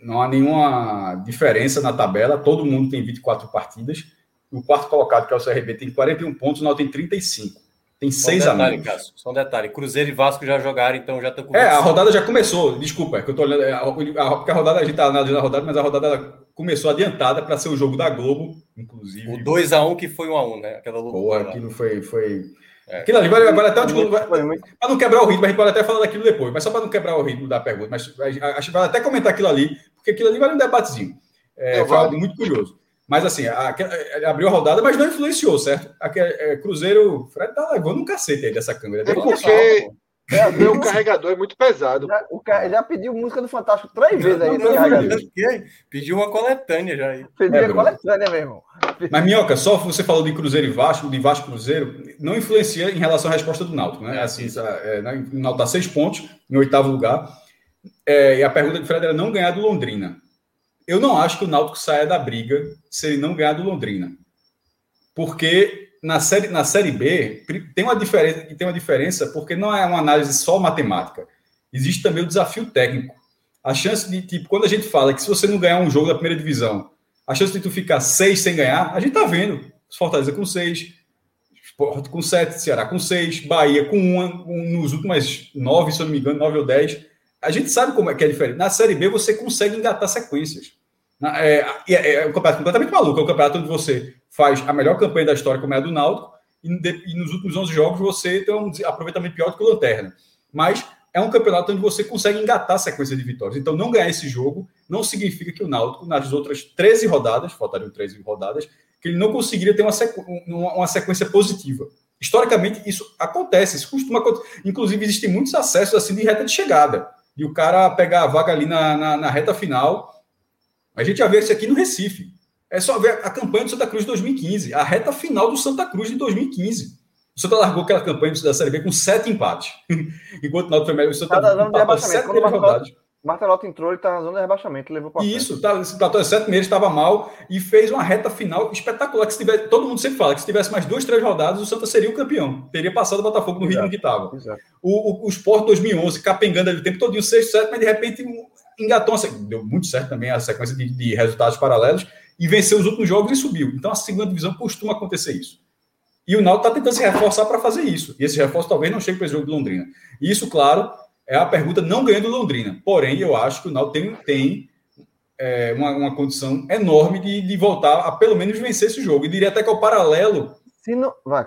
não há nenhuma diferença na tabela, todo mundo tem 24 partidas. O quarto colocado, que é o CRB, tem 41 pontos, o Náutico tem 35. Tem só seis um detalhe, amigos. Cássio, só um detalhe. Cruzeiro e Vasco já jogaram, então já estão com. É, a rodada já começou. Desculpa, é que eu tô olhando. É, a, a, porque a rodada, a gente está analisando a rodada, mas a rodada começou adiantada para ser o jogo da Globo, inclusive. O 2x1 que foi 1x1, né? Aquela loucura. Porra, aquilo foi. foi... É. Aquilo ali vale, vale até um Para não quebrar o ritmo, a gente pode até falar daquilo depois, mas só para não quebrar o ritmo da pergunta. Mas acho que vale até comentar aquilo ali, porque aquilo ali vale um debatezinho. É, é foi algo muito curioso. Mas assim, a, a, abriu a rodada, mas não influenciou, certo? A, é, Cruzeiro, Fred tá levando um cacete aí dessa câmera. É porque é, o meu carregador é muito pesado. Já, o cara, já pediu música do Fantástico três vezes aí. Não, pediu uma coletânea já aí. Pediu é, uma coletânea, meu irmão. Mas, Minhoca, só você falou de Cruzeiro e Vasco, de Vasco Cruzeiro, não influencia em relação à resposta do Náutico, né? É, assim, é, né? o Náutico está seis pontos, em oitavo lugar. É, e a pergunta de Fred era não ganhar do Londrina. Eu não acho que o Náutico saia da briga se ele não ganhar do Londrina. Porque na série, na série B tem uma diferença, tem uma diferença porque não é uma análise só matemática. Existe também o desafio técnico. A chance de, tipo, quando a gente fala que se você não ganhar um jogo da primeira divisão, a chance de tu ficar seis sem ganhar, a gente tá vendo. Fortaleza com seis, Sport com sete, Ceará com seis, Bahia com uma, um, nos últimos nove, se eu não me engano, nove ou dez. A gente sabe como é que é diferente. Na Série B você consegue engatar sequências. É, é, é um campeonato completamente maluco. É um campeonato onde você faz a melhor campanha da história, como é a do Náutico, e, de, e nos últimos 11 jogos você tem um aproveitamento pior do que o Lanterna. Mas é um campeonato onde você consegue engatar sequência de vitórias. Então, não ganhar esse jogo não significa que o Náutico, nas outras 13 rodadas, faltariam 13 rodadas, que ele não conseguiria ter uma, sequ... uma sequência positiva. Historicamente, isso acontece, isso costuma acontecer. Inclusive, existem muitos acessos assim de reta de chegada e o cara pegar a vaga ali na, na, na, reta final. A gente já vê isso aqui no Recife. É só ver a campanha do Santa Cruz de 2015, a reta final do Santa Cruz de 2015. O Santa largou aquela campanha da Série B com sete empates. Enquanto o foi melhor, o Santa empatou sete rodadas. Martelotti entrou e está na zona de rebaixamento, levou para Isso, tá, esse platô de sete meses estava mal e fez uma reta final espetacular. Que se tivesse, todo mundo sempre fala que se tivesse mais duas, três rodadas, o Santa seria o campeão. Teria passado o Botafogo no ritmo que estava. O, o, o Sport 2011, capengando ali o tempo todo, sexto, sete, mas de repente engatou. Deu muito certo também a sequência de, de resultados paralelos e venceu os últimos jogos e subiu. Então a segunda divisão costuma acontecer isso. E o Náutico está tentando se reforçar para fazer isso. E esse reforço talvez não chegue para esse jogo de Londrina. E isso, claro, é a pergunta não ganhando Londrina. Porém, eu acho que o Náutico tem, tem é, uma, uma, condição enorme de, de, voltar a pelo menos vencer esse jogo. E diria até que é o paralelo Se não... Vai,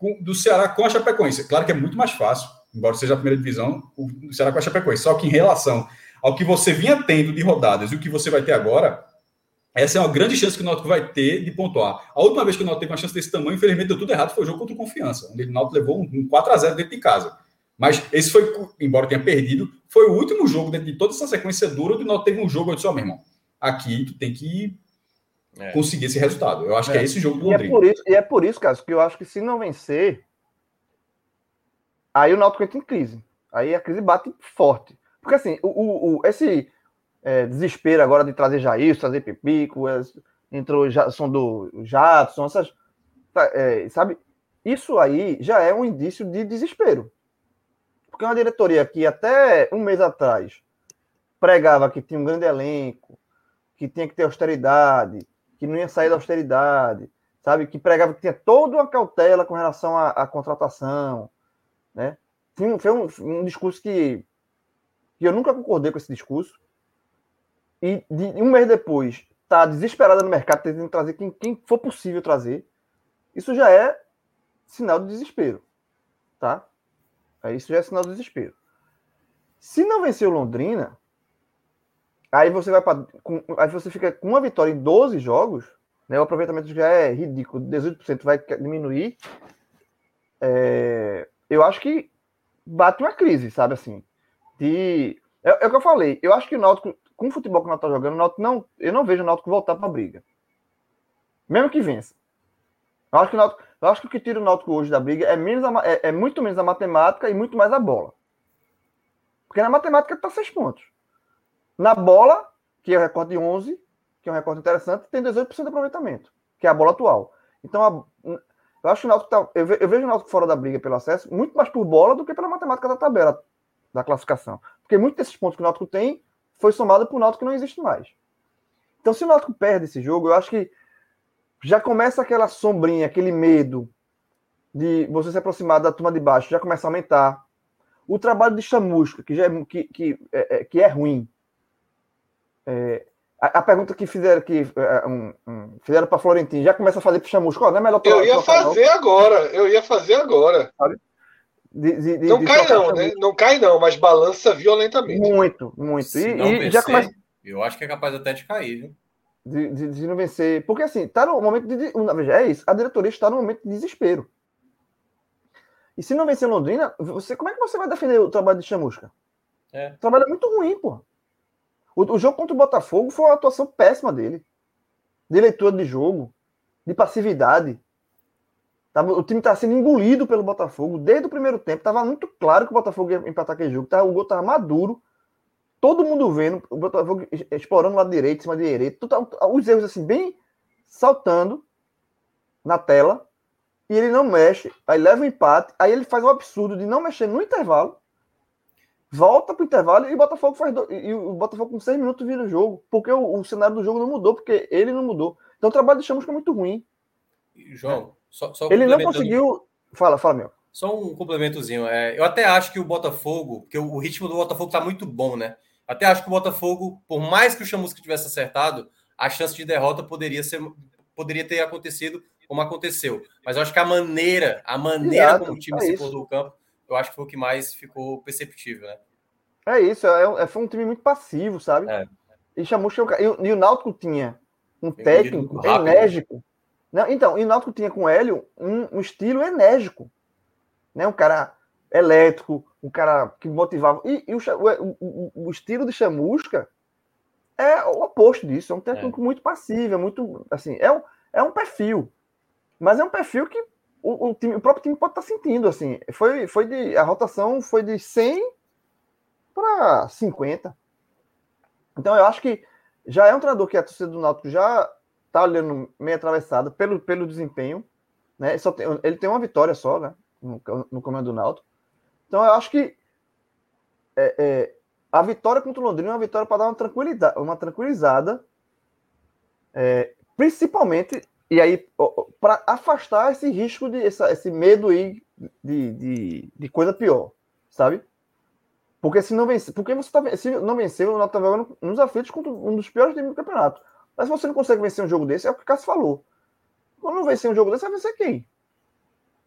com, do Ceará com a Chapecoense. Claro que é muito mais fácil, embora seja a primeira divisão, o Ceará com a Chapecoense. Só que em relação ao que você vinha tendo de rodadas e o que você vai ter agora, essa é uma grande chance que o Náutico vai ter de pontuar. A última vez que o Náutico teve uma chance desse tamanho, infelizmente deu tudo errado, foi o jogo contra o Confiança, onde o Náutico levou um 4 a 0 dentro de casa. Mas esse foi, embora tenha perdido, foi o último jogo dentro de toda essa sequência dura do Náutico teve um jogo, eu disse, ó, oh, meu irmão, aqui tu tem que é. conseguir esse resultado. Eu acho é. que é esse jogo do Londrina. E é por isso, e é por isso, Cássio, que eu acho que se não vencer, aí o Náutico entra em crise. Aí a crise bate forte. Porque assim, o, o, o esse é, desespero agora de trazer Jair, trazer Pipico, é, entrou som do Jadson, essas, tá, é, sabe? Isso aí já é um indício de desespero. Porque uma diretoria que até um mês atrás pregava que tinha um grande elenco, que tinha que ter austeridade, que não ia sair da austeridade, sabe? Que pregava que tinha toda uma cautela com relação à, à contratação, né? Foi um, um discurso que, que eu nunca concordei com esse discurso. E de, um mês depois tá desesperada no mercado, tentando trazer quem, quem for possível trazer. Isso já é sinal de desespero, tá? Aí isso já é sinal do desespero. Se não vencer o Londrina, aí você vai para. Aí você fica com uma vitória em 12 jogos, né? O aproveitamento já é ridículo, 18% vai diminuir. É, eu acho que bate uma crise, sabe assim? De, é, é, o que eu falei. Eu acho que o Náutico, com o futebol que o Náutico tá jogando, o Náutico não, eu não vejo o Náutico voltar para a briga. Mesmo que vença. Eu acho que o Náutico, eu acho que o que tira o Náutico hoje da briga é, menos a, é, é, muito menos a matemática e muito mais a bola. Porque na matemática está seis pontos. Na bola, que é o recorde de 11, que é um recorde interessante, tem 18% de aproveitamento, que é a bola atual. Então, a, eu acho que o Náutico tá, eu, vejo o Náutico fora da briga pelo acesso muito mais por bola do que pela matemática da tabela da classificação. Porque muitos desses pontos que o Náutico tem foi somado por Náutico que não existe mais. Então, se o Náutico perde esse jogo, eu acho que já começa aquela sombrinha, aquele medo de você se aproximar da turma de baixo, já começa a aumentar. O trabalho de chamusca, que, já é, que, que, é, é que é ruim. É, a, a, pergunta que fizeram que é, um, um, fizeram para Florentino, já começa a fazer para chamusca, não é melhor Eu ia fazer não? agora, eu ia fazer agora. De, de, de, não cai não, né? Não cai não, mas balança violentamente. Muito, muito. E, e já começa... Eu acho que é capaz até de cair, viu? De, de, de, não vencer. Porque assim, tá no momento de. Veja, é isso. A diretoria está no momento de desespero. E se não vencer Londrina, você, como é que você vai defender o trabalho de Chamusca? É. O trabalho é muito ruim, pô. O, o, jogo contra o Botafogo foi uma atuação péssima dele. De leitura de jogo, de passividade. Tava, o time estava sendo engolido pelo Botafogo desde o primeiro tempo. Tava muito claro que o Botafogo ia empatar aquele jogo. Tava, o gol estava maduro todo mundo vendo, o Botafogo explorando o lado direito, cima direito, os erros assim, bem saltando na tela, e ele não mexe, aí leva o um empate, aí ele faz o absurdo de não mexer no intervalo, volta pro intervalo e o Botafogo faz do... e o Botafogo com seis minutos vira o jogo, porque o, o, cenário do jogo não mudou, porque ele não mudou. Então o trabalho de Chamusca é muito ruim. João, só, só ele não conseguiu. Fala, fala, meu. Só um complementozinho. É, eu até acho que o Botafogo, porque o ritmo do Botafogo tá muito bom, né? Até acho que o Botafogo, por mais que o Chamusca tivesse acertado, a chance de derrota poderia ser poderia ter acontecido como aconteceu. Mas eu acho que a maneira, a maneira Exato, como o time é se pôs no campo, eu acho que foi o que mais ficou perceptível, né? É isso, é, é foi um time muito passivo, sabe? É. E Chamusca e, e o Náutico tinha um técnico rápido, enérgico. Não, então, e o Náutico tinha com o Hélio um, um estilo enérgico, né? Um cara elétrico, um cara que motivava. E, e o, o, o, estilo de chamusca é o oposto disso. É um técnico é. muito passivo, é muito. Assim, é um, é um perfil. Mas é um perfil que o, o, time, o próprio time pode estar sentindo. Assim, foi, foi de, a rotação foi de 100 para 50. Então eu acho que já é um treinador que a torcida do Náutico já está olhando meio atravessado pelo, pelo desempenho. Né? Só tem, ele tem uma vitória só né? no, no comando do Náutico. Então eu acho que é, é, a vitória contra o Londrina é uma vitória para dar uma tranquilidade, uma tranquilizada, é, principalmente e aí para afastar esse risco de essa, esse medo aí de, de, de, coisa pior, sabe? Porque se não vencer, porque você tá, se não vencer, o Náutico tá jogando nos aflitos contra um dos piores times do campeonato. Mas se você não consegue vencer um jogo desse, é o que o Cássio falou. Quando não vencer um jogo desse, vai vencer quem?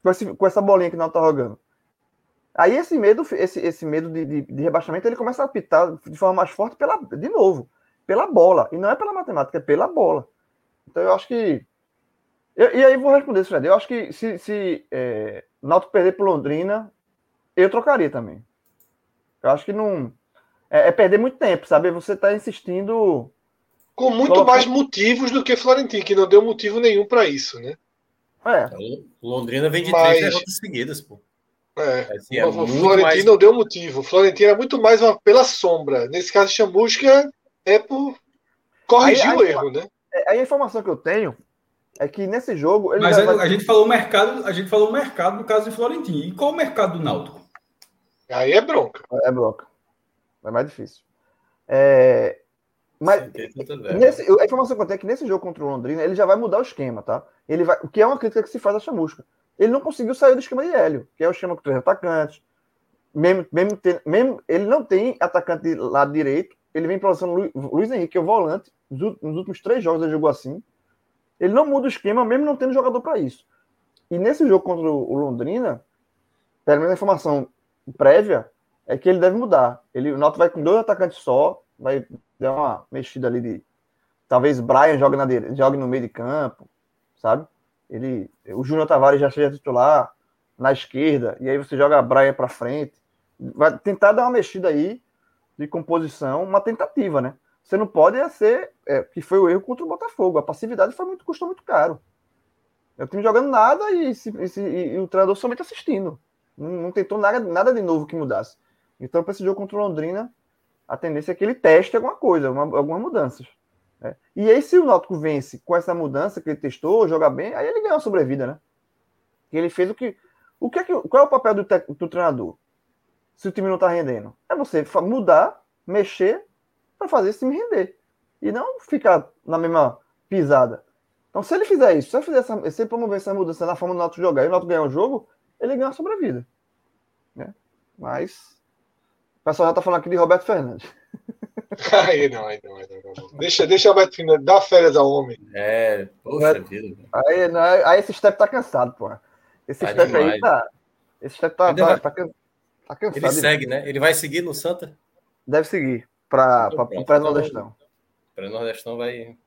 Com, esse, com essa bolinha que não tá jogando. Aí esse medo, esse, esse medo de, de, de, rebaixamento, ele começa a apitar de forma mais forte pela, de novo, pela bola. E não é pela matemática, é pela bola. Então eu acho que. Eu, e aí vou responder, Fred. Eu acho que se, se é, Náutico perder para Londrina, eu trocaria também. Eu acho que não. É, é perder muito tempo, sabe? Você está insistindo. Com muito colocar... mais motivos do que Florentino, que não deu motivo nenhum para isso, né? É. Londrina vem de Mas... três derrotas seguidas, pô. É, assim, é o Florentino mais... não deu motivo. O Florentino é muito mais uma, pela sombra. Nesse caso, Chamusca é por corrigir aí, o erro, né? É, aí a informação que eu tenho é que nesse jogo. Mas vai... a gente falou o mercado, a gente falou mercado no caso de Florentino. E qual o mercado do Náutico? Aí é bronca. É bronca. É mais difícil. É... Mas nesse, a informação que eu tenho é que nesse jogo contra o Londrina ele já vai mudar o esquema, tá? Ele vai, o que é uma crítica que se faz a Chamusca ele não conseguiu sair do esquema de Hélio, que é o esquema com três atacantes. Mesmo, mesmo, mesmo ele não tem atacante de lado direito, ele vem posição Luiz, Luiz Henrique, que é o volante. Nos últimos três jogos ele jogou assim. Ele não muda o esquema, mesmo não tendo jogador para isso. E nesse jogo contra o Londrina, pelo menos a informação prévia é que ele deve mudar. Ele, o Náutico vai com dois atacantes só, vai dar uma mexida ali de. Talvez Brian jogue, na, jogue no meio de campo, sabe? Ele, o Júnior Tavares já seja titular na esquerda, e aí você joga Brian para frente. Vai tentar dar uma mexida aí de composição, uma tentativa, né? Você não pode ser, é, que foi o erro contra o Botafogo. A passividade foi muito, custou muito caro. É o jogando nada e, se, e, e, o treinador somente assistindo. Não, não, tentou nada, nada de novo que mudasse. Então, para esse jogo contra o Londrina, a tendência é que ele teste alguma coisa, uma, algumas mudanças. Né? E aí, se o Náutico vence com essa mudança que ele testou, joga bem, aí ele ganha uma sobrevida, né? E ele fez o que. O que é que qual é o papel do, do treinador? Se o time não está rendendo? É você mudar, mexer para fazer esse time render. E não ficar na mesma pisada. Então, se ele fizer isso, se ele, fizer essa, se ele promover essa mudança na forma do Náutico jogar e o Náutico ganhar o jogo, ele ganha a sobrevida. Né? Mas o pessoal já está falando aqui de Roberto Fernandes. Aí não, aí não, aí não. Deixa, deixa o Roberto Fernandes dar férias ao homem. É, poxa é, vida. Aí, não, aí esse step tá cansado, pô. Esse tá step demais. aí tá. Esse step tá, tá, vai... tá, tá, cansado. Ele segue, né? Ele vai seguir no Santa? Deve seguir para o pré-nordestão. Pré-nordestão vai.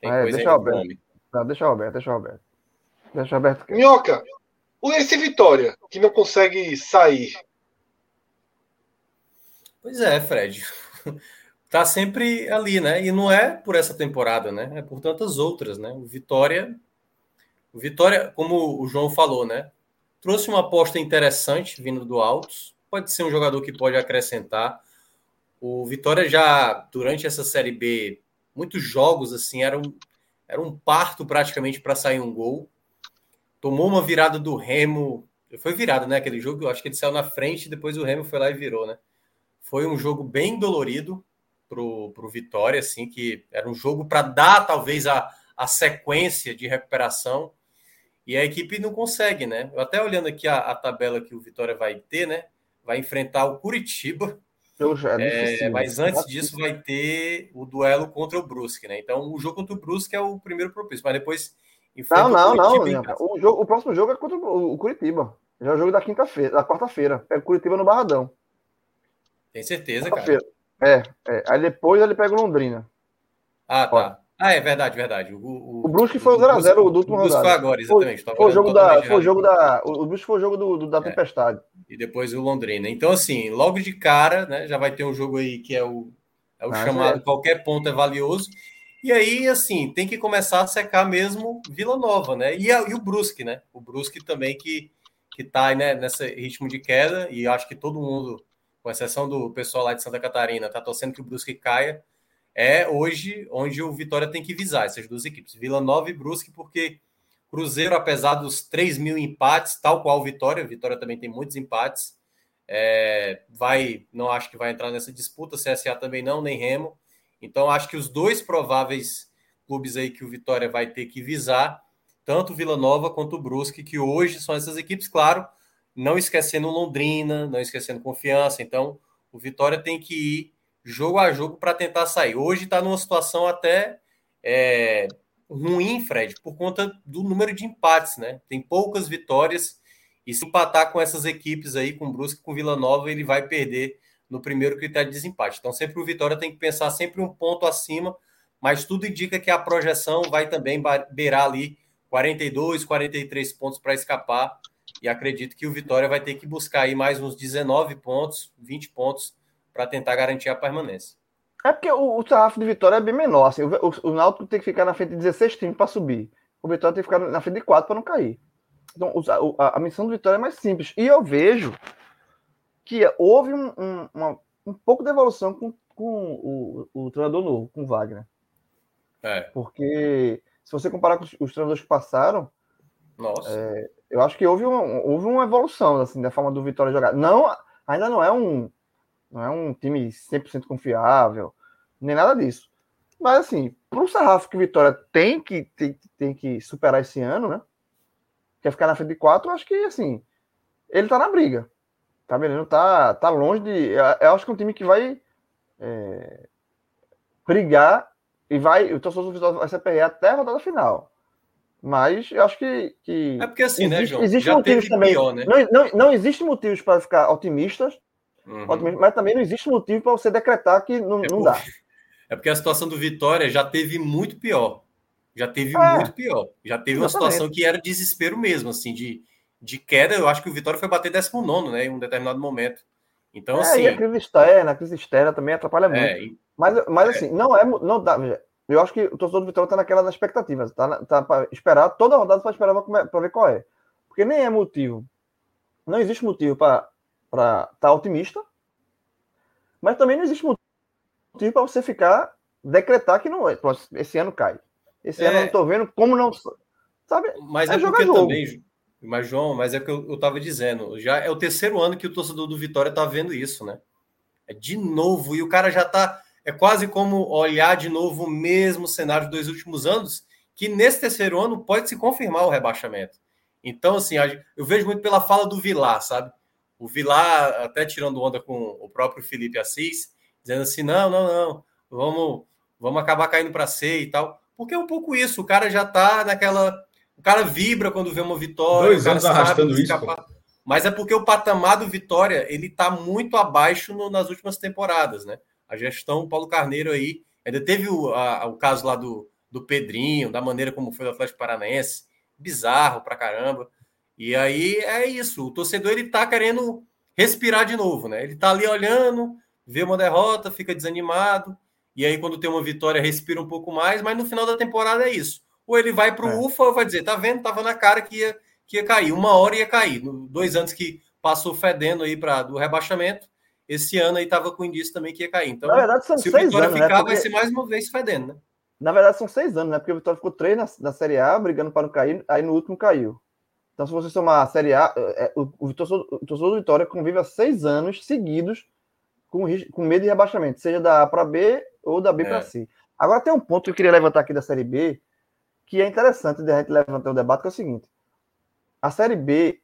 Tem é, coisa deixa o Roberto. Não, deixa o Roberto, deixa o Roberto. Deixa o Roberto. Minhoca, esse Vitória, que não consegue sair. Pois é, Fred. tá sempre ali, né? E não é por essa temporada, né? É por tantas outras, né? O Vitória, o Vitória, como o João falou, né? Trouxe uma aposta interessante vindo do Altos. Pode ser um jogador que pode acrescentar. O Vitória já, durante essa Série B, muitos jogos, assim, era um, era um parto praticamente para sair um gol. Tomou uma virada do Remo. Foi virada, né? Aquele jogo, eu acho que ele saiu na frente, depois o Remo foi lá e virou, né? Foi um jogo bem dolorido pro, pro Vitória, assim, que era um jogo para dar, talvez, a, a sequência de recuperação. E a equipe não consegue, né? Eu até olhando aqui a, a tabela que o Vitória vai ter, né? Vai enfrentar o Curitiba, é, é mas antes disso vai ter o duelo contra o Brusque, né? Então o jogo contra o Brusque é o primeiro propício, mas depois não, não, não, o, jogo, o próximo jogo é contra o Curitiba. Já é o jogo da quinta-feira, da quarta-feira. É o Curitiba no Barradão. Tem certeza, cara. É, é, aí depois ele pega o Londrina. Ah, tá. Ó. Ah, é verdade, verdade. O, o, o Brusque foi o 0x0 do último rodada. foi agora, exatamente. Foi, foi o jogo da, foi o jogo da. O Brusque foi o jogo do, do da é. Tempestade. E depois o Londrina. Então, assim, logo de cara, né, já vai ter um jogo aí que é o, é o ah, chamado é. qualquer ponto é valioso. E aí, assim, tem que começar a secar mesmo Vila Nova, né? E, a, e o Brusque, né? O Brusque também que, que tá né, nesse ritmo de queda, e acho que todo mundo, com exceção do pessoal lá de Santa Catarina, tá torcendo que o Brusque caia é hoje onde o Vitória tem que visar essas duas equipes, Vila Nova e Brusque, porque Cruzeiro, apesar dos 3 mil empates, tal qual Vitória, Vitória também tem muitos empates, é, vai, não acho que vai entrar nessa disputa, CSA também não, nem Remo. Então, acho que os dois prováveis clubes aí que o Vitória vai ter que visar, tanto Vila Nova quanto o Brusque, que hoje são essas equipes, claro, não esquecendo Londrina, não esquecendo Confiança. Então, o Vitória tem que ir jogo a jogo para tentar sair. Hoje está numa situação até é, ruim, Fred, por conta do número de empates, né? Tem poucas vitórias e se empatar com essas equipes aí, com Brusque, com Vila Nova, ele vai perder no primeiro critério de desempate. Então, sempre o Vitória tem que pensar sempre um ponto acima, mas tudo indica que a projeção vai também beirar ali 42, 43 pontos para escapar. E acredito que o Vitória vai ter que buscar aí mais uns 19 pontos, 20 pontos para tentar garantir a permanência. É porque o, o sarrafo de Vitória é bem menor. Assim, o, o, o Náutico tem que ficar na frente de 16 times para subir. O Vitória tem que ficar na frente de 4 para não cair. Então, a, a, missão do Vitória é mais simples. E eu vejo que houve um, um, uma, um pouco de evolução com, com o, o, treinador novo, com o Wagner. É. Porque se você comparar com os, os treinadores que passaram, é, eu acho que houve uma, houve uma evolução assim, da forma do Vitória jogar. Não, ainda não é um, não é um time 100% confiável, nem nada disso. Mas, assim, para o sarrafo que Vitória tem que, tem, tem que superar esse ano, né? Quer ficar na frente de quatro, eu acho que, assim, ele tá na briga. Tá vendo? Tá, tá longe de. Eu acho que é um time que vai é, brigar e vai. O torcedor do Vitória vai se aperrear até a rodada final. Mas eu acho que. que é porque assim, existe, né, João? Existe motivos também. Pior, né? não, não, não existe motivos para ficar otimistas, uhum. otimistas, mas também não existe motivo para você decretar que não, é não dá. É porque a situação do Vitória já teve muito pior. Já teve é, muito pior. Já teve exatamente. uma situação que era desespero mesmo, assim, de, de queda. Eu acho que o Vitória foi bater 19, né, em um determinado momento. Então, é, assim. A crise externa, a crise externa também atrapalha é, muito. É, e... Mas, mas assim, não é. Não dá, eu acho que o torcedor do Vitória está naquela das expectativas, tá, tá para esperar, toda a rodada para esperar para ver qual é. Porque nem é motivo. Não existe motivo para estar tá otimista, mas também não existe motivo para você ficar, decretar que não é. Esse ano cai. Esse é... ano eu não estou vendo como não. Sabe? Mas é, é porque jogo. também. Mas, João, mas é que eu, eu tava dizendo. Já é o terceiro ano que o torcedor do Vitória tá vendo isso, né? É de novo, e o cara já tá é quase como olhar de novo o mesmo cenário dos últimos anos, que nesse terceiro ano pode se confirmar o rebaixamento. Então, assim, eu vejo muito pela fala do Vilar, sabe? O Vilar, até tirando onda com o próprio Felipe Assis, dizendo assim: não, não, não, vamos, vamos acabar caindo para C e tal. Porque é um pouco isso, o cara já tá naquela. O cara vibra quando vê uma vitória. Dois anos arrastando isso. Mas é porque o patamar do Vitória ele tá muito abaixo no, nas últimas temporadas, né? A gestão Paulo Carneiro aí. Ainda teve o, a, o caso lá do, do Pedrinho, da maneira como foi o Atlético Paranaense, bizarro pra caramba. E aí é isso, o torcedor ele tá querendo respirar de novo, né? Ele tá ali olhando, vê uma derrota, fica desanimado, e aí quando tem uma vitória respira um pouco mais, mas no final da temporada é isso. Ou ele vai pro é. UFA ou vai dizer, tá vendo? Tava na cara que ia, que ia cair, uma hora ia cair. Dois anos que passou fedendo aí para do rebaixamento, esse ano aí estava com indício também que ia cair. Então, na verdade, são se o Vitória anos, né? ficar, né? Porque... vai ser mais uma vez fedendo, né? Na verdade, são seis anos, né? Porque o Vitória ficou três na, na Série A, brigando para não cair, aí no último caiu. Então, se você somar a Série A, é, é o, o, torcedor, o torcedor do Vitória convive há seis anos seguidos com, com medo de rebaixamento, seja da A para B ou da B é. para C. Agora, tem um ponto que eu queria levantar aqui da Série B, que é interessante de a gente levantar o debate, que é o seguinte. A Série B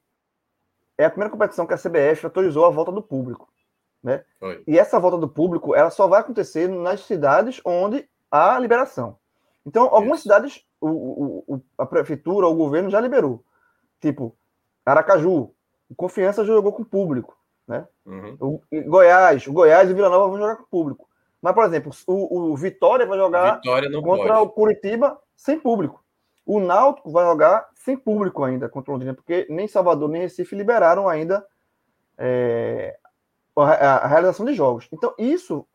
é a primeira competição que a CBF autorizou a volta do público. Né? E essa volta do público ela só vai acontecer nas cidades onde há liberação. Então, algumas Isso. cidades, o, o, a prefeitura ou o governo já liberou. Tipo, Aracaju, Confiança jogou com o público. Né? Uhum. O, Goiás, o Goiás e Vila Nova vão jogar com o público. Mas, por exemplo, o, o Vitória vai jogar Vitória contra pode. o Curitiba sem público. O Náutico vai jogar sem público ainda contra o Londrina, porque nem Salvador nem Recife liberaram ainda é, a, realização de jogos. Então, isso.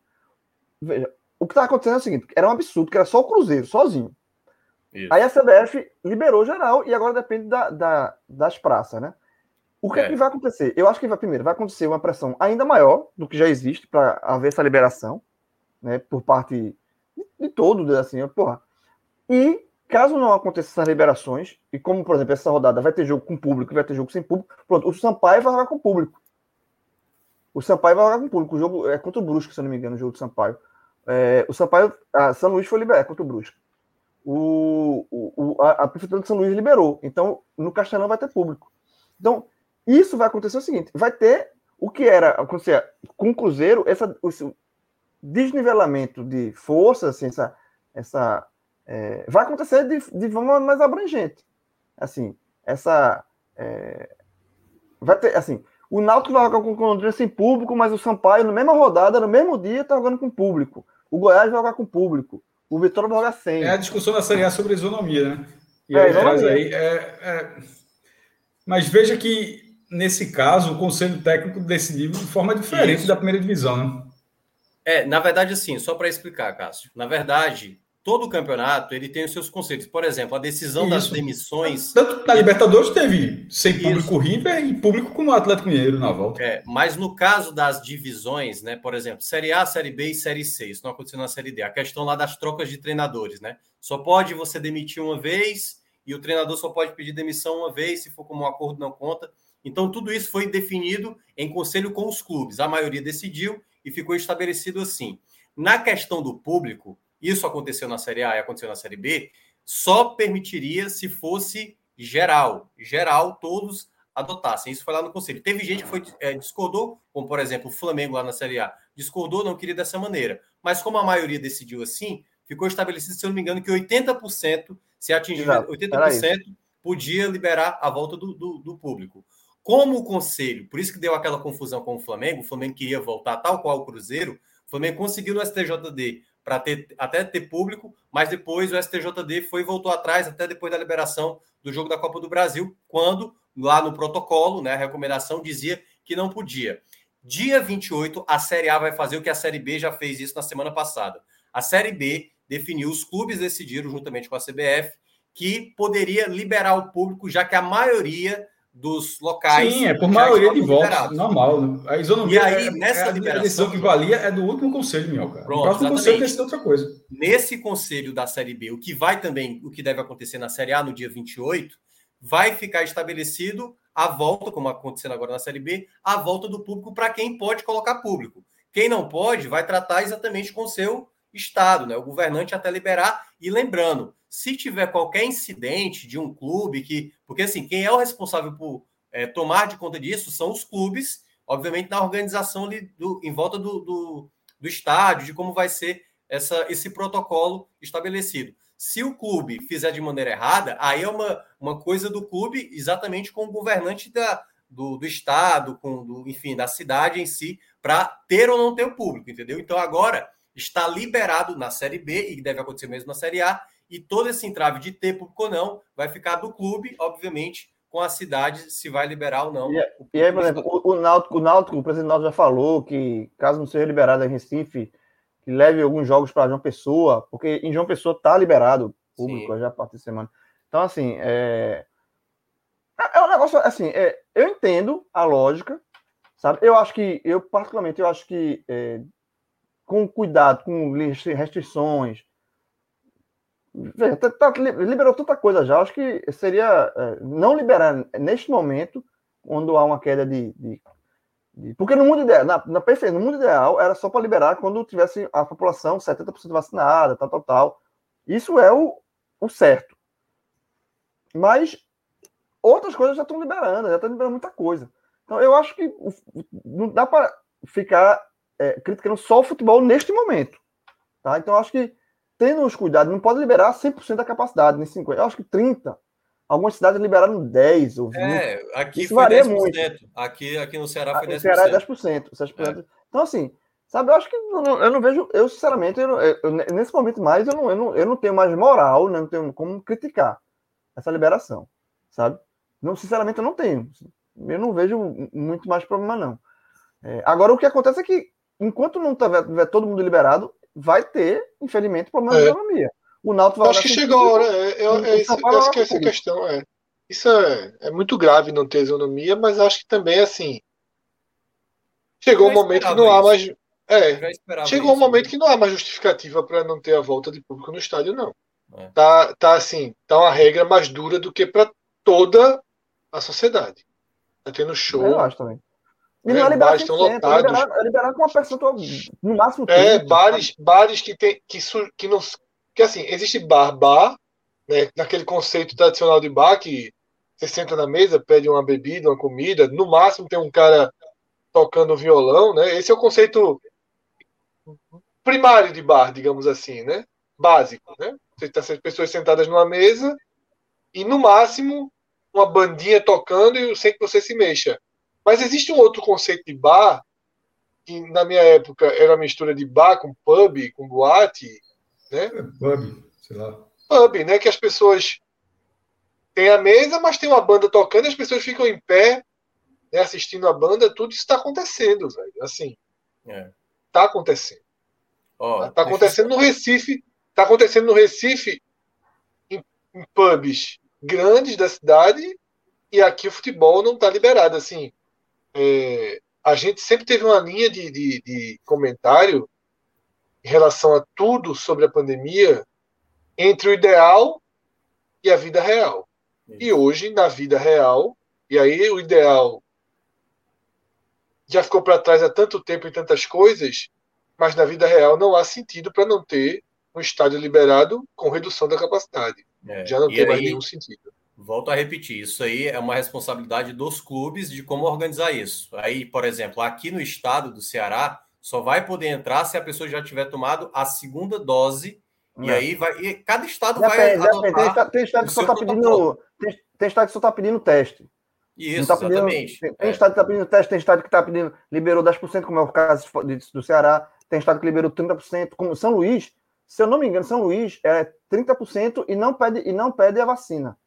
Veja, o que está acontecendo é o seguinte: era um absurdo, que era só o Cruzeiro, sozinho. Isso. Aí a CBF liberou geral e agora depende da, da das praças, né? O que, é. é. que vai acontecer? Eu acho que vai primeiro vai acontecer uma pressão ainda maior do que já existe para haver essa liberação, né? Por parte de, de todo, assim, porra. E caso não aconteça essas liberações, e como, por exemplo, essa rodada vai ter jogo com público, vai ter jogo sem público, pronto, o Sampaio vai jogar com público. O Sampaio vai jogar com o público. O jogo é contra o Brusque, se eu não me engano, o jogo do Sampaio. É, o Sampaio, a São Luís foi liberado é contra o Brusque. O, o, a, a, prefeitura de São Luís liberou. Então, no Castelão vai ter público. Então, isso vai acontecer o seguinte: vai ter o que era acontecer com o Cruzeiro, essa, esse desnivelamento de força, assim, essa, essa é, vai acontecer de, de forma mais abrangente. Assim, essa é, vai ter, assim, o Náutico vai jogar com o Londrina sem público, mas o Sampaio, na mesma rodada, no mesmo dia, está jogando com público. O Goiás vai jogar com público. O Vitória vai jogar sem. É a discussão da Série A sobre isonomia, né? E é, aí traz aí. É, é... Mas veja que, nesse caso, o Conselho Técnico decidiu de forma diferente Isso. da primeira divisão, né? É, na verdade, assim, só para explicar, Cássio. Na verdade, todo o campeonato ele tem os seus conceitos. Por exemplo, a decisão Isso. das demissões. Tanto na Libertadores teve sem público River e público como o Atlético Mineiro na volta. É, mas no caso das divisões, né? Por exemplo, Série A, Série B e Série C, isso não aconteceu na Série D. A questão lá das trocas de treinadores, né? Só pode você demitir uma vez e o treinador só pode pedir demissão uma vez, se for como um acordo não conta. Então, tudo isso foi definido em conselho com os clubes. A maioria decidiu e ficou estabelecido assim. Na questão do público, isso aconteceu na Série A e aconteceu na Série B, só permitiria se fosse geral, geral, todos adotassem. Isso foi lá no conselho. Teve gente que foi é, discordou, como por exemplo o Flamengo lá na Série A, discordou, não queria dessa maneira. Mas como a maioria decidiu assim, ficou estabelecido, se eu não me engano, que 80% se atingir Exato. 80%, podia liberar a volta do, do, do, público. Como o conselho, por isso que deu aquela confusão com o Flamengo, o Flamengo queria voltar tal qual o Cruzeiro, o Flamengo conseguiu no STJD para ter, até ter público, mas depois o STJD foi voltou atrás, até depois da liberação do jogo da Copa do Brasil, quando lá no protocolo, né, a recomendação dizia que não podia. Dia 28, a Série A vai fazer o que a Série B já fez isso na semana passada. A Série B definiu, os clubes decidiram, juntamente com a CBF, que poderia liberar o público, já que a maioria dos locais. Sim, é por maioria de votos, normal. Né? A isonomia e aí, é, nessa é liberação, a decisão que valia é do último conselho, Minhoca. Pronto, o próximo conselho decide outra coisa. Nesse conselho da Série B, o que vai também, o que deve acontecer na Série A no dia 28, vai ficar estabelecido a volta, como acontecendo agora na Série B, a volta do público para quem pode colocar público. Quem não pode vai tratar exatamente com o seu estado, né? O governante até liberar. E lembrando, se tiver qualquer incidente de um clube que. Porque assim, quem é o responsável por é, tomar de conta disso são os clubes, obviamente, na organização ali do, em volta do, do, do estádio, de como vai ser essa, esse protocolo estabelecido. Se o clube fizer de maneira errada, aí é uma, uma coisa do clube exatamente com o governante da, do, do estado, com do, enfim, da cidade em si, para ter ou não ter o público, entendeu? Então agora está liberado na Série B, e deve acontecer mesmo na Série A, e todo esse entrave de ter público ou não vai ficar do clube, obviamente, com a cidade, se vai liberar ou não. E, e aí, por exemplo, o, o, Náutico, o Náutico, o presidente Náutico já falou que, caso não seja liberado em Recife, que leve alguns jogos para João Pessoa, porque em João Pessoa está liberado público Sim. já a partir de semana. Então, assim, é, é, é um negócio assim, é... eu entendo a lógica, sabe? Eu acho que, eu particularmente, eu acho que é... com cuidado, com restrições, tá, tá, liberou tanta coisa já. Acho que seria é, não liberar neste momento, quando há uma queda de, de porque no mundo ideal, na, na no mundo ideal, era só para liberar quando tivesse a população 70% vacinada, tal, tal, tal. Isso é o, o certo. Mas outras coisas já estão liberando, já estão liberando muita coisa. Então eu acho que não dá para ficar é, criticando só o futebol neste momento. Tá? Então acho que, tendo os cuidados, não pode liberar 100% da capacidade, nem 50%. Eu acho que 30%. Algumas cidades liberaram 10 ou 20. É, aqui Isso foi varia 10%. Muito. Aqui, aqui no Ceará foi 10%. No Ceará é 10%. 10%. É. Então, assim, sabe, eu acho que eu não, eu não vejo, eu sinceramente, eu, eu, nesse momento mais, eu não, eu, não, eu não tenho mais moral, né, não tenho como criticar essa liberação, sabe? Não, sinceramente, eu não tenho. Eu não vejo muito mais problema, não. É, agora, o que acontece é que, enquanto não tiver, todo mundo liberado, vai ter, infelizmente, problema é. de economia. O Náutico vai Acho que chegou a hora. É, é, é, isso, acho que essa questão é. Isso é, é muito grave não ter isonomia, mas acho que também assim. Chegou um momento que não há mais. É, chegou um momento que não há mais justificativa para não ter a volta de público no estádio, não. É. Tá, tá assim, tá uma regra mais dura do que para toda a sociedade. Tá tendo show. Eu acho também. E não é, bares estão é lotados. É liberar, é liberar com uma percentual no máximo. É, bares, bares que, tem, que, que não porque assim, existe bar, bar, né, naquele conceito tradicional de bar que você senta na mesa, pede uma bebida, uma comida, no máximo tem um cara tocando violão, né? Esse é o conceito primário de bar, digamos assim, né? Básico, né? Você está pessoas sentadas numa mesa e no máximo uma bandinha tocando e sem que você se mexa. Mas existe um outro conceito de bar que na minha época era uma mistura de bar com pub, com boate, né? É, pub, sei lá. Pub, né? Que as pessoas têm a mesa, mas tem uma banda tocando, as pessoas ficam em pé, né, assistindo a banda, tudo isso está acontecendo, velho. Assim. É. Tá acontecendo. Oh, tá acontecendo no Recife. Tá acontecendo no Recife em, em pubs grandes da cidade e aqui o futebol não está liberado. Assim, é, a gente sempre teve uma linha de, de, de comentário em relação a tudo sobre a pandemia entre o ideal e a vida real. E hoje, na vida real, e aí o ideal já ficou para trás há tanto tempo em tantas coisas, mas na vida real não há sentido para não ter um estádio liberado com redução da capacidade. É. Já não tem aí, mais nenhum sentido. Volto a repetir, isso aí é uma responsabilidade dos clubes de como organizar isso. Aí, por exemplo, aqui no estado do Ceará, só vai poder entrar se a pessoa já tiver tomado a segunda dose E aí vai. E cada estado vai. Tem, adotar estado- tem estado que só seu tá pedindo. Tem, tem estado que só tá pedindo teste. Isso, Não tá pedindo- exatamente. Tem, tem É. estado que tá pedindo teste, tem estado que tá pedindo, liberou 10%, como é o caso do Ceará, tem estado que liberou 30%, como São Luís, se eu não me engano, São Luís é 30% e não pede, e não pede a vacina.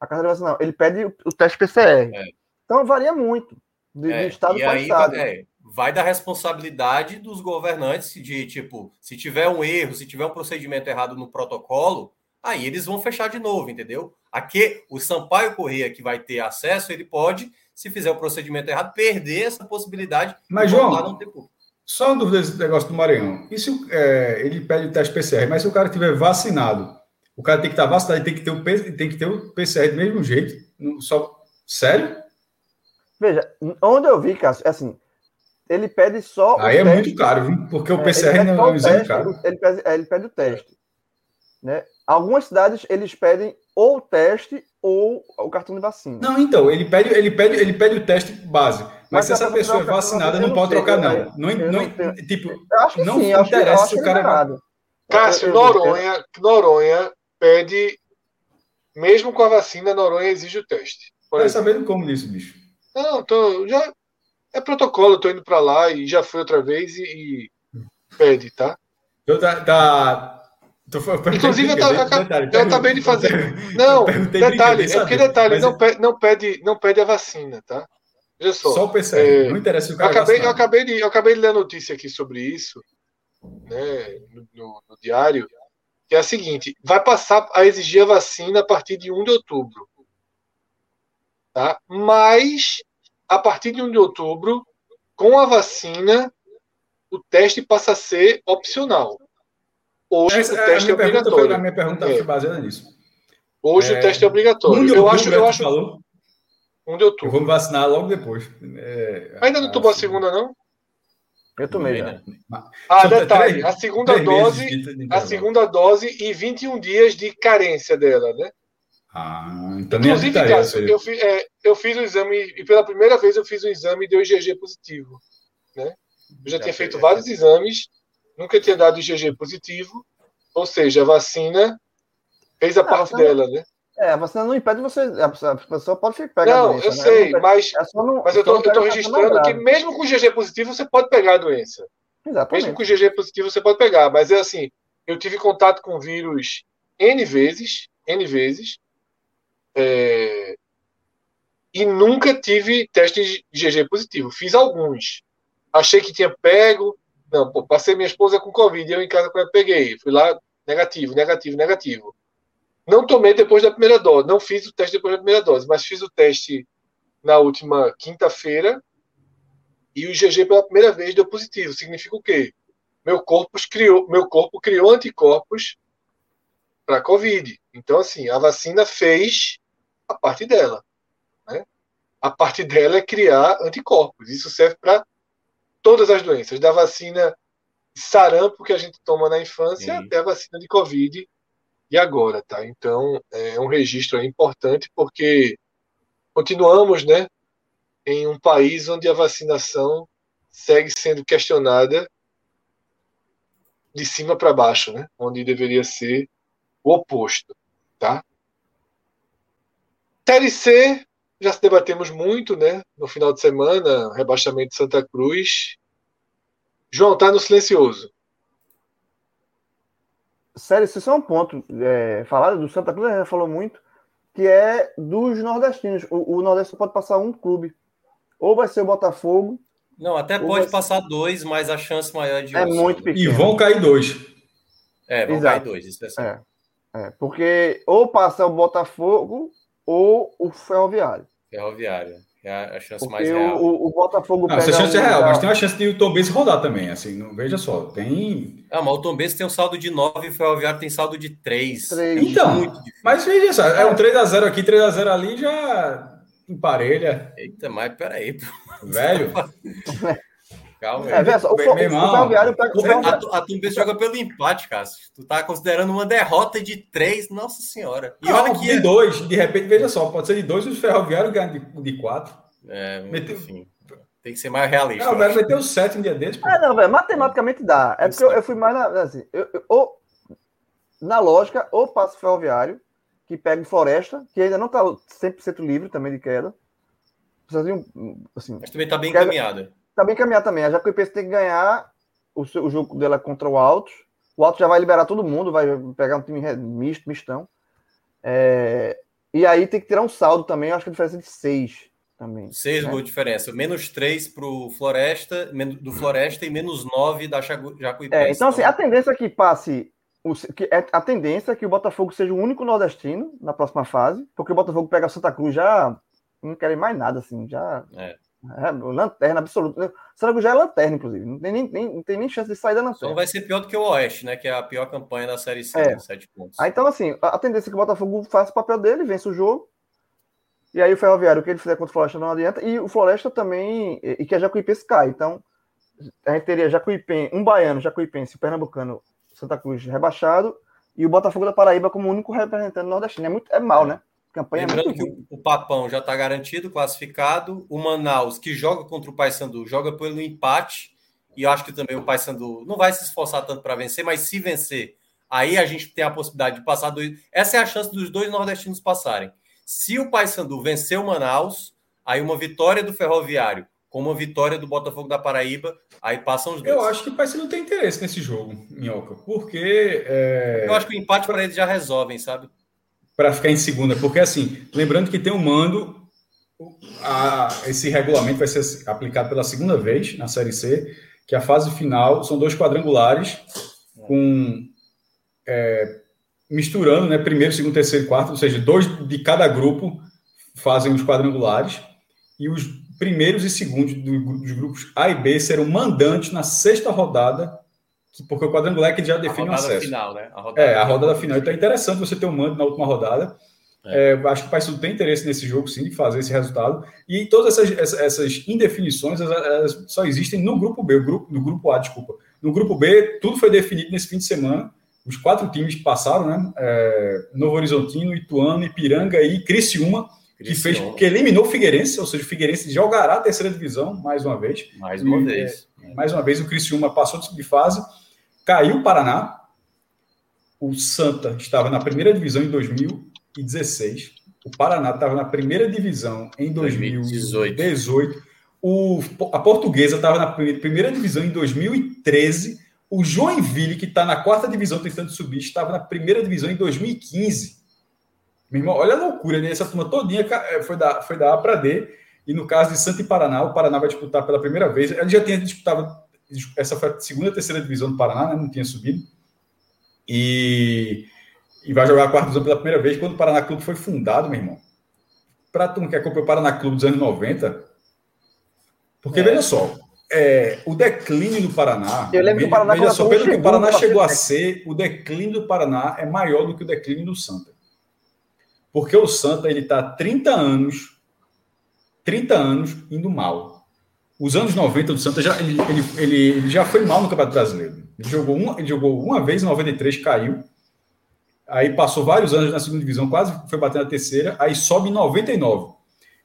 A carta não. Ele pede o, teste PCR. É. Então varia muito de, É, de estado e para aí estado. vai, é, vai da responsabilidade dos governantes de tipo, se tiver um erro, se tiver um procedimento errado no protocolo, aí eles vão fechar de novo, entendeu? Aqui o Sampaio Corrêa que vai ter acesso, ele pode, se fizer o procedimento errado, perder essa possibilidade Mas, João, não ter público. Só uma dúvida desse negócio do Maranhão. E se é, ele pede o teste PCR, mas se o cara tiver vacinado, o cara tem que estar vacinado, ele tem que ter o, tem que ter o PCR do mesmo jeito? Só, sério? Veja, onde eu vi, Cássio, é assim, ele pede só o Aí é teste- muito caro, viu? Porque o É, PCR não é um exame teste, caro. Ele pede, é, ele pede o teste. Né? Algumas cidades eles pedem ou o teste ou o cartão de vacina. Não, então, ele pede, ele pede, ele pede o teste base. Mas, Mas se essa pessoa é trocar, vacinada, não não pode sei, trocar, não. Não, não tipo, Eu acho que não sim, eu acho, que- eu interessa se o cara é. Cássio, Noronha, Noronha pede, mesmo com a vacina, Noronha exige o teste. Vai exemplo. sabendo como disso, bicho. Não, tô, já é protocolo, tô indo para lá e já fui outra vez e, e pede, tá? Eu tá. tá tô, eu Inclusive, eu, ta- eu, detalhe, eu acabei de fazer. Não, detalhe, é porque detalhe, Mas não pede, não, pede, não pede a vacina, tá? Veja só. Só o PCR. É, não interessa o Eu cara é acabei, eu, acabei de, eu acabei de ler a notícia aqui sobre isso, né, no, no- no diário, que é a seguinte: vai passar a exigir a vacina a partir de 1 de outubro. Tá? Mas, a partir de 1 de outubro, com a vacina, o teste passa a ser opcional. Hoje Essa- o teste é minha pergunta obrigatório. A minha pergunta É. foi baseada nisso. Hoje É, o teste é obrigatório. De Eu acho, né, eu tu acho falou? 1 de Eu outubro. vou me vacinar logo depois. É, Ainda não tomou a segunda, não? Eu tomei né? Ah, detalhe, três- a segunda três dose, a segunda dose e 21 dias de carência dela, né? Ah, então Inclusive, Cássio, eu, fi- é, eu fiz o exame e pela primeira vez eu fiz o exame e deu IgG positivo. Né? Eu já, Já tinha feito é. vários exames, nunca tinha dado IgG positivo, ou seja, a vacina fez a Ah, parte vacina- dela, né? É, a vacina não impede você. A pessoa- a pode pegar a Não, doença. eu né? sei, Não- mas, é não- mas eu tô, eu a registrando que mesmo com IgG positivo você pode pegar a doença. Mesmo Exatamente. com IgG positivo você pode pegar, mas é assim, eu tive contato com o vírus N vezes, N vezes, é, e nunca tive teste de IgG positivo. Fiz alguns. Achei que tinha pego, não, pô, passei minha esposa com Covid, eu em casa peguei, fui lá, negativo, negativo, negativo. Não tomei depois da primeira dose, não fiz o teste depois da primeira dose, mas fiz o teste na última quinta-feira e o IgG pela primeira vez deu positivo. Significa o quê? Meu corpo criou, meu corpo criou anticorpos para COVID. Então, assim, a vacina fez a parte dela. Né? A parte dela é criar anticorpos. Isso serve para todas as doenças, da vacina sarampo que a gente toma na infância Sim. até a vacina de Covid e agora, tá? Então, é um registro importante porque continuamos, né, em um país onde a vacinação segue sendo questionada de cima para baixo, né? Onde deveria ser o oposto, tá? Série C, já se debatemos muito, né? No final de semana, rebaixamento de Santa Cruz. João, tá no silencioso. Sério, isso é só um ponto. É, falaram do Santa Cruz, a gente já falou muito, que é dos nordestinos. O, o Nordeste só pode passar um clube. Ou vai ser o Botafogo, Não, até pode vai- passar dois, mas a chance maior de é um muito só. pequeno. E vão cair dois. É, vão Exato. cair dois, isso é certo. É, é, porque ou passa o Botafogo ou o Ferroviário. Ferroviária. É a chance Porque mais real. o, o, Botafogo Não, essa pega chance é um real, da- mas tem uma chance de o Tom Benz rodar também. Assim, não, veja só, tem. Ah, mas o Tom Benz tem um saldo de 9 e o Ferroviário tem saldo de 3. Três. Então, muito difícil. Mas veja só, é um 3x0 aqui, 3x0 ali, já emparelha, Eita, mas peraí, pô. velho. calma É, aí. só, o, Meu o, Ferroviário pega o A, Ferroviário. a Tom Benz joga pelo empate, Cássio. Tu tá considerando uma derrota de 3, nossa senhora. E olha que. de dois, de repente, veja só, pode ser de dois e o Ferroviário ganha de, de quatro. É, Meteu- enfim. Tem que ser mais realista. Não, vai ter o sete um dia desses. pô. Ah, não, velho, matematicamente dá. É porque eu, eu fui mais na. Assim, eu, eu- ou na lógica, ou passa o ferroviário, que pega o Floresta, que ainda não está 100% livre também de queda. Precisa de um, assim, Mas também está bem encaminhada. Está bem encaminhada também. A Jacuipense tem que ganhar o, seu, o jogo dela contra o Altos. O Altos já vai liberar todo mundo, vai pegar um time misto, mistão. É, e aí tem que tirar um saldo também, eu acho que a diferença é de 6 também. 6 né? gols de diferença. Menos 3 para o Floresta, do Floresta e menos 9 da Jacuipense. É, então, assim, a tendência é que passe. O, que é, a tendência é que o Botafogo seja o único nordestino na próxima fase, porque o Botafogo pega Santa Cruz já não querem mais nada, assim, já. É. É, lanterna absoluta. Santa Cruz já é lanterna, inclusive. Não tem nem, nem, não tem nem chance de sair da lanterna. Então vai ser pior do que o Oeste, né? Que é a pior campanha da Série C, é. 7 pontos. Ah, então, assim, a, tendência é que o Botafogo faça o papel dele, vence o jogo. E aí o Ferroviário, o que ele fizer contra o Floresta não adianta. E o Floresta também, e, e que a Jacuipense cai. Então, a gente teria Jacuipense, um baiano, Jacuipense, o pernambucano, Santa Cruz rebaixado, e o Botafogo da Paraíba como único representante nordestino. É, muito, é mal, né? Campanha Lembrando que o, o Papão já está garantido, classificado. O Manaus, que joga contra o Paysandu, joga pelo empate. E eu acho que também o Paysandu não vai se esforçar tanto para vencer, mas se vencer, aí a gente tem a possibilidade de passar dois. Essa é a chance dos dois nordestinos passarem. Se o Paysandu vencer o Manaus, aí uma vitória do Ferroviário com uma vitória do Botafogo da Paraíba, aí passam os dois. Eu acho que o Paysandu tem interesse nesse jogo, Minhoca, porque. É... Eu acho que o empate para eles já resolvem, sabe? Para ficar em segunda, porque assim, lembrando que tem um mando, a, esse regulamento vai ser aplicado pela segunda vez na Série C, que a fase final são dois quadrangulares com é, misturando, né, primeiro, segundo, terceiro e quarto, ou seja, dois de cada grupo fazem os quadrangulares e os primeiros e segundos dos grupos A e B serão mandantes na sexta rodada porque o quadrangular é que já define o acesso. Final, né? A rodada é, a rodada final. Então é interessante você ter um mando na última rodada. É. É, acho que o Paysandu tem interesse nesse jogo, sim, de fazer esse resultado. E todas essas, essas indefinições elas só existem no grupo B, grupo, no grupo A, desculpa. No grupo B, tudo foi definido nesse fim de semana. Os quatro times passaram, né? É, Novo Horizontino, Ituano, Ipiranga e Criciúma, que fez que eliminou o Figueirense, ou seja, o Figueirense jogará a terceira divisão mais uma vez. Mais uma e, vez. É, mais uma vez o Criciúma passou de fase Caiu o Paraná. O Santa estava na primeira divisão em 2016. O Paraná estava na primeira divisão em 2018. 2018. O, a Portuguesa estava na primeira divisão em 2013. O Joinville, que está na quarta divisão tentando subir, estava na primeira divisão em 2015. Meu irmão, olha a loucura, né? Essa turma todinha é, foi da, foi da A para D. E no caso de Santa e Paraná, o Paraná vai disputar pela primeira vez. Ele já tinha disputado essa foi a segunda terceira divisão do Paraná, né? não tinha subido. E, e vai jogar a quarta divisão pela primeira vez quando o Paraná Clube foi fundado, meu irmão. Para tu que acompanhou o Paraná Clube dos anos 90, porque é. veja só, é, o declínio do Paraná. Eu lembro que o Paraná veja só, pelo que o Paraná chegou a ser, o declínio do Paraná é maior do que o declínio do Santa. Porque o Santa ele está 30 anos, 30 anos indo mal os anos 90 do Santa já, ele, ele, ele, já foi mal no Campeonato Brasileiro. Ele jogou, uma, ele jogou uma vez em 93, caiu. Aí passou vários anos na segunda divisão, quase foi bater na terceira, aí sobe em 99.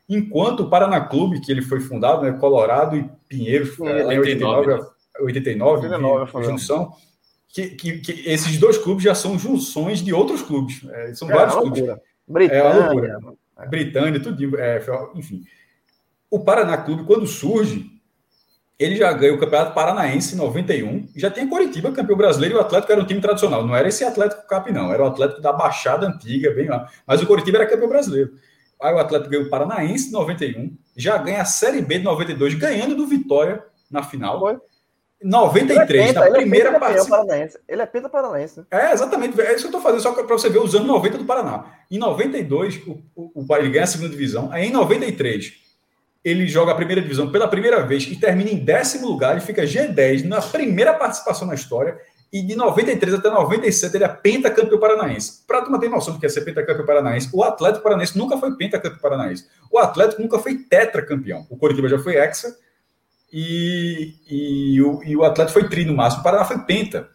Enquanto o Paraná Clube, que ele foi fundado, né, Colorado e Pinheiro, é, 89, 89, 89 junção, que, que, que, esses dois clubes já são junções de outros clubes. É, são é, vários clubes. Britânia. É uma loucura. Britânia, tudo, é, enfim. O Paraná Clube, quando surge, ele já ganhou o Campeonato Paranaense em 91, já tem Coritiba, campeão brasileiro, e o Atlético era um time tradicional. Não era esse Atlético Cap, não, era o Atlético da Baixada Antiga, bem lá. Mas o Coritiba era campeão brasileiro. Aí o Atlético ganhou o Paranaense em 91, já ganha a Série B de 92, ganhando do Vitória na final. Foi. 93, é na primeira é participação. Ele é penta paranaense. É, exatamente. É isso que eu estou fazendo, só para você ver os anos 90 do Paraná. Em 92, o, o, o, ele ganha a segunda divisão. Aí em 93, ele joga a primeira divisão pela primeira vez e termina em décimo lugar e fica G10 na primeira participação na história. E de 93 até 97 ele é pentacampeão paranaense. Para tu manter noção do que é ser pentacampeão paranaense, o Atlético Paranaense nunca foi pentacampeão paranaense. O Atlético nunca foi tetracampeão. O Coritiba já foi hexa e, e, o, e o Atlético foi tri no máximo. O Paraná foi penta.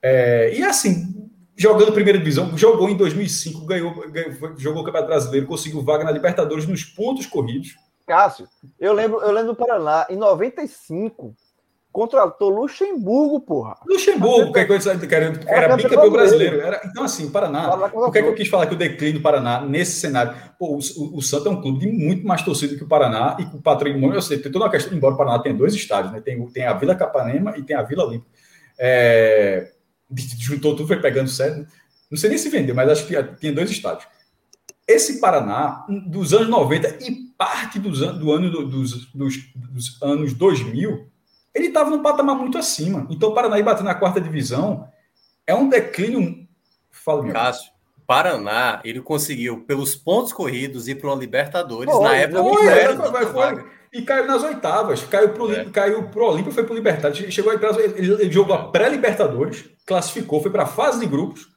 É, e assim, jogando primeira divisão, jogou em 2005, ganhou, ganhou jogou o Campeonato Brasileiro, conseguiu vaga na Libertadores nos pontos corridos Cássio, eu lembro, eu lembro do Paraná, em 95, contratou Luxemburgo, porra. Luxemburgo, que, coisa, que era, era bicampeão brasileiro. Era, então, assim, Paraná. O que é que eu quis falar que o declínio do Paraná, nesse cenário? Pô, o, o, o Santa é um clube de muito mais torcido que o Paraná e com o patrimônio, eu sei, tem toda uma questão, embora o Paraná tenha dois estádios, né? Tem, tem a Vila Capanema e tem a Vila Olímpica. É, juntou tudo, foi pegando certo. Né? Não sei nem se vendeu, mas acho que tinha dois estádios. Esse Paraná, dos anos 90 e parte dos, do ano dos, dos, dos anos 2000, ele estava num patamar muito acima. Então, o Paraná ir bater na quarta divisão é um declínio. Fala, meu. Cássio, Paraná, ele conseguiu, pelos pontos corridos, ir para uma Libertadores na época foi, era, foi, foi, E caiu nas oitavas. Caiu para o é. caiu pro Olímpio, foi para o Libertadores. Chegou aí, ele, ele jogou a pré-Libertadores, classificou, foi para a fase de grupos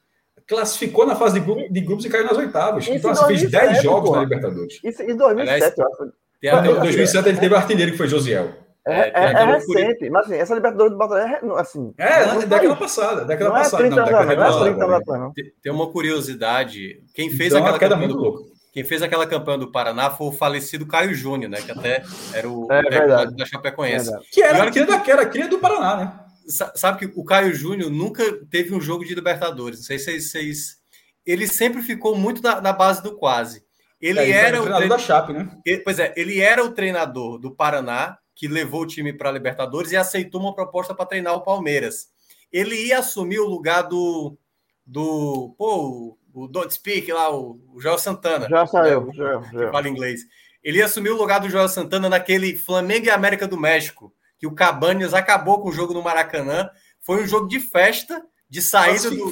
classificou na fase de, grupo, de grupos e caiu nas oitavas. Isso então, assim, fez 10 jogos na Libertadores. Isso em 2007, eu acho. Em 2007 ele teve o artilheiro que foi Josiel. É, é, é, é recente, mas assim, essa Libertadores do Botafogo é assim. É, é década passada, década não é passada. É 30 não, não, é 30 anos, não. Tem uma curiosidade. Quem fez então, aquela campanha do, quem fez aquela campanha do Paraná foi o falecido Caio Júnior, né? Que até era o é, da Chapecoense. Que era, que era, que era cria do Paraná, né? Sabe que o Caio Júnior nunca teve um jogo de Libertadores. Não sei se vocês ele sempre ficou muito na, na base do quase. Ele é, era o treinador da Chape, né? Ele, pois é, ele era o treinador do Paraná, que levou o time para a Libertadores e aceitou uma proposta para treinar o Palmeiras. Ele ia assumir o lugar do. do pô, o Don't Speak lá, o, o Joel Santana. Já saiu, né, já, já. Fala inglês. Ele ia assumir o lugar do Joel Santana naquele Flamengo e América do México, que o Cabanes acabou com o jogo no Maracanã. Foi um jogo de festa de saída do.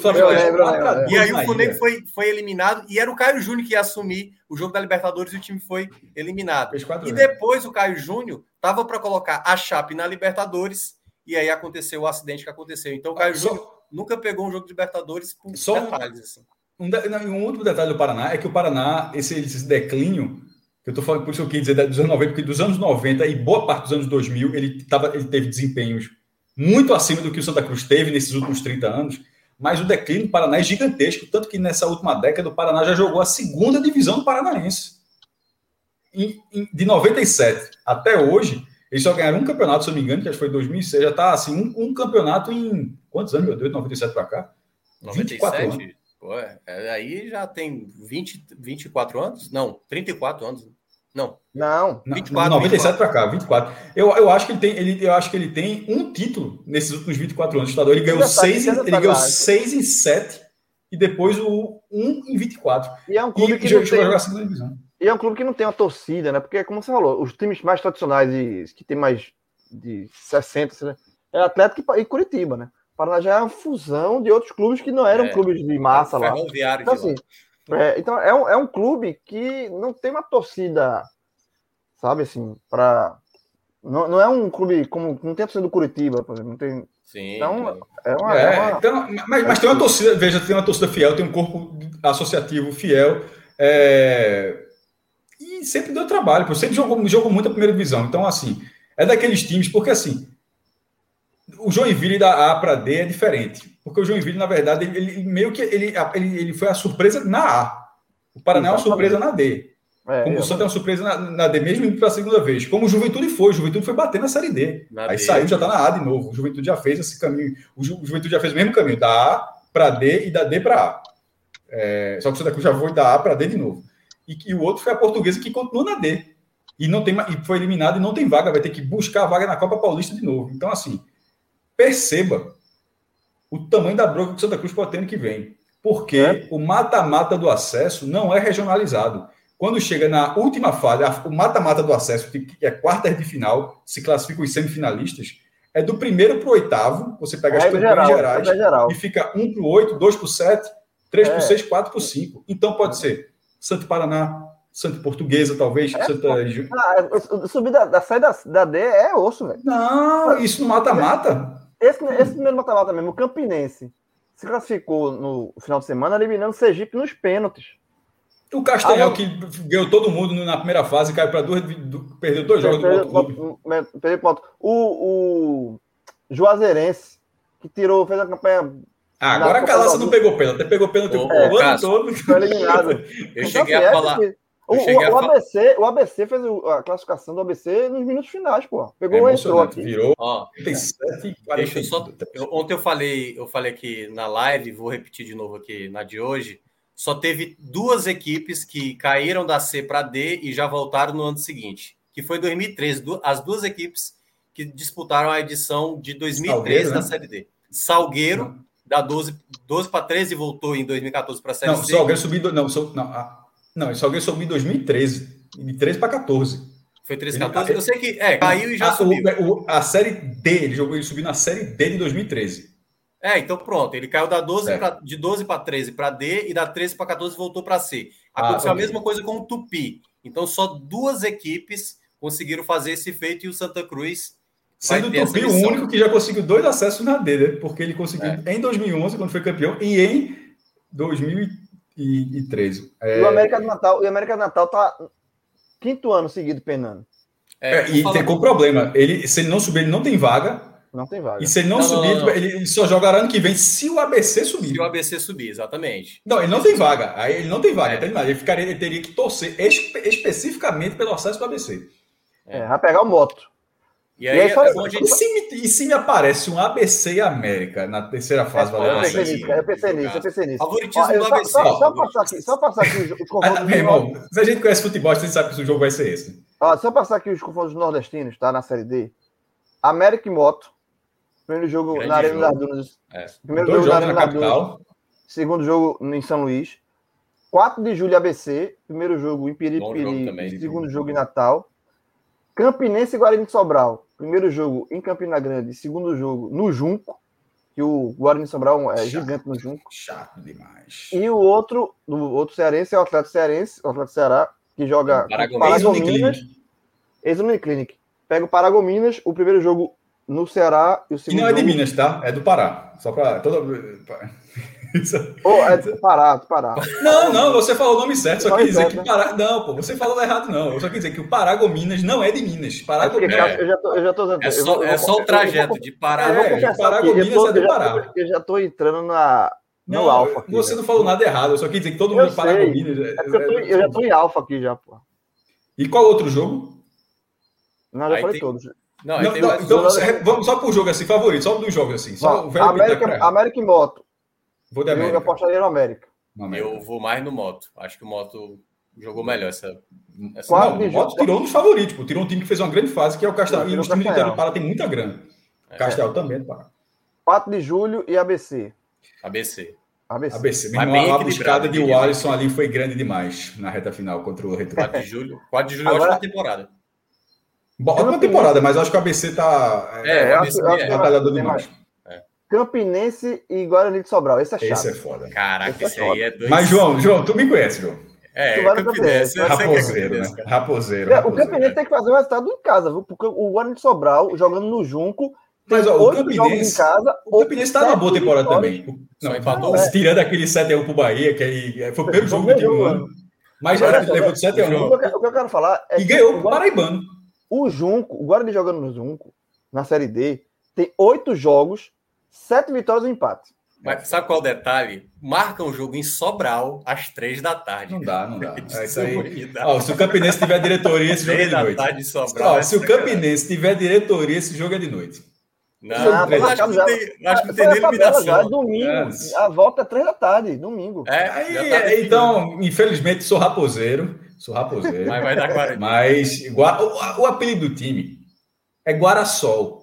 e aí o Flamengo foi, foi eliminado e era o Caio Júnior que ia assumir o jogo da Libertadores e o time foi eliminado. E depois o Caio Júnior estava para colocar a Chape na Libertadores e aí aconteceu o acidente que aconteceu. Então o Caio Só... Júnior nunca pegou um jogo de Libertadores por Só detalhes. Assim. Um, um, outro detalhe do Paraná é que o Paraná, esse, esse declínio, eu estou falando, por isso que eu quis dizer dos anos 90, porque dos anos 90 e boa parte dos anos 2000 ele, tava, ele teve desempenhos muito acima do que o Santa Cruz teve nesses últimos 30 anos, mas o declínio do Paraná é gigantesco, tanto que nessa última década o Paraná já jogou a segunda divisão do Paranaense. de 97 até hoje, eles só ganharam um campeonato, se eu não me engano, que acho que foi 2006, já está assim, um, um, campeonato em quantos anos, meu Deus, de 97 para cá? 97? Anos. Pô, é, aí já tem 20, 24 anos? Não, 34 anos. Não. Não. 24, 97 para cá, 24. Eu, eu acho que ele tem, ele, eu acho que ele tem um título nesses últimos 24 anos. O estadual ele ganhou 6 em, ele ganhou 6 em 7 e depois o 1 em 24. E é um clube e, que não tem, a segunda divisão. E é um clube que não tem uma torcida, né? Porque como você falou, os times mais tradicionais e que tem mais de 60, é Atlético e Curitiba, né? Paraná já é uma fusão de outros clubes que não eram é, clubes de massa é lá. Então, assim, é, então, é um, é um clube que não tem uma torcida, sabe, assim, para não, não é um clube como não tem a torcida do Curitiba, por exemplo, não tem. Sim. Então, é uma, é, é uma... Então, mas, mas tem uma torcida, veja, tem uma torcida fiel, tem um corpo associativo fiel. É... E sempre deu trabalho, pô. sempre jogou, jogou muito a primeira divisão. Então, assim, é daqueles times, porque assim, o Joinville da A para D é diferente. Porque o Joinville, na verdade, ele, ele meio que ele, ele, ele foi a surpresa na A. O Paraná é uma surpresa na D. É, como o Santa é uma surpresa na, na D, mesmo indo pela segunda vez. Como o Juventude foi, o Juventude foi bater na Série D. Na Aí D. saiu, já está na A de novo. O Juventude já fez esse caminho. O, Ju, o Juventude já fez o mesmo caminho, da A para D e da D para A. É, só que o Santa Cruz já foi da A para D de novo. E, e, o outro foi a portuguesa que continuou na D. E, não tem, e foi eliminado e não tem vaga, vai ter que buscar a vaga na Copa Paulista de novo. Então, assim, perceba o tamanho da bronca que o Santa Cruz pode ter ano que vem. Porque é. o mata-mata do acesso não é regionalizado. Quando chega na última fase, o mata-mata do acesso, que é quarta de final, se classificam os semifinalistas, é do primeiro para o oitavo, você pega as campanhas gerais geral. e fica um para o oito, dois para o sete, três é. para o seis, quatro para o cinco. Então pode ser Santo Paraná, Santo Portuguesa, talvez. É, Santa... ah, subir da, da saída da, da D é osso, velho. Não, isso no mata-mata. Esse, esse primeiro mata-mata mesmo, o Campinense, se classificou no final de semana eliminando o Sergipe nos pênaltis. O Castanhal, ah, que ganhou todo mundo na primeira fase, caiu para duas, perdeu dois jogos perdeu, do outro Perdeu ponto. O, o Juazeirense, que tirou, fez a campanha. Ah, agora a Calaça não pegou pênalti, pegou pênalti o, ano todo. Foi eliminado. Eu então, cheguei a assim, é falar. O, o, o ABC, o ABC fez a classificação do ABC nos minutos finais, pô. Pegou é o entrou aqui. Virou Ó, 37, deixa eu só. eu- ontem eu falei, eu falei aqui na live, vou repetir de novo aqui na de hoje. Só teve duas equipes que caíram da C para D e já voltaram no ano seguinte, que foi 2013. Du- As duas equipes que disputaram a edição de 2013 Salgueiro, da né? Série D. Salgueiro, da 12, 12 para 13 e voltou em 2014 para a Série Não, C. Salgueiro subiu. Não, so- não, não, Salgueiro subiu em 2013. De 13 para 14. Foi 13 Ele- 14. Eu sei que é, caiu e já Ah, subiu. o- a série D, ele jogou, ele subiu na série D de 2013. É, então pronto. Ele caiu da 12 Certo. pra, de 12 para 13 para D e da 13 para 14 voltou para C. Ah, Aconteceu ok. a mesma coisa com o Tupi. Então só duas equipes conseguiram fazer esse feito e o Santa Cruz Sendo o Tupi o único que já conseguiu dois acessos na D, né? Porque ele conseguiu É. em 2011, quando foi campeão, e em 2013. É, E o América do Natal, e o América do Natal tá quinto ano seguido penando. É, é, e tem com problema. Ele, se ele não subir, ele não tem vaga. Não tem vaga. E se ele não, Não, subir, não, não. Ele, ele só jogará ano que vem se o ABC subir. se o ABC subir, exatamente. Não, ele não tem vaga. Aí ele não tem vaga. É. não tem nada. Ele, ficaria, ele teria que torcer espe- especificamente pelo acesso do ABC. É, vai pegar o moto. E aí, E aí, só- é bom a E se, me, e se me aparece um ABC e América na terceira fase É, valendo eu pensei acesso? nisso, eu pensei nisso, eu pensei nisso. Favoritismo Ó, eu do só, ABC. Só, só passar aqui, só passar aqui os, os Ah, confrontos meu irmão, se a gente conhece futebol, a gente sabe que o jogo vai ser esse. Ó, só passar aqui os confrontos nordestinos, tá? Na Série D. América e Moto. Primeiro jogo Grande na Arena das Dunas. É. Primeiro Dois jogo na Arena das Dunas. Segundo jogo em São Luís. 4 de julho ABC. Primeiro jogo em Bom jogo Piripiri. também. Segundo jogo em Natal. Campinense e Guarani de Sobral. Primeiro jogo em Campina Grande. Segundo jogo no Junco. Que o Guarani de Sobral é Chato. gigante no Junco. Chato demais. E o outro, o outro cearense é o Atlético Cearense, o Atlético Ceará, que joga Paragominas. Ex-Uniclinic. Pega o Paragominas, o primeiro jogo no Ceará e o E segundo não é de jogo... Minas, tá? É do Pará. Só para toda. Oh, é do Pará, do Pará. Não, não, você falou o nome certo. Só quer dizer certo, que né? Pará. Não, pô, você falou errado, não. Eu só quer dizer que o Paragominas não é de Minas. É Paragominas. cara, eu já tô, eu já tô dizendo. É eu só, vou- é só eu o vou- trajeto de Pará. É, Paragominas tô, é do Pará. tô, eu já tô entrando na, no Não, alfa aqui. você já. não falou nada errado. Eu só quis dizer que todo mundo é. Paragominas. É porque eu, tô, eu já tô em alfa aqui já, pô. E qual outro jogo? Não, já Aí falei tem- todos. Não, Não, não, mais- então, vamos só pro jogo assim, favorito, só dos jogos assim. Só o América, América, América e Moto. Vou de Eu América. apostaria no América. No América. Eu vou mais no Moto. Acho que o Moto jogou melhor essa. essa Não, o Moto tirou um dos favoritos, pô. Tirou um time que fez uma grande fase, que é o Castelão. E os o times do interior Pará tem muita grana. Castelão também é do Pará. 4 de julho e ABC. ABC. ABC. ABC. Irmão, a equilibrado, buscada de eu. Alisson ali foi grande demais na reta final contra o Retro. 4 de julho. 4 de julho Agora- é ótima temporada. Ótima temporada, mas eu acho que o ABC tá. É, eu o acho- ABC eu acho é. que batalhador tem demais. Campinense e Guarani de Sobral. Esse é chato. Esse é foda. Caraca, Esse é esse aí é dois. Mas, João, João, tu me conhece, João. É, Tu vai no Campinense. é Raposeiro, né? Raposeiro. É, o raposeiro. Campinense tem que fazer o resultado em casa, viu? Porque o Guarani de Sobral, jogando no Junco, tem Mas, ó, o oito jogos Campinense- em casa. O Campinense tá numa boa temporada também. Não, empatou. É. Tirando aquele 7x1 pro Bahia, que aí foi o primeiro jogo do time do ano. Mas já levou de O 7x1 que eu quero- o que eu quero falar é e ganhou o o Paraibano. o Junco, o Guarani jogando no Junco, na Série D, tem oito jogos, sete vitórias e um empate. Mas sabe qual é o detalhe? Marca um jogo em Sobral às três da tarde. Não dá, não dá. É isso aí. Dá. Ó, se o Campinense tiver diretoria, esse jogo é de da noite. tarde Sobral. Ó, é se o. Campinense tiver diretoria, esse jogo é de noite. Não, eu tá acho que não marcado tem, acho que não tem a nem tabela já, é eliminação. domingo. É. A volta é três da tarde, domingo. É, Aí, já tá então, infelizmente, sou raposeiro. Sou raposeiro. Mas vai dar 40. Mas o, o apelido do time é Guarasol.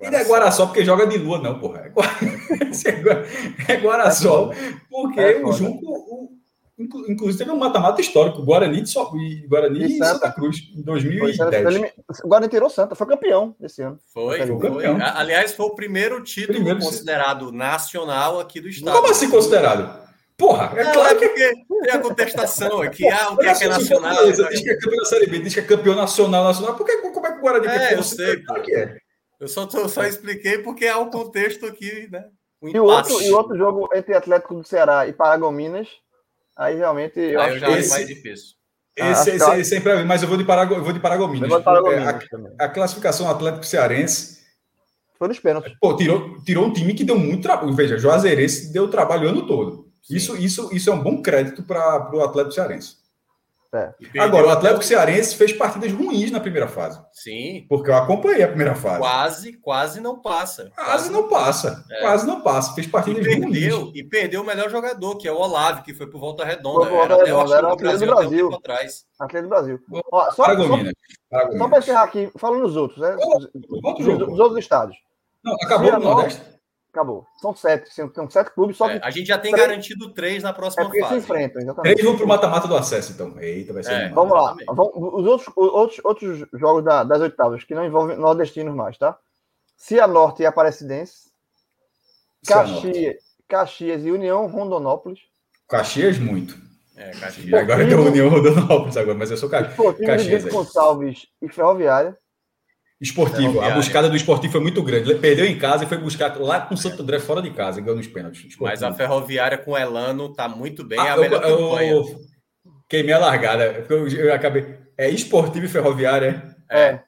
E não é Guarasol porque joga de lua, não, porra. É, Gua- é Gua- é Guarasol porque É o. Junco, o- inclu- inclusive, teve um mata-mata histórico, Guarani, de so, e Guarani E e Santa. Santa Cruz, em Foi, foi 2010. elimi- O Guarani tirou Santa, foi campeão desse ano. Foi, Foi foi. campeão. Aliás, foi o primeiro título Primeiro considerado nacional aqui do estado. Como assim considerado? Porra, é Não, claro é que tem a contestação aqui. Ah, o que é que é nacional? Fortaleza diz que é campeão da Série B, diz que é campeão nacional, nacional. Por que, como é que o Guarani É, campeão? eu sei. Claro que é. Eu só, tô- só expliquei porque há um contexto aqui, né? Um E o, outro, e outro jogo entre Atlético do Ceará e Paragominas, aí realmente eu Aí acho eu já que esse- mais difícil. Ah, Esse, acho esse, esse é mim, mas eu vou de, Parago, eu vou de Paragominas. É, também. a, a classificação Atlético Cearense, Foi nos pênaltis. pô, tirou, tirou um time que deu muito trabalho. Veja, Juazeirense deu trabalho o ano todo. Isso, isso, isso é um bom crédito para o Atlético Cearense. É. Agora, o Atlético Cearense fez partidas ruins na primeira fase. Sim. Porque eu acompanhei a primeira fase. Quase, quase não passa. Quase não passa. É. Quase não passa. Fez partidas e perdeu, ruins. E perdeu o melhor jogador, que é o Olavo, que foi pro Volta Redonda. Foi Volta Redonda, era o Brasil, do Brasil. Um atrás. Atleta do Brasil. Ó, só, Paragomina. Só, só para encerrar aqui, falando nos outros, né? Os, os outros estádios. Não, acabou o Nordeste. Acabou. São sete. São sete clubes, só que. É, a gente já tem três... garantido três na próxima é porque fase. se enfrentam, exatamente. Três vão para o mata-mata do acesso, então. Eita, vai ser. É, Vamos lá. Vamos, os outros, outros, outros jogos da, das oitavas, que não envolvem nordestinos mais, tá? Cianorte e Aparecidense. Caxias, Caxias e União Rondonópolis. Caxias, muito. É, Caxias. Agora deu União Rondonópolis, agora, mas eu sou Caxias. Caxias é. Gonçalves e Ferroviária. Esportivo. A buscada do esportivo foi muito grande. Ele perdeu em casa e foi buscar lá com o Santo André fora de casa, ganhou nos pênaltis. Esportivo. Mas a Ferroviária com o Elano tá muito bem. Ah, a melhor eu, campanha. Eu queimei a largada. Eu, eu acabei. É esportivo e ferroviária. É.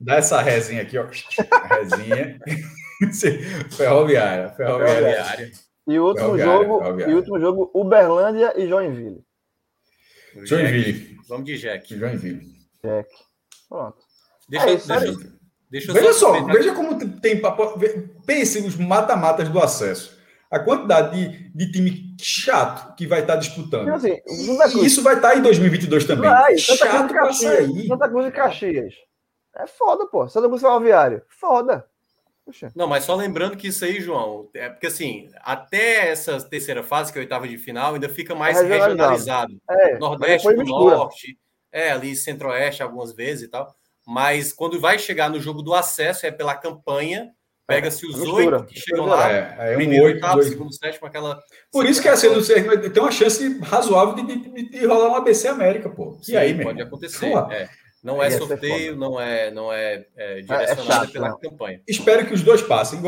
Dá essa resinha aqui, ó. resinha. ferroviária, ferroviária. Ferroviária. E o último jogo, e último jogo, Uberlândia e Joinville. Joinville. Vamos de Jack. Joinville. Jack. Pronto. Deixa, é, deixa, deixa veja só, só veja como tem papo. Pense nos mata-matas do acesso. A quantidade de, de time chato que vai estar disputando. Então, assim, e isso vai estar em 2022 também. Vai, chato para sair. Santa Cruz e Caxias. É foda, pô. Santa Cruz Ferroviário. Foda. Puxa. Não, mas só lembrando que isso aí, João, é porque assim, até essa terceira fase, que é a oitava de final, ainda fica mais é regionalizado. É, Nordeste Norte, é, ali Centro-Oeste algumas vezes e tal. Mas quando vai chegar no jogo do acesso, é pela campanha. Pega-se os oito que chegam lá. É, é um oito, oitavo, segundo, sétimo, aquela. Por isso que é assim, tem uma chance razoável de, de, de, rolar um ABC América, pô. Sim, e aí, pode mesmo? acontecer. É. Não é sorteio, não é, não é, é, é direcionado é chato, pela não. campanha. Espero que os dois passem,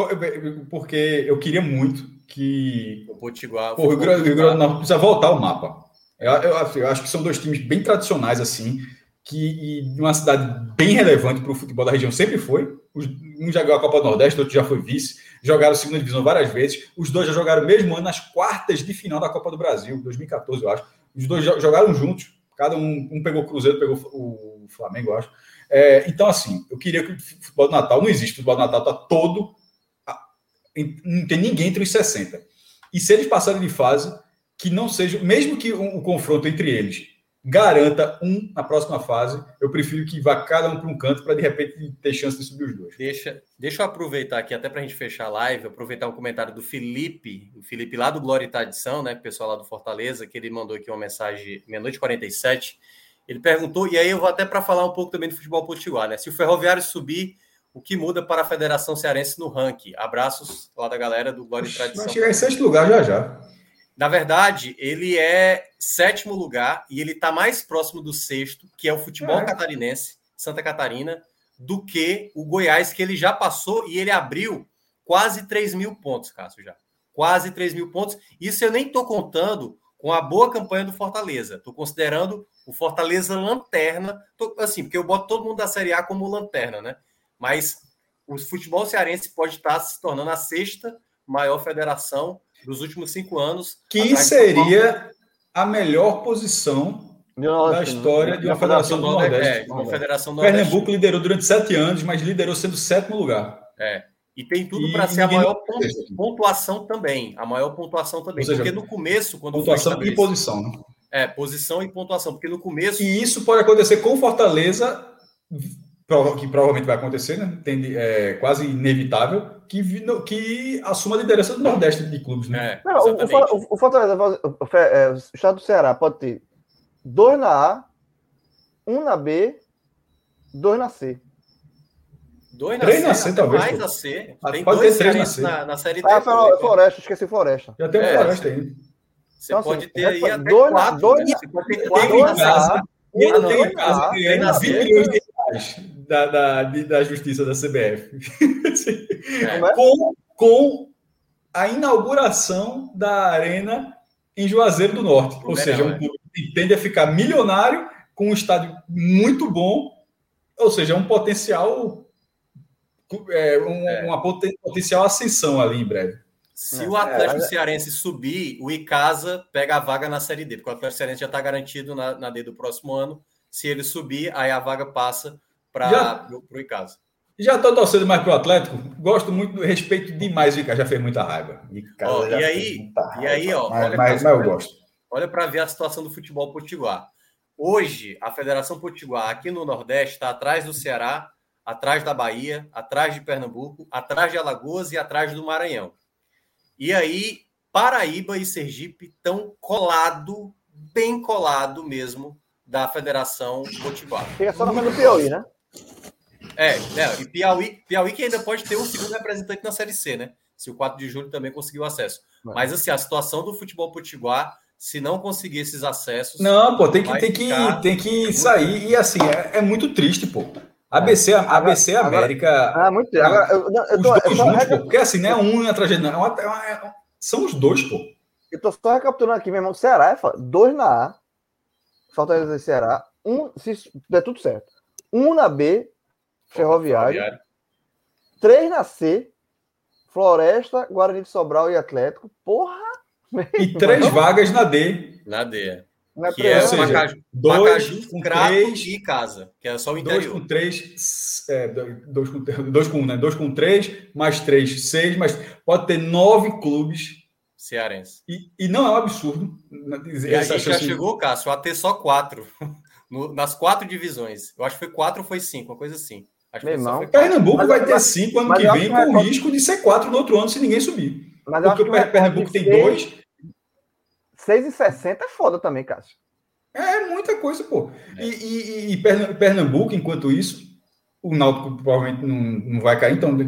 porque eu queria muito que. O Potiguar. O Rio Grande do Norte precisa voltar ao mapa. Eu, eu, eu, acho que são dois times bem tradicionais, assim que de uma cidade bem relevante para o futebol da região sempre foi. Um já ganhou a Copa do Nordeste, outro já foi vice. Jogaram segunda divisão várias vezes. Os dois já jogaram mesmo ano nas quartas de final da Copa do Brasil, 2014, eu acho. Os dois jogaram juntos. Cada um, um pegou o Cruzeiro, pegou o Flamengo, eu acho. É, então, assim, eu queria que o futebol do Natal não existe. O futebol do Natal está todo. Não tem ninguém entre os 60. E se eles passarem de fase, que não seja, mesmo que o um, um confronto entre eles garanta um na próxima fase. Eu prefiro que vá cada um para um canto para de repente ter chance de subir os dois. Deixa, deixa eu aproveitar aqui, até para a gente fechar a live, aproveitar um comentário do Felipe, o Felipe lá do Glória e Tradição, né? Pessoal lá do Fortaleza, que ele mandou aqui uma mensagem meia-noite 47. Ele perguntou, e aí eu vou até para falar um pouco também do futebol potiguar, né? Se o Ferroviário subir, o que muda para a Federação Cearense no ranking? Abraços lá da galera do Glória e Tradição. Vai chegar em sexto lugar já já. Na verdade, ele é sétimo lugar e ele está mais próximo do sexto, que é o futebol é. catarinense, Santa Catarina, do que o Goiás, que ele já passou e ele abriu quase 3 mil pontos, Cássio, já. Quase 3 mil pontos. Isso eu nem estou contando com a boa campanha do Fortaleza. Estou considerando o Fortaleza lanterna. Tô, assim, porque eu boto todo mundo da Série A como lanterna, né? Mas o futebol cearense pode estar se tornando a sexta maior federação dos últimos cinco anos. Que seria a melhor posição da história de uma federação do Nordeste. É, uma federação do Pernambuco liderou durante sete anos, mas liderou sendo sétimo lugar. É. E tem tudo para ser a maior pontuação também. A maior pontuação também. Seja, porque no começo, quando pontuação e posição, né? É, posição e pontuação. Porque no começo. E isso pode acontecer com Fortaleza que provavelmente vai acontecer, né? Tem, é quase inevitável, que, que assuma a liderança do Nordeste de clubes. Né? É, Não, o, o, Fortaleza, o, é, o, estado do Ceará pode ter dois na A, um na B, dois na C. Dois na três C, na C talvez. Mais a C. Tem pode dois ter três na, C. na, na série D. Ah, Floresta, esqueci Floresta. Já tem é, Floresta aí. Você então, pode assim, ter aí até dois, quatro. Dois, né? Você pode ter quatro na casa. E ainda tem em casa ganhando 20 milhões de reais da, da, da justiça da CBF. É. com, com a inauguração da arena em Juazeiro do Norte. Ou seja, um é. clube que tende a ficar milionário com um estádio muito bom, ou seja, um potencial é, um, é. uma poten, potencial ascensão ali em breve. Se É, o Atlético é, é. Cearense subir, o Icasa pega a vaga na Série D, porque o Atlético Cearense já está garantido na, na D do próximo ano. Se ele subir, aí a vaga passa para o Icasa. Já tô torcendo mais pro Atlético. Gosto muito, respeito demais o Icasa. Já fez muita raiva. Icasa e aí- muita e aí, raiva. ó, mas, olha mas, pra- mas eu gosto. Olha para ver a situação do futebol potiguar. Hoje, a Federação Potiguar aqui no Nordeste está atrás do Ceará, atrás da Bahia, atrás de Pernambuco, atrás de Alagoas e atrás do Maranhão. E aí, Paraíba e Sergipe estão colado, bem colado mesmo, da Federação Potiguar. Fica só na frente do Piauí, né? É, né, e Piauí, Piauí que ainda pode ter um segundo representante na Série C, né? Se o 4 de julho também conseguiu acesso. Vai. Mas assim, a situação do futebol potiguar, se não conseguir esses acessos, Não, pô, tem que, tem que, tem que sair. E assim, é, é muito triste, pô. ABC, ABC agora- América. Ah, muito tempo. Agora, eu, não, eu os tô, dois eu, só juntos, pô. Porque assim, não é um na tragédia, não. É uma- é uma- é- são os dois, pô. eu tô só recapitulando aqui, meu irmão. Ceará é dois na A, e Ceará, um, se der tudo certo. Um na B, Ferroviário, três na C, Floresta, Guarani de Sobral e Atlético. Porra! E três vagas na D. na D. É Que é seja, Pacaju, Dois Pacaju, com Crato três. e Casa, que é só o Dois interior. com três, é, dois, com, dois com um, né? Dois com três, mais três, seis, mas pode ter nove clubes. Cearense. E, e não é um absurdo. dizer E a essa gente já chegou, Cássio, a ter só quatro. No- nas quatro divisões. Eu acho que foi quatro ou foi cinco, uma coisa assim. Acho que Meu irmão. Pernambuco Mas- vai ter cinco ano que vem, que com o risco de ser quatro no outro ano se ninguém subir. Mas eu acho Porque que o Pernambuco tem dois. de 6,60 é foda também, Cássio. É muita coisa, pô. E, e- e Perna- Pernambuco, enquanto isso, o Náutico provavelmente não, não vai cair, então, no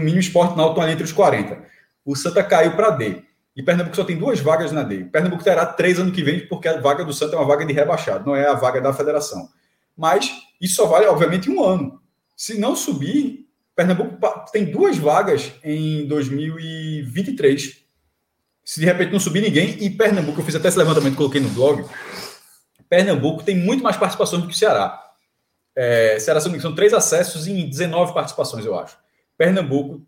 mínimo esporte, o Náutico está ali entre os 40. O Santa caiu para D. E Pernambuco só tem duas vagas na D. Pernambuco terá três ano que vem, porque a vaga do Santa é uma vaga de rebaixado, não é a vaga da federação. Mas isso só vale, obviamente, um ano. Se não subir, Pernambuco tem duas vagas em 2023. Se de repente não subir ninguém, e Pernambuco, eu fiz até esse levantamento, coloquei no blog. Pernambuco tem muito mais participações do que o Ceará. É, Ceará são três acessos em 19 participações, eu acho. Pernambuco,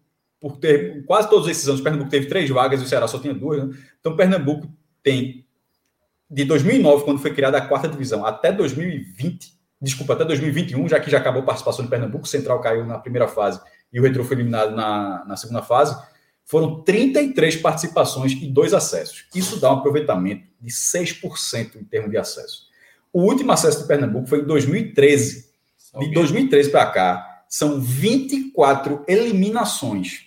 por ter quase todos esses anos, Pernambuco teve três vagas e o Ceará só tinha duas. Né? Então, Pernambuco tem, de 2009, quando foi criada a quarta divisão, até 2020, desculpa, até 2021, já que já acabou a participação de Pernambuco, o Central caiu na primeira fase e o Retro foi eliminado na, na segunda fase, foram 33 participações e dois acessos. Isso dá um aproveitamento de 6% em termos de acesso. O último acesso de Pernambuco foi em 2013. De 2013 para cá, são 24 eliminações.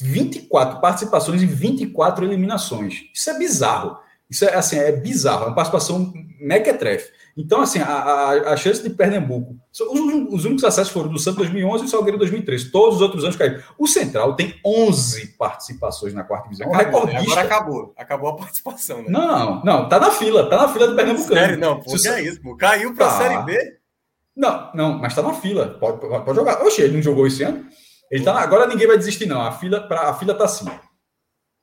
24 participações e 24 eliminações. Isso é bizarro. Isso é assim, é bizarro. É uma participação mequetrefe. Então, assim, a, a, a chance de Pernambuco. Os, os únicos acessos foram do Santos 2011 e o Salgueiro 2013. Todos os outros anos caíram. O Central tem 11 participações na quarta divisão. É Acabou, né? Agora acabou. Acabou a participação, né? Não, não, tá na fila, tá na fila do Pernambucano. Sério, não, pô, Se é isso, pô. Caiu pra Tá. Série B. Não, não, mas tá na fila. Pode, pode, pode jogar. Oxe, ele não jogou esse ano? Ele tá Agora ninguém vai desistir, não. A fila, pra, a fila tá assim.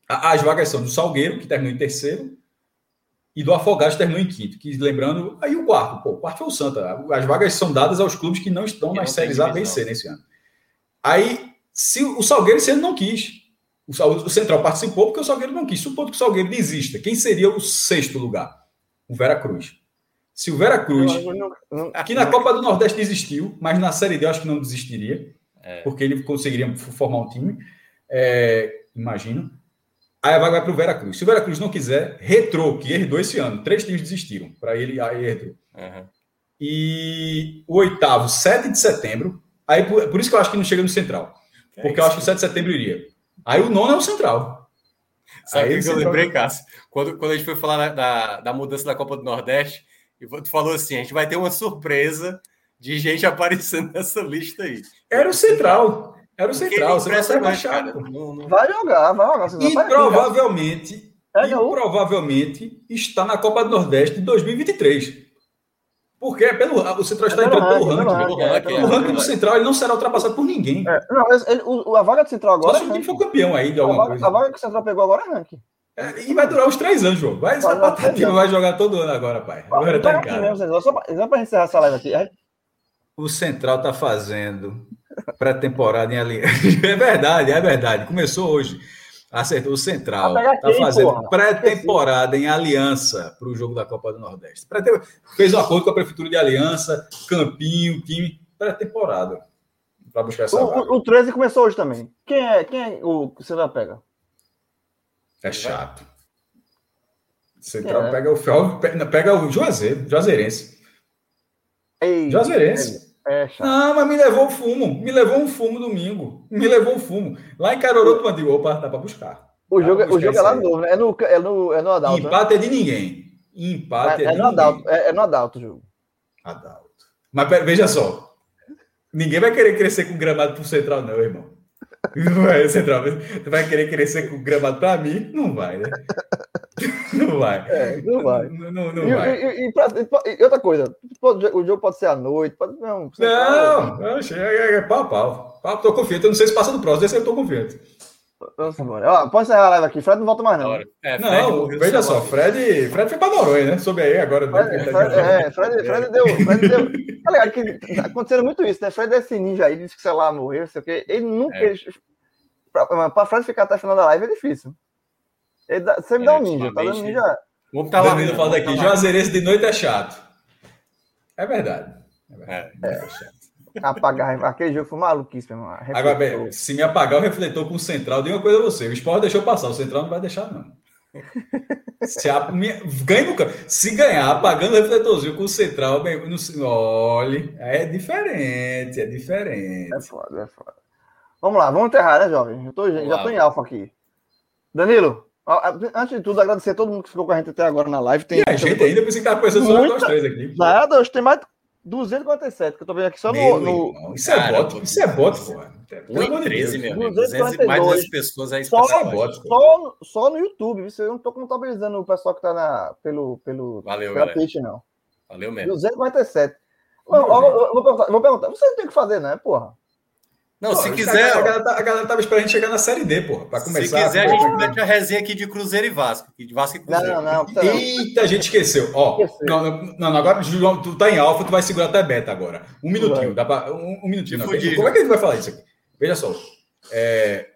A- As vagas são do Salgueiro, que terminou em terceiro, e do Afogados, que terminou em quinto. Que, lembrando, aí o quarto, pô, o quarto foi o Santa. As vagas são dadas aos clubes que não estão Que nas não séries A, B e. C nesse ano. Aí, se o Salgueiro, esse ano não quis. O, o Central participou porque o Salgueiro não quis. Supondo que o Salgueiro desista. Quem seria o sexto lugar? O Vera Cruz. Se o Vera Cruz Não, não, não, Aqui na Copa do Nordeste desistiu, mas na Série D eu acho que não desistiria, É. porque ele conseguiria formar um time, é, imagino. Aí a vaga vai para o Vera Cruz. Se o Vera Cruz não quiser, retrô, que herdou esse ano. Três times desistiram, para ele, aí herdou. Aham. E o oitavo, 7 de setembro. Aí por, por isso que eu acho que não chega no Central, porque eu acho que o 7 de setembro iria. Aí o nono é o Central. Sabe Aí que, que eu lembrei, Cássio? Quando, quando a gente foi falar da, da, da mudança da Copa do Nordeste, e tu falou assim: a gente vai ter uma surpresa de gente aparecendo nessa lista aí. Era o Central. Era o Central. O Central foi impressionante, rebaixado. cara. pô. Não- não- Vai jogar, vai jogar. Você E vai provavelmente Pega e provavelmente está na Copa do Nordeste de 2023. Porque é pelo, o Central está É entrando pelo ranking, ranking. pelo ranking, é, é, ranking do Central ele não será ultrapassado por ninguém. É, não, mas ele- o, a vaga do Central Só agora. se é o time ranking. for campeão aí de a, alguma vaga, coisa. a vaga que o Central pegou agora é ranking. É, e vai durar uns três anos, João. Vai, Vai vai jogar todo ano agora, pai. Agora tá em casa. só pra, só pra encerrar essa live aqui. O Central tá fazendo pré-temporada em Aliança. É verdade, é verdade. Começou hoje. Acertou o Central. Tá quem, fazendo pré-temporada em Aliança para o jogo da Copa do Nordeste. Fez um acordo com a Prefeitura de Aliança, Campinho, time. Pré-temporada. Para buscar essa O, vaga. o, o 13 começou hoje também. Quem é, quem é o vai pegar? É chato. Central É. pega o Fel, pega, pega o Juazeiro, Juazeirense. Ei, Juazeirense. É chato. Não, mas me levou o fumo. Me levou um fumo domingo. Me levou um fumo. Lá em Caroroto, tu digo, opa, dá para buscar. O jogo, Vamos o jogo buscar é lá aí. novo, né? É no, é no, é no Adalto. né? Empate é de ninguém. Empate é, É, é de no Adalto. ninguém. É, é no Adalto o jogo. Adalto. Mas veja só. Ninguém vai querer crescer com gramado pro Central, não, irmão. Não vai, Central. Tu vai querer crescer com gramado pra mim? Não vai, né? Não vai. É, não vai. Não, não, não E, vai. e- e- pra- e outra coisa, pode- o jogo pode ser à noite, pode não. tá- Não, oxe, é, é, é pau, pau. Pau, tô confiante. Eu não sei se passa do próximo, desse eu tô confiante. Vamos embora. Ó, pode encerrar a live aqui. Fred não volta mais, não. É, Fred Não, veja só. Fred, Fred foi pra Noronha, né? Soube aí agora. né? Fred, Fred, é, Fred, Fred deu. Fred deu. Tá ligado que acontecendo muito isso, né? Fred é esse ninja aí, disse que sei lá, morreu, não sei o quê. Ele nunca. É. Ele, pra, pra Fred ficar até o final da live é difícil. Dá, sempre É, dá um ninja, tá dando ninja. Vamos tá lá. Danilo fala daqui, Juazeirense de noite é chato. É verdade. É verdade. É chato. Apagar. Aquele jogo foi maluquice, meu irmão. Agora, Refletou. bem, se me apagar o refletor com o central, diga uma coisa a você. O Sport deixou passar, o central não vai deixar, não. Se a, minha, ganha no. Se ganhar, apagando o refletorzinho com o central, bem, não, olhe, é diferente, é diferente. É foda, é foda. Vamos lá, vamos enterrar, né, jovem? Eu tô, já lá. tô em alfa aqui. Danilo, antes de tudo, agradecer a todo mundo que ficou com a gente até agora na live. Tem, E a gente ainda pensei que estava pensando só nós três aqui. Nada, hoje tem mais 247, que eu tô vendo aqui só no. Meu no- irmão, isso é Cara, bot, isso é bot, porra. Pelo amor de 13, Deus. meu amigo. 242. 200, mais de 200 pessoas aí. Só- espetacular. só, só no YouTube, viu? eu não tô contabilizando o pessoal que tá na, pelo, pelo, Valeu, pela galera. Twitch, não. Valeu mesmo. 247. Ó, ó, ó, vou, perguntar, vou perguntar, você não tem o que fazer, né, porra? Não, Pô, se a quiser, galera, a ó, galera, tá- a galera tava esperando a gente chegar na série D, porra, pra se começar. quiser, a Pô, gente mete a resenha aqui de Cruzeiro e Vasco. De Vasco e Não, Cruzeiro. não, não. não. Eita, a gente esqueceu. Ó, Esqueceu. não, não, agora, João, tu tá em alfa, tu vai segurar até beta agora. Um minutinho, dá pra, um, um minutinho. Não. Como é que a gente vai falar isso aqui? Veja só. É...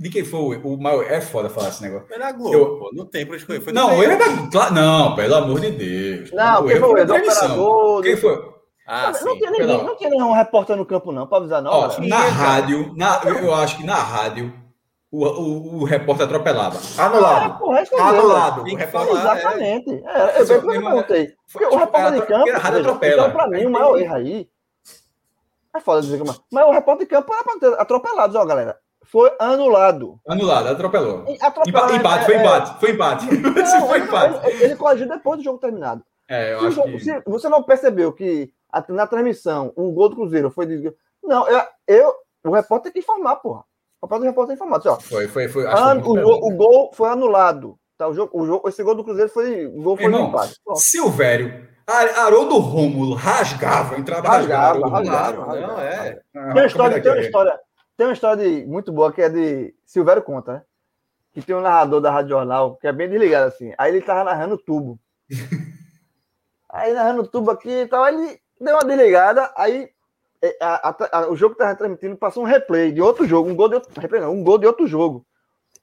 De quem foi o, maior... É foda falar esse negócio. Foi na Globo, Eu- pô. Não tem pra escolher. Foi Não, erro é da... Não, pelo amor de Deus. Não, o quem foi o foi erro da do transmissão. operador, Quem foi? Ah, não, sim. tinha ninguém, perdão. não tinha nenhum repórter no campo, não, pra avisar, não. Ó, na rádio, na, eu acho que na rádio, o, o, o repórter atropelava. Anulado. Ah, porra, Anulado. O que repórter... falar. Exatamente. É, eu bem que eu irmão- perguntei. Porque o Tipo, repórter de campo. era rádio atropela. Então, pra mim, o maior erro aí. É foda dizer como é. Mas o repórter de campo era pra ter atropelado, ó, galera. Foi anulado. Anulado, atropelou. E atropelado, Empa- Empate, é- foi é- empate, foi empate. Não, foi ele- empate. Ele, ele corrigiu depois do jogo terminado. É, eu Se, acho jogo- que. se você não percebeu que a- na transmissão o gol do Cruzeiro foi de. Não, eu, eu- o repórter tem que informar, porra. O repórter, o repórter tem que informar. Assim, ó, Foi, foi, foi. An- o, gol, o gol foi anulado. Tá, o jogo, o jogo, esse gol do Cruzeiro foi. O gol foi Irmão, empate. Silvério, Ar- Haroldo Rômulo rasgava, entrava Rasgava, rasgava. Rasgava, Rômulo. Não, é. Ah, Tem uma história, tem é uma que é? história, tem uma história de- muito boa que é de Silvério Conta, né? Que tem um narrador da Rádio Jornal que é bem desligado assim. Aí ele tava narrando tubo. Aí narrando tubo aqui e tal, aí ele deu uma desligada, aí é, a- a- a- o jogo que tava transmitindo passou um replay de outro jogo, um gol de outro, replay não, um gol de outro jogo.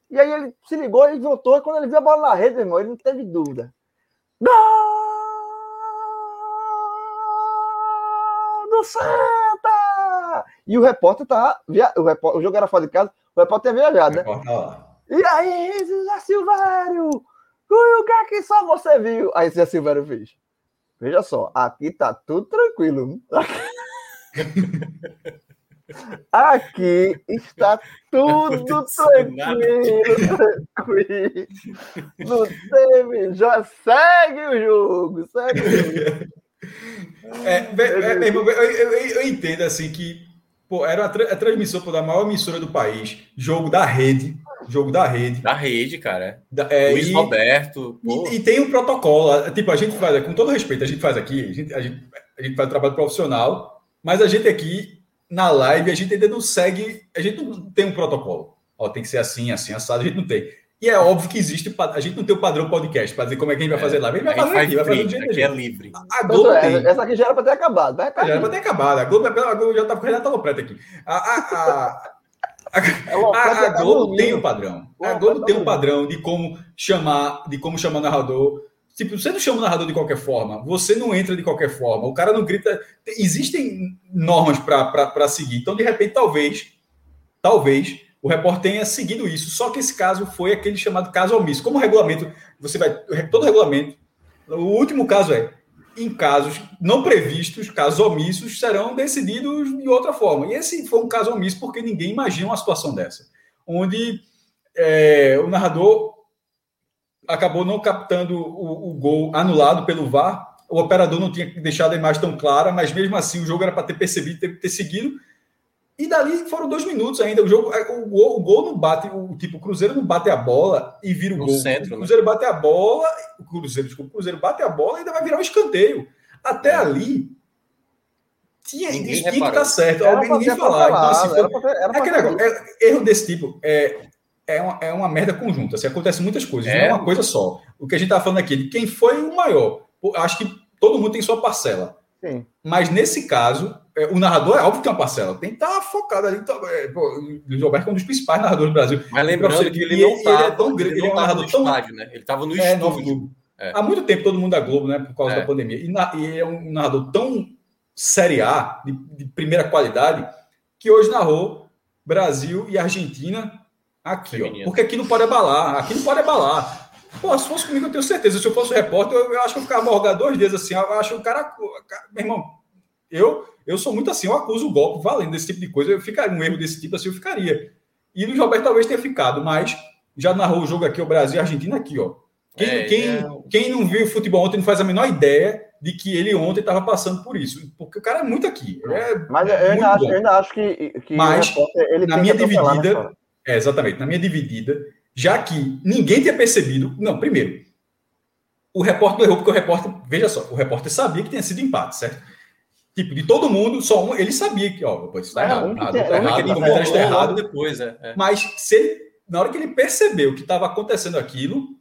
E aí ele se ligou e voltou, e quando ele viu a bola na rede, irmão, ele não teve dúvida. Gol do Santa! E o repórter tá. Via... O, repórter... o jogo era fora de casa, o repórter tinha viajado, né? E aí, Zé Silvério? O que é que só você viu? Aí Zé Silvério fez. Veja só, aqui tá tudo tranquilo. Aqui está tudo tranquilo, tranquilo. Não teve. Já segue o jogo, segue o jogo. É, é, irmão, eu, eu- eu- eu entendo assim que pô, era a, tra- a transmissão pô, da maior emissora do país, jogo da rede, jogo da rede. Da rede, cara. da- é, Luiz e, Roberto. e- e tem um protocolo. Tipo, a gente faz, com todo respeito, a gente faz aqui, a gente, a gente, a gente faz um trabalho profissional, mas a gente aqui, na live, a gente ainda não segue, a gente não tem um protocolo. Ó, tem que ser assim, assim, assado, a gente não tem. E é óbvio que existe, a gente não tem o padrão podcast para dizer como é que a gente vai fazer live. A gente a vai fazer faz aqui, vai fazer do jeito é a gente. livre. A Globo é, tem. essa aqui já era para ter acabado. Vai Já era acabar. pra ter acabado. A Globo, a Globo já estava já tava preta aqui. A, a, a, A, a, a Globo tem um padrão. A Globo tem um padrão de como chamar, de como chamar o narrador. Tipo, você não chama o narrador de qualquer forma, você não entra de qualquer forma, o cara não grita. Existem normas para seguir. Então, de repente, talvez, talvez, o repórter tenha seguido isso. Só que esse caso foi aquele chamado caso omisso. Como o regulamento, você vai. Todo regulamento. O último caso é em casos não previstos, casos omissos, serão decididos de outra forma. E esse foi um caso omisso porque ninguém imagina uma situação dessa, onde é, o narrador acabou não captando o, o, gol anulado pelo VAR. O operador não tinha deixado a imagem tão clara, mas mesmo assim o jogo era para ter percebido, ter, ter seguido. E dali foram dois minutos ainda. O jogo, é, o gol, o gol não bate, o tipo, o Cruzeiro não bate a bola e vira o no gol. Centro, o né? Cruzeiro né? bate a bola, o Cruzeiro, desculpa, o Cruzeiro bate a bola e ainda vai virar um escanteio. Até é. ali tinha ninguém tinha que tá certo. Era Alguém ninguém falar. Então, assim, foi, era pra, era é aquele negócio, é, erro desse tipo é, é, uma, é uma merda conjunta. Assim, acontece muitas coisas, é. não é uma coisa só. O que a gente está falando aqui de quem foi o maior. Acho que todo mundo tem sua parcela. Sim. Mas nesse caso, é, o narrador é óbvio que tem uma parcela, tem que estar tá focado ali. Então, é, pô, o Luiz Roberto é um dos principais narradores do Brasil. Mas lembrando que ele, não estava. Ele é tão grande, ele é um narrador tão. Estádio, né? Ele estava no é, estúdio. É. Há muito tempo todo mundo da Globo, né? Por causa é. da pandemia. E, na, e, é um narrador tão série A, de, de, primeira qualidade, que hoje narrou Brasil e Argentina aqui, ó. Porque aqui não pode abalar, aqui não pode abalar. Pô, se fosse comigo, eu tenho certeza. Se eu fosse repórter, eu, eu acho que eu ficava morgado dois dias assim. Eu acho que o cara. Meu irmão, eu, eu sou muito assim, eu acuso o golpe valendo desse tipo de coisa. Eu ficaria, um erro desse tipo assim, eu ficaria. E o Roberto talvez tenha ficado, mas já narrou o jogo aqui, o Brasil e a Argentina aqui, ó. Quem, é, quem, é... quem não viu o futebol ontem não faz a menor ideia de que ele ontem estava passando por isso. Porque o cara é muito aqui. É mas eu ainda, acho, eu ainda acho que, que mas, repórter, na minha dividida, é, exatamente, na minha dividida, já que ninguém tinha percebido. Não, primeiro, o repórter errou, porque o repórter, veja só, o repórter sabia que tinha sido empate, certo? Tipo, de todo mundo, só um, ele sabia que, ó, pô, isso tá é, errado, um tá errado, tá errado, errado depois, é, é. Mas se ele, na hora que ele percebeu que estava acontecendo aquilo,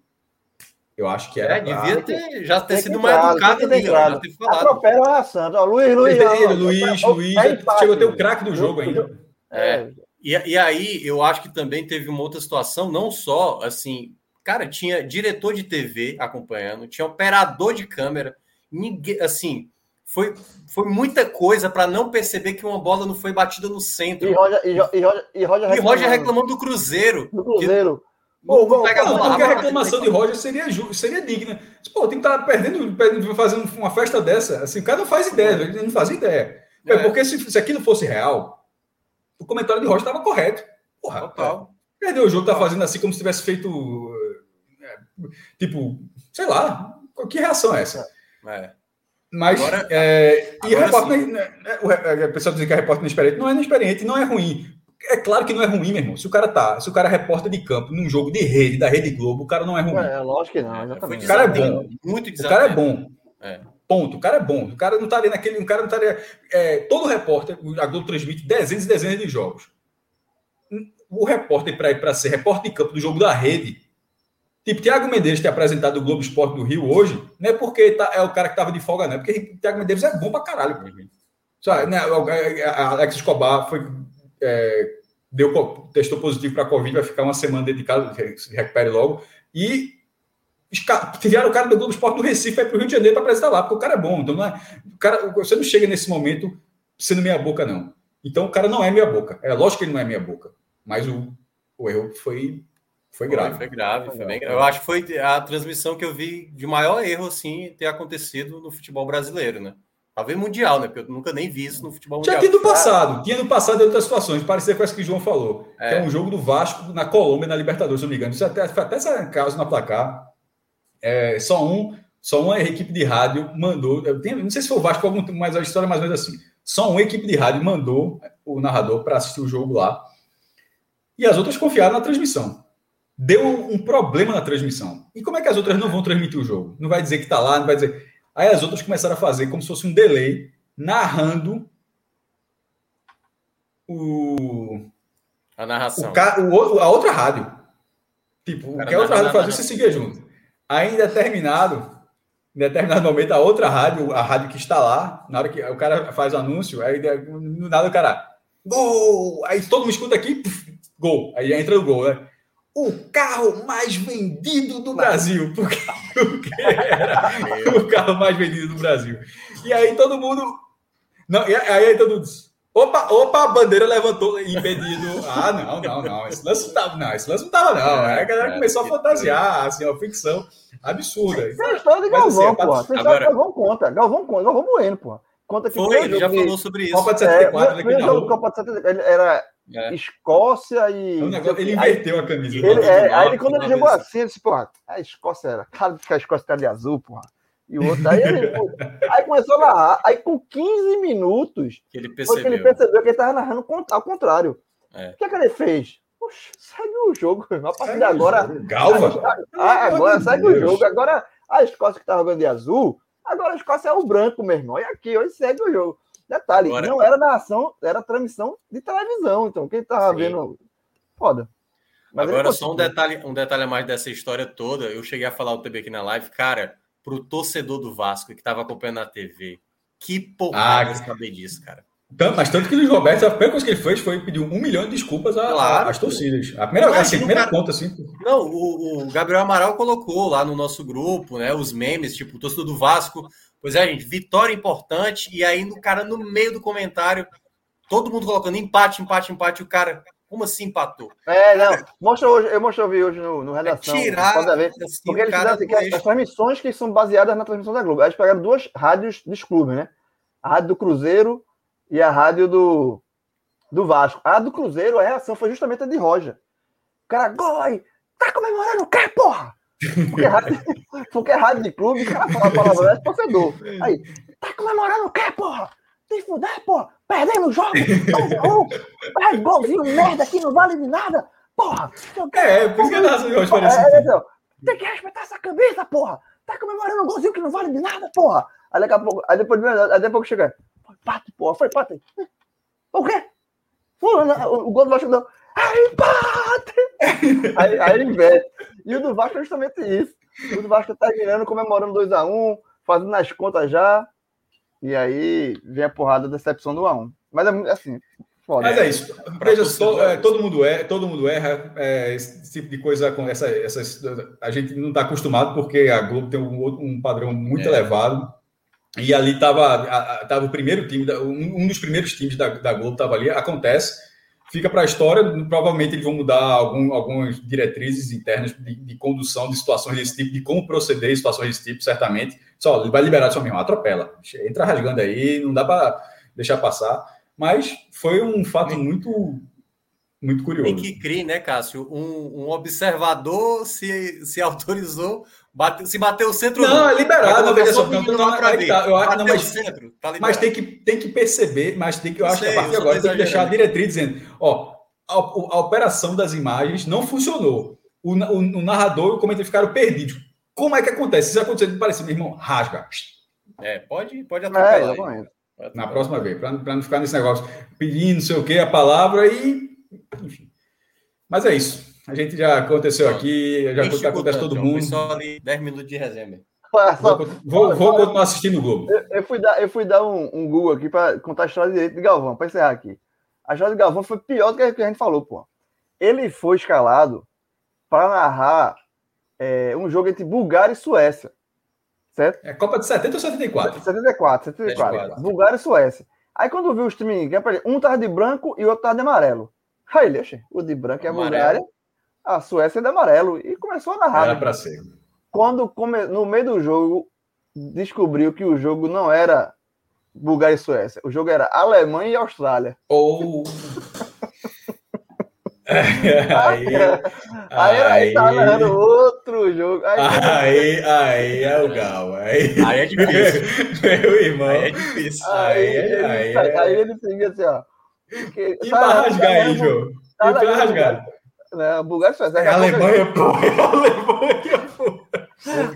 eu acho que era. É, devia ter, já ter sido mais educado ali, já ter falado. Atropela a Sandra. Ó, Luiz, Luiz. Ele, Luiz, Luiz, chegou a ter o craque do jogo ainda. É. E, e aí, eu acho que também teve uma outra situação, não só assim, cara, tinha diretor de TV acompanhando, tinha operador de câmera, ninguém, assim, foi, foi muita coisa para não perceber que uma bola não foi batida no centro. E Roger, e, Roger, e Roger, reclamando. E Roger reclamando do Cruzeiro. Do Cruzeiro. Que, Pô, não, pega a reclamação de Roger seria, seria digna. Pô, tem que estar tá perdendo, perdendo, fazendo uma festa dessa. Assim, o cara não faz ideia, ele não faz ideia. É. Porque se, se aquilo fosse real, o comentário de Roger estava correto. Porra, Total. É, perdeu o jogo, tá fazendo assim como se tivesse feito. É, tipo, sei lá, que reação é essa? É. Mas, agora, é, e agora repórter, né, o, pessoal diz que a repórter inexperiente não é inexperiente, não é ruim. É claro que não é ruim, meu irmão. Se o cara tá, se o cara é repórter de campo num jogo de rede, da Rede Globo, o cara não é ruim. É, lógico que não, exatamente. O cara é bom. Muito O cara é bom. É. Ponto. O cara é bom. O cara não tá ali naquele. O cara não tá ali. É, todo repórter, a Globo transmite dezenas e dezenas de jogos. O repórter, para ir para ser repórter de campo do jogo da rede, Tipo, Thiago Medeiros ter apresentado o Globo Esporte do Rio hoje, não é porque tá, é o cara que tava de folga, não. É porque Thiago Medeiros é bom pra caralho. Sabe, né? A Alex Escobar foi, é, deu, testou positivo para Covid, vai ficar uma semana dedicado, se recupere logo. E tiraram o cara do Globo Esporte do Recife para o Rio de Janeiro para apresentar lá, porque o cara é bom. Então, não é, o cara, você não chega nesse momento sendo meia boca, não. Então, o cara não é meia boca. É lógico que ele não é meia boca. Mas o, o erro foi foi grave. Foi, foi grave, foi, foi bem grave. Eu acho que foi a transmissão que eu vi de maior erro, assim, ter acontecido no futebol brasileiro, né? Talvez mundial, né? Porque eu nunca nem vi isso no futebol mundial. Tinha tido passado, tinha no passado em outras situações, parecia com essa que o João falou. É. Que é um jogo do Vasco na Colômbia, na Libertadores, se não me engano. Isso até, até essa causa na placar. É, só um, só uma equipe de rádio mandou. Tenho, não sei se foi o Vasco, algum, mas a história é mais ou menos assim. Só uma equipe de rádio mandou o narrador para assistir o jogo lá. E as outras confiaram na transmissão deu um, problema na transmissão. E como é que as outras não vão transmitir o jogo? Não vai dizer que está lá, não vai dizer. Aí as outras começaram a fazer como se fosse um delay, narrando o. A narração. O, o a outra rádio. Tipo, o que a outra rádio fazia, você seguia junto. Aí, em determinado, em determinado momento, a outra rádio, a rádio que está lá, na hora que o cara faz o anúncio, aí no nada o cara. Gol! Aí todo mundo escuta aqui, puf, gol. Aí entra o gol, né? O carro mais vendido do Brasil. Porque, era o carro mais vendido do Brasil. E aí todo mundo. Não, e aí, aí todo mundo disse, Opa, opa, a bandeira levantou impedido. Ah, não, não, não. Esse lance não tava, não. Esse lance não tava, não. Aí a galera é, começou a fantasiar, assim, uma ficção absurda. Isso é a história de Galvão, assim, pô. Você Agora... Galvão conta. Galvão conta. Galvão Bueno, pô. Conta que foi, ele já de... falou sobre isso. Copa de 74, é, ele jogo Copa de 74, era é. Escócia e. É negócio, ele inverteu a camisa. Ele, é, aí quando ele jogou assim, ele disse, porra, a Escócia era. Cara, que a Escócia tá de azul, porra e o outro. Aí, ele, aí começou a narrar. Aí com 15 minutos, que ele percebeu. que ele percebeu que ele estava narrando ao contrário. É. O que, é que ele fez? Poxa, segue o jogo. A partir de agora. Galva? Ah, agora segue o jogo. Agora a Escócia que estava jogando de azul, agora a Escócia é o branco, meu irmão. E aqui, hoje segue o jogo. Detalhe, agora... não era narração, era transmissão de televisão. Então, quem estava vendo. Foda. Mas agora, só um detalhe, um detalhe a mais dessa história toda. Eu cheguei a falar o TB aqui na live, cara para o torcedor do Vasco que estava acompanhando na TV. Que porrada ah, saber disso, cara. Tanto, mas tanto que o Luiz Roberto, a primeira coisa que ele fez foi pedir um milhão de desculpas às torcidas. A primeira, assim, a primeira cara, conta, assim. Não, o, o, Gabriel Amaral colocou lá no nosso grupo, né? Os memes, tipo, o torcedor do Vasco. Pois é, gente, vitória importante. E aí, no cara, no meio do comentário, todo mundo colocando empate, empate, empate. O cara, como assim empatou? É, não. Mostra hoje, eu mostrei hoje no, no é redação. É tirar, ver, assim, porque eles fizeram assim, as transmissões que são baseadas na transmissão da Globo. Eles pegaram duas rádios dos clubes, né? A rádio do Cruzeiro e a rádio do, do Vasco. A do Cruzeiro, a reação foi justamente a de Roja. O cara, goi! Tá comemorando o quê, porra? Porque é rádio, porque é rádio de clube, o cara fala a palavra é torcedor. Aí, tá comemorando o quê, porra? Se fuder, porra! Perdendo o jogo! Um, golzinho merda aqui, não vale de nada! Porra! É, por isso que eu hoje parece. É, é, tem que respeitar essa camisa, porra! Tá comemorando um golzinho que não vale de nada, porra! Aí daqui a pouco, aí depois, aí depois a pouco chega. Foi empate, porra, foi empate. O quê? O, o gol do Vasco não. É empate! aí, aí ele inverte. E o do Vasco é justamente isso. O do Vasco tá ganhando, comemorando 2x1, um, fazendo as contas já. E aí vem a porrada da decepção do A1. Mas é assim, foda. Mas é isso. Veja, to, é, todo mundo é, todo mundo erra. É, esse tipo de coisa com essa, essa a gente não está acostumado porque a Globo tem um, um padrão muito é. elevado. E ali estava tava o primeiro time, um, um dos primeiros times da, da Globo estava ali. Acontece fica para a história. Provavelmente eles vão mudar algum, algumas diretrizes internas de, de, condução de situações desse tipo, de como proceder em situações desse tipo, certamente. Só vai liberar só mesmo, atropela. Entra rasgando aí, não dá para deixar passar. Mas foi um fato muito muito curioso. Tem que crer, né, Cássio? Um, um observador se, se autorizou Bate, se bater o centro. Não, é liberado, veja só. Não, não, não, é tá, eu acho, não, mas, centro, tá mas tem que, tem que perceber, mas tem que, eu acho Sei, que a partir de agora tem que deixar a diretriz dizendo: ó, a, a, operação das imagens não funcionou. O, o, o narrador e o comentário ficaram perdidos. Como é que acontece? Se acontecer, parece, meu irmão, rasga. É, pode, pode atrapalhar. É, Na próxima vez, para não ficar nesse negócio pedindo, não sei o que, a palavra e. Enfim. Mas é isso. A gente já aconteceu aqui, já acontece, acontece todo mundo. Só ali 10 minutos de resenha. Vou, vou, vou continuar assistindo o Globo. Eu, eu, fui dar, eu fui dar um, um Google aqui para contar a história direito de Galvão, para encerrar aqui. A história de Galvão foi pior do que a gente falou, pô. Ele foi escalado para narrar é, um jogo entre Bulgária e Suécia. Certo? É Copa de 70 ou 74? 74, 74. 74. Bulgária e Suécia. Aí quando viu os times, um tava de branco e o outro tava de amarelo. Aí ele, o de branco é a Bulgária a Suécia é de amarelo. E começou a narrar. Era para ser. Quando come... no meio do jogo descobriu que o jogo não era Bulgária e Suécia. O jogo era Alemanha e Austrália. Ou. Oh. aí, aí, aí, tá narrando outro jogo. Aí, aí, aí é o Gal. Aí, aí é difícil. Meu irmão. Aí é difícil. Aí, aí, ele, aí, aí ele fica assim, ó. Porque, e tá, rasgar aí, João? Tá, e pra rasgar? Né? A Bulgária faz. É a Alemanha, pô. É a Alemanha, pô.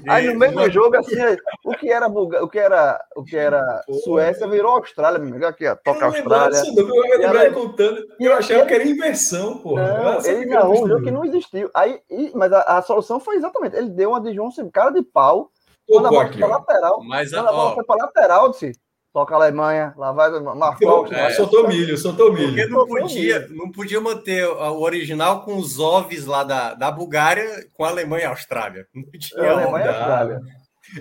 Aí no meio do jogo, assim, o que era Bulga... o que era, o que era Suécia virou Austrália, meu amigo. Aqui, ó, toca Austrália. Eu, eu, contando, eu achava que era inversão, pô. ele narrou um jogo que não existiu. Aí, e, mas a, a, solução foi exatamente, ele deu uma de João cara de pau. Quando a bola foi para lateral, mas, quando a bola foi para lateral, disse, toca a Alemanha, lá vai Marcos. É, soltou milho, soltou milho. Porque não podia, não podia manter o original com os ovos lá da, da Bulgária com a Alemanha e a Austrália. Não tinha É, Alemanha e Austrália.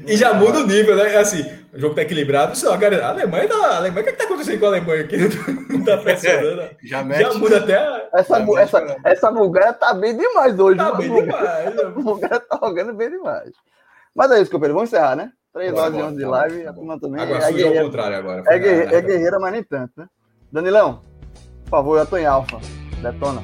E já muda o nível, né? Assim, o jogo tá equilibrado. Só, cara, a Alemanha, tá, a Alemanha, o que, é que tá acontecendo com a Alemanha aqui? Não tá pressionando. Já mete. Já muda até. a- Essa, já bu- mete essa, essa Bulgária tá bem demais hoje. Tá bem demais. A Bulgária tá jogando bem demais. Mas é isso, companheiro. Vamos encerrar, né? Três Bora, horas e bora, onze de tá live. A turma também Agora é, surgiu ao guerreira, contrário agora. é, Foi guerre- na- é guerreira, mas nem tanto, né? Danilão, por favor, eu tô em alfa. Detona.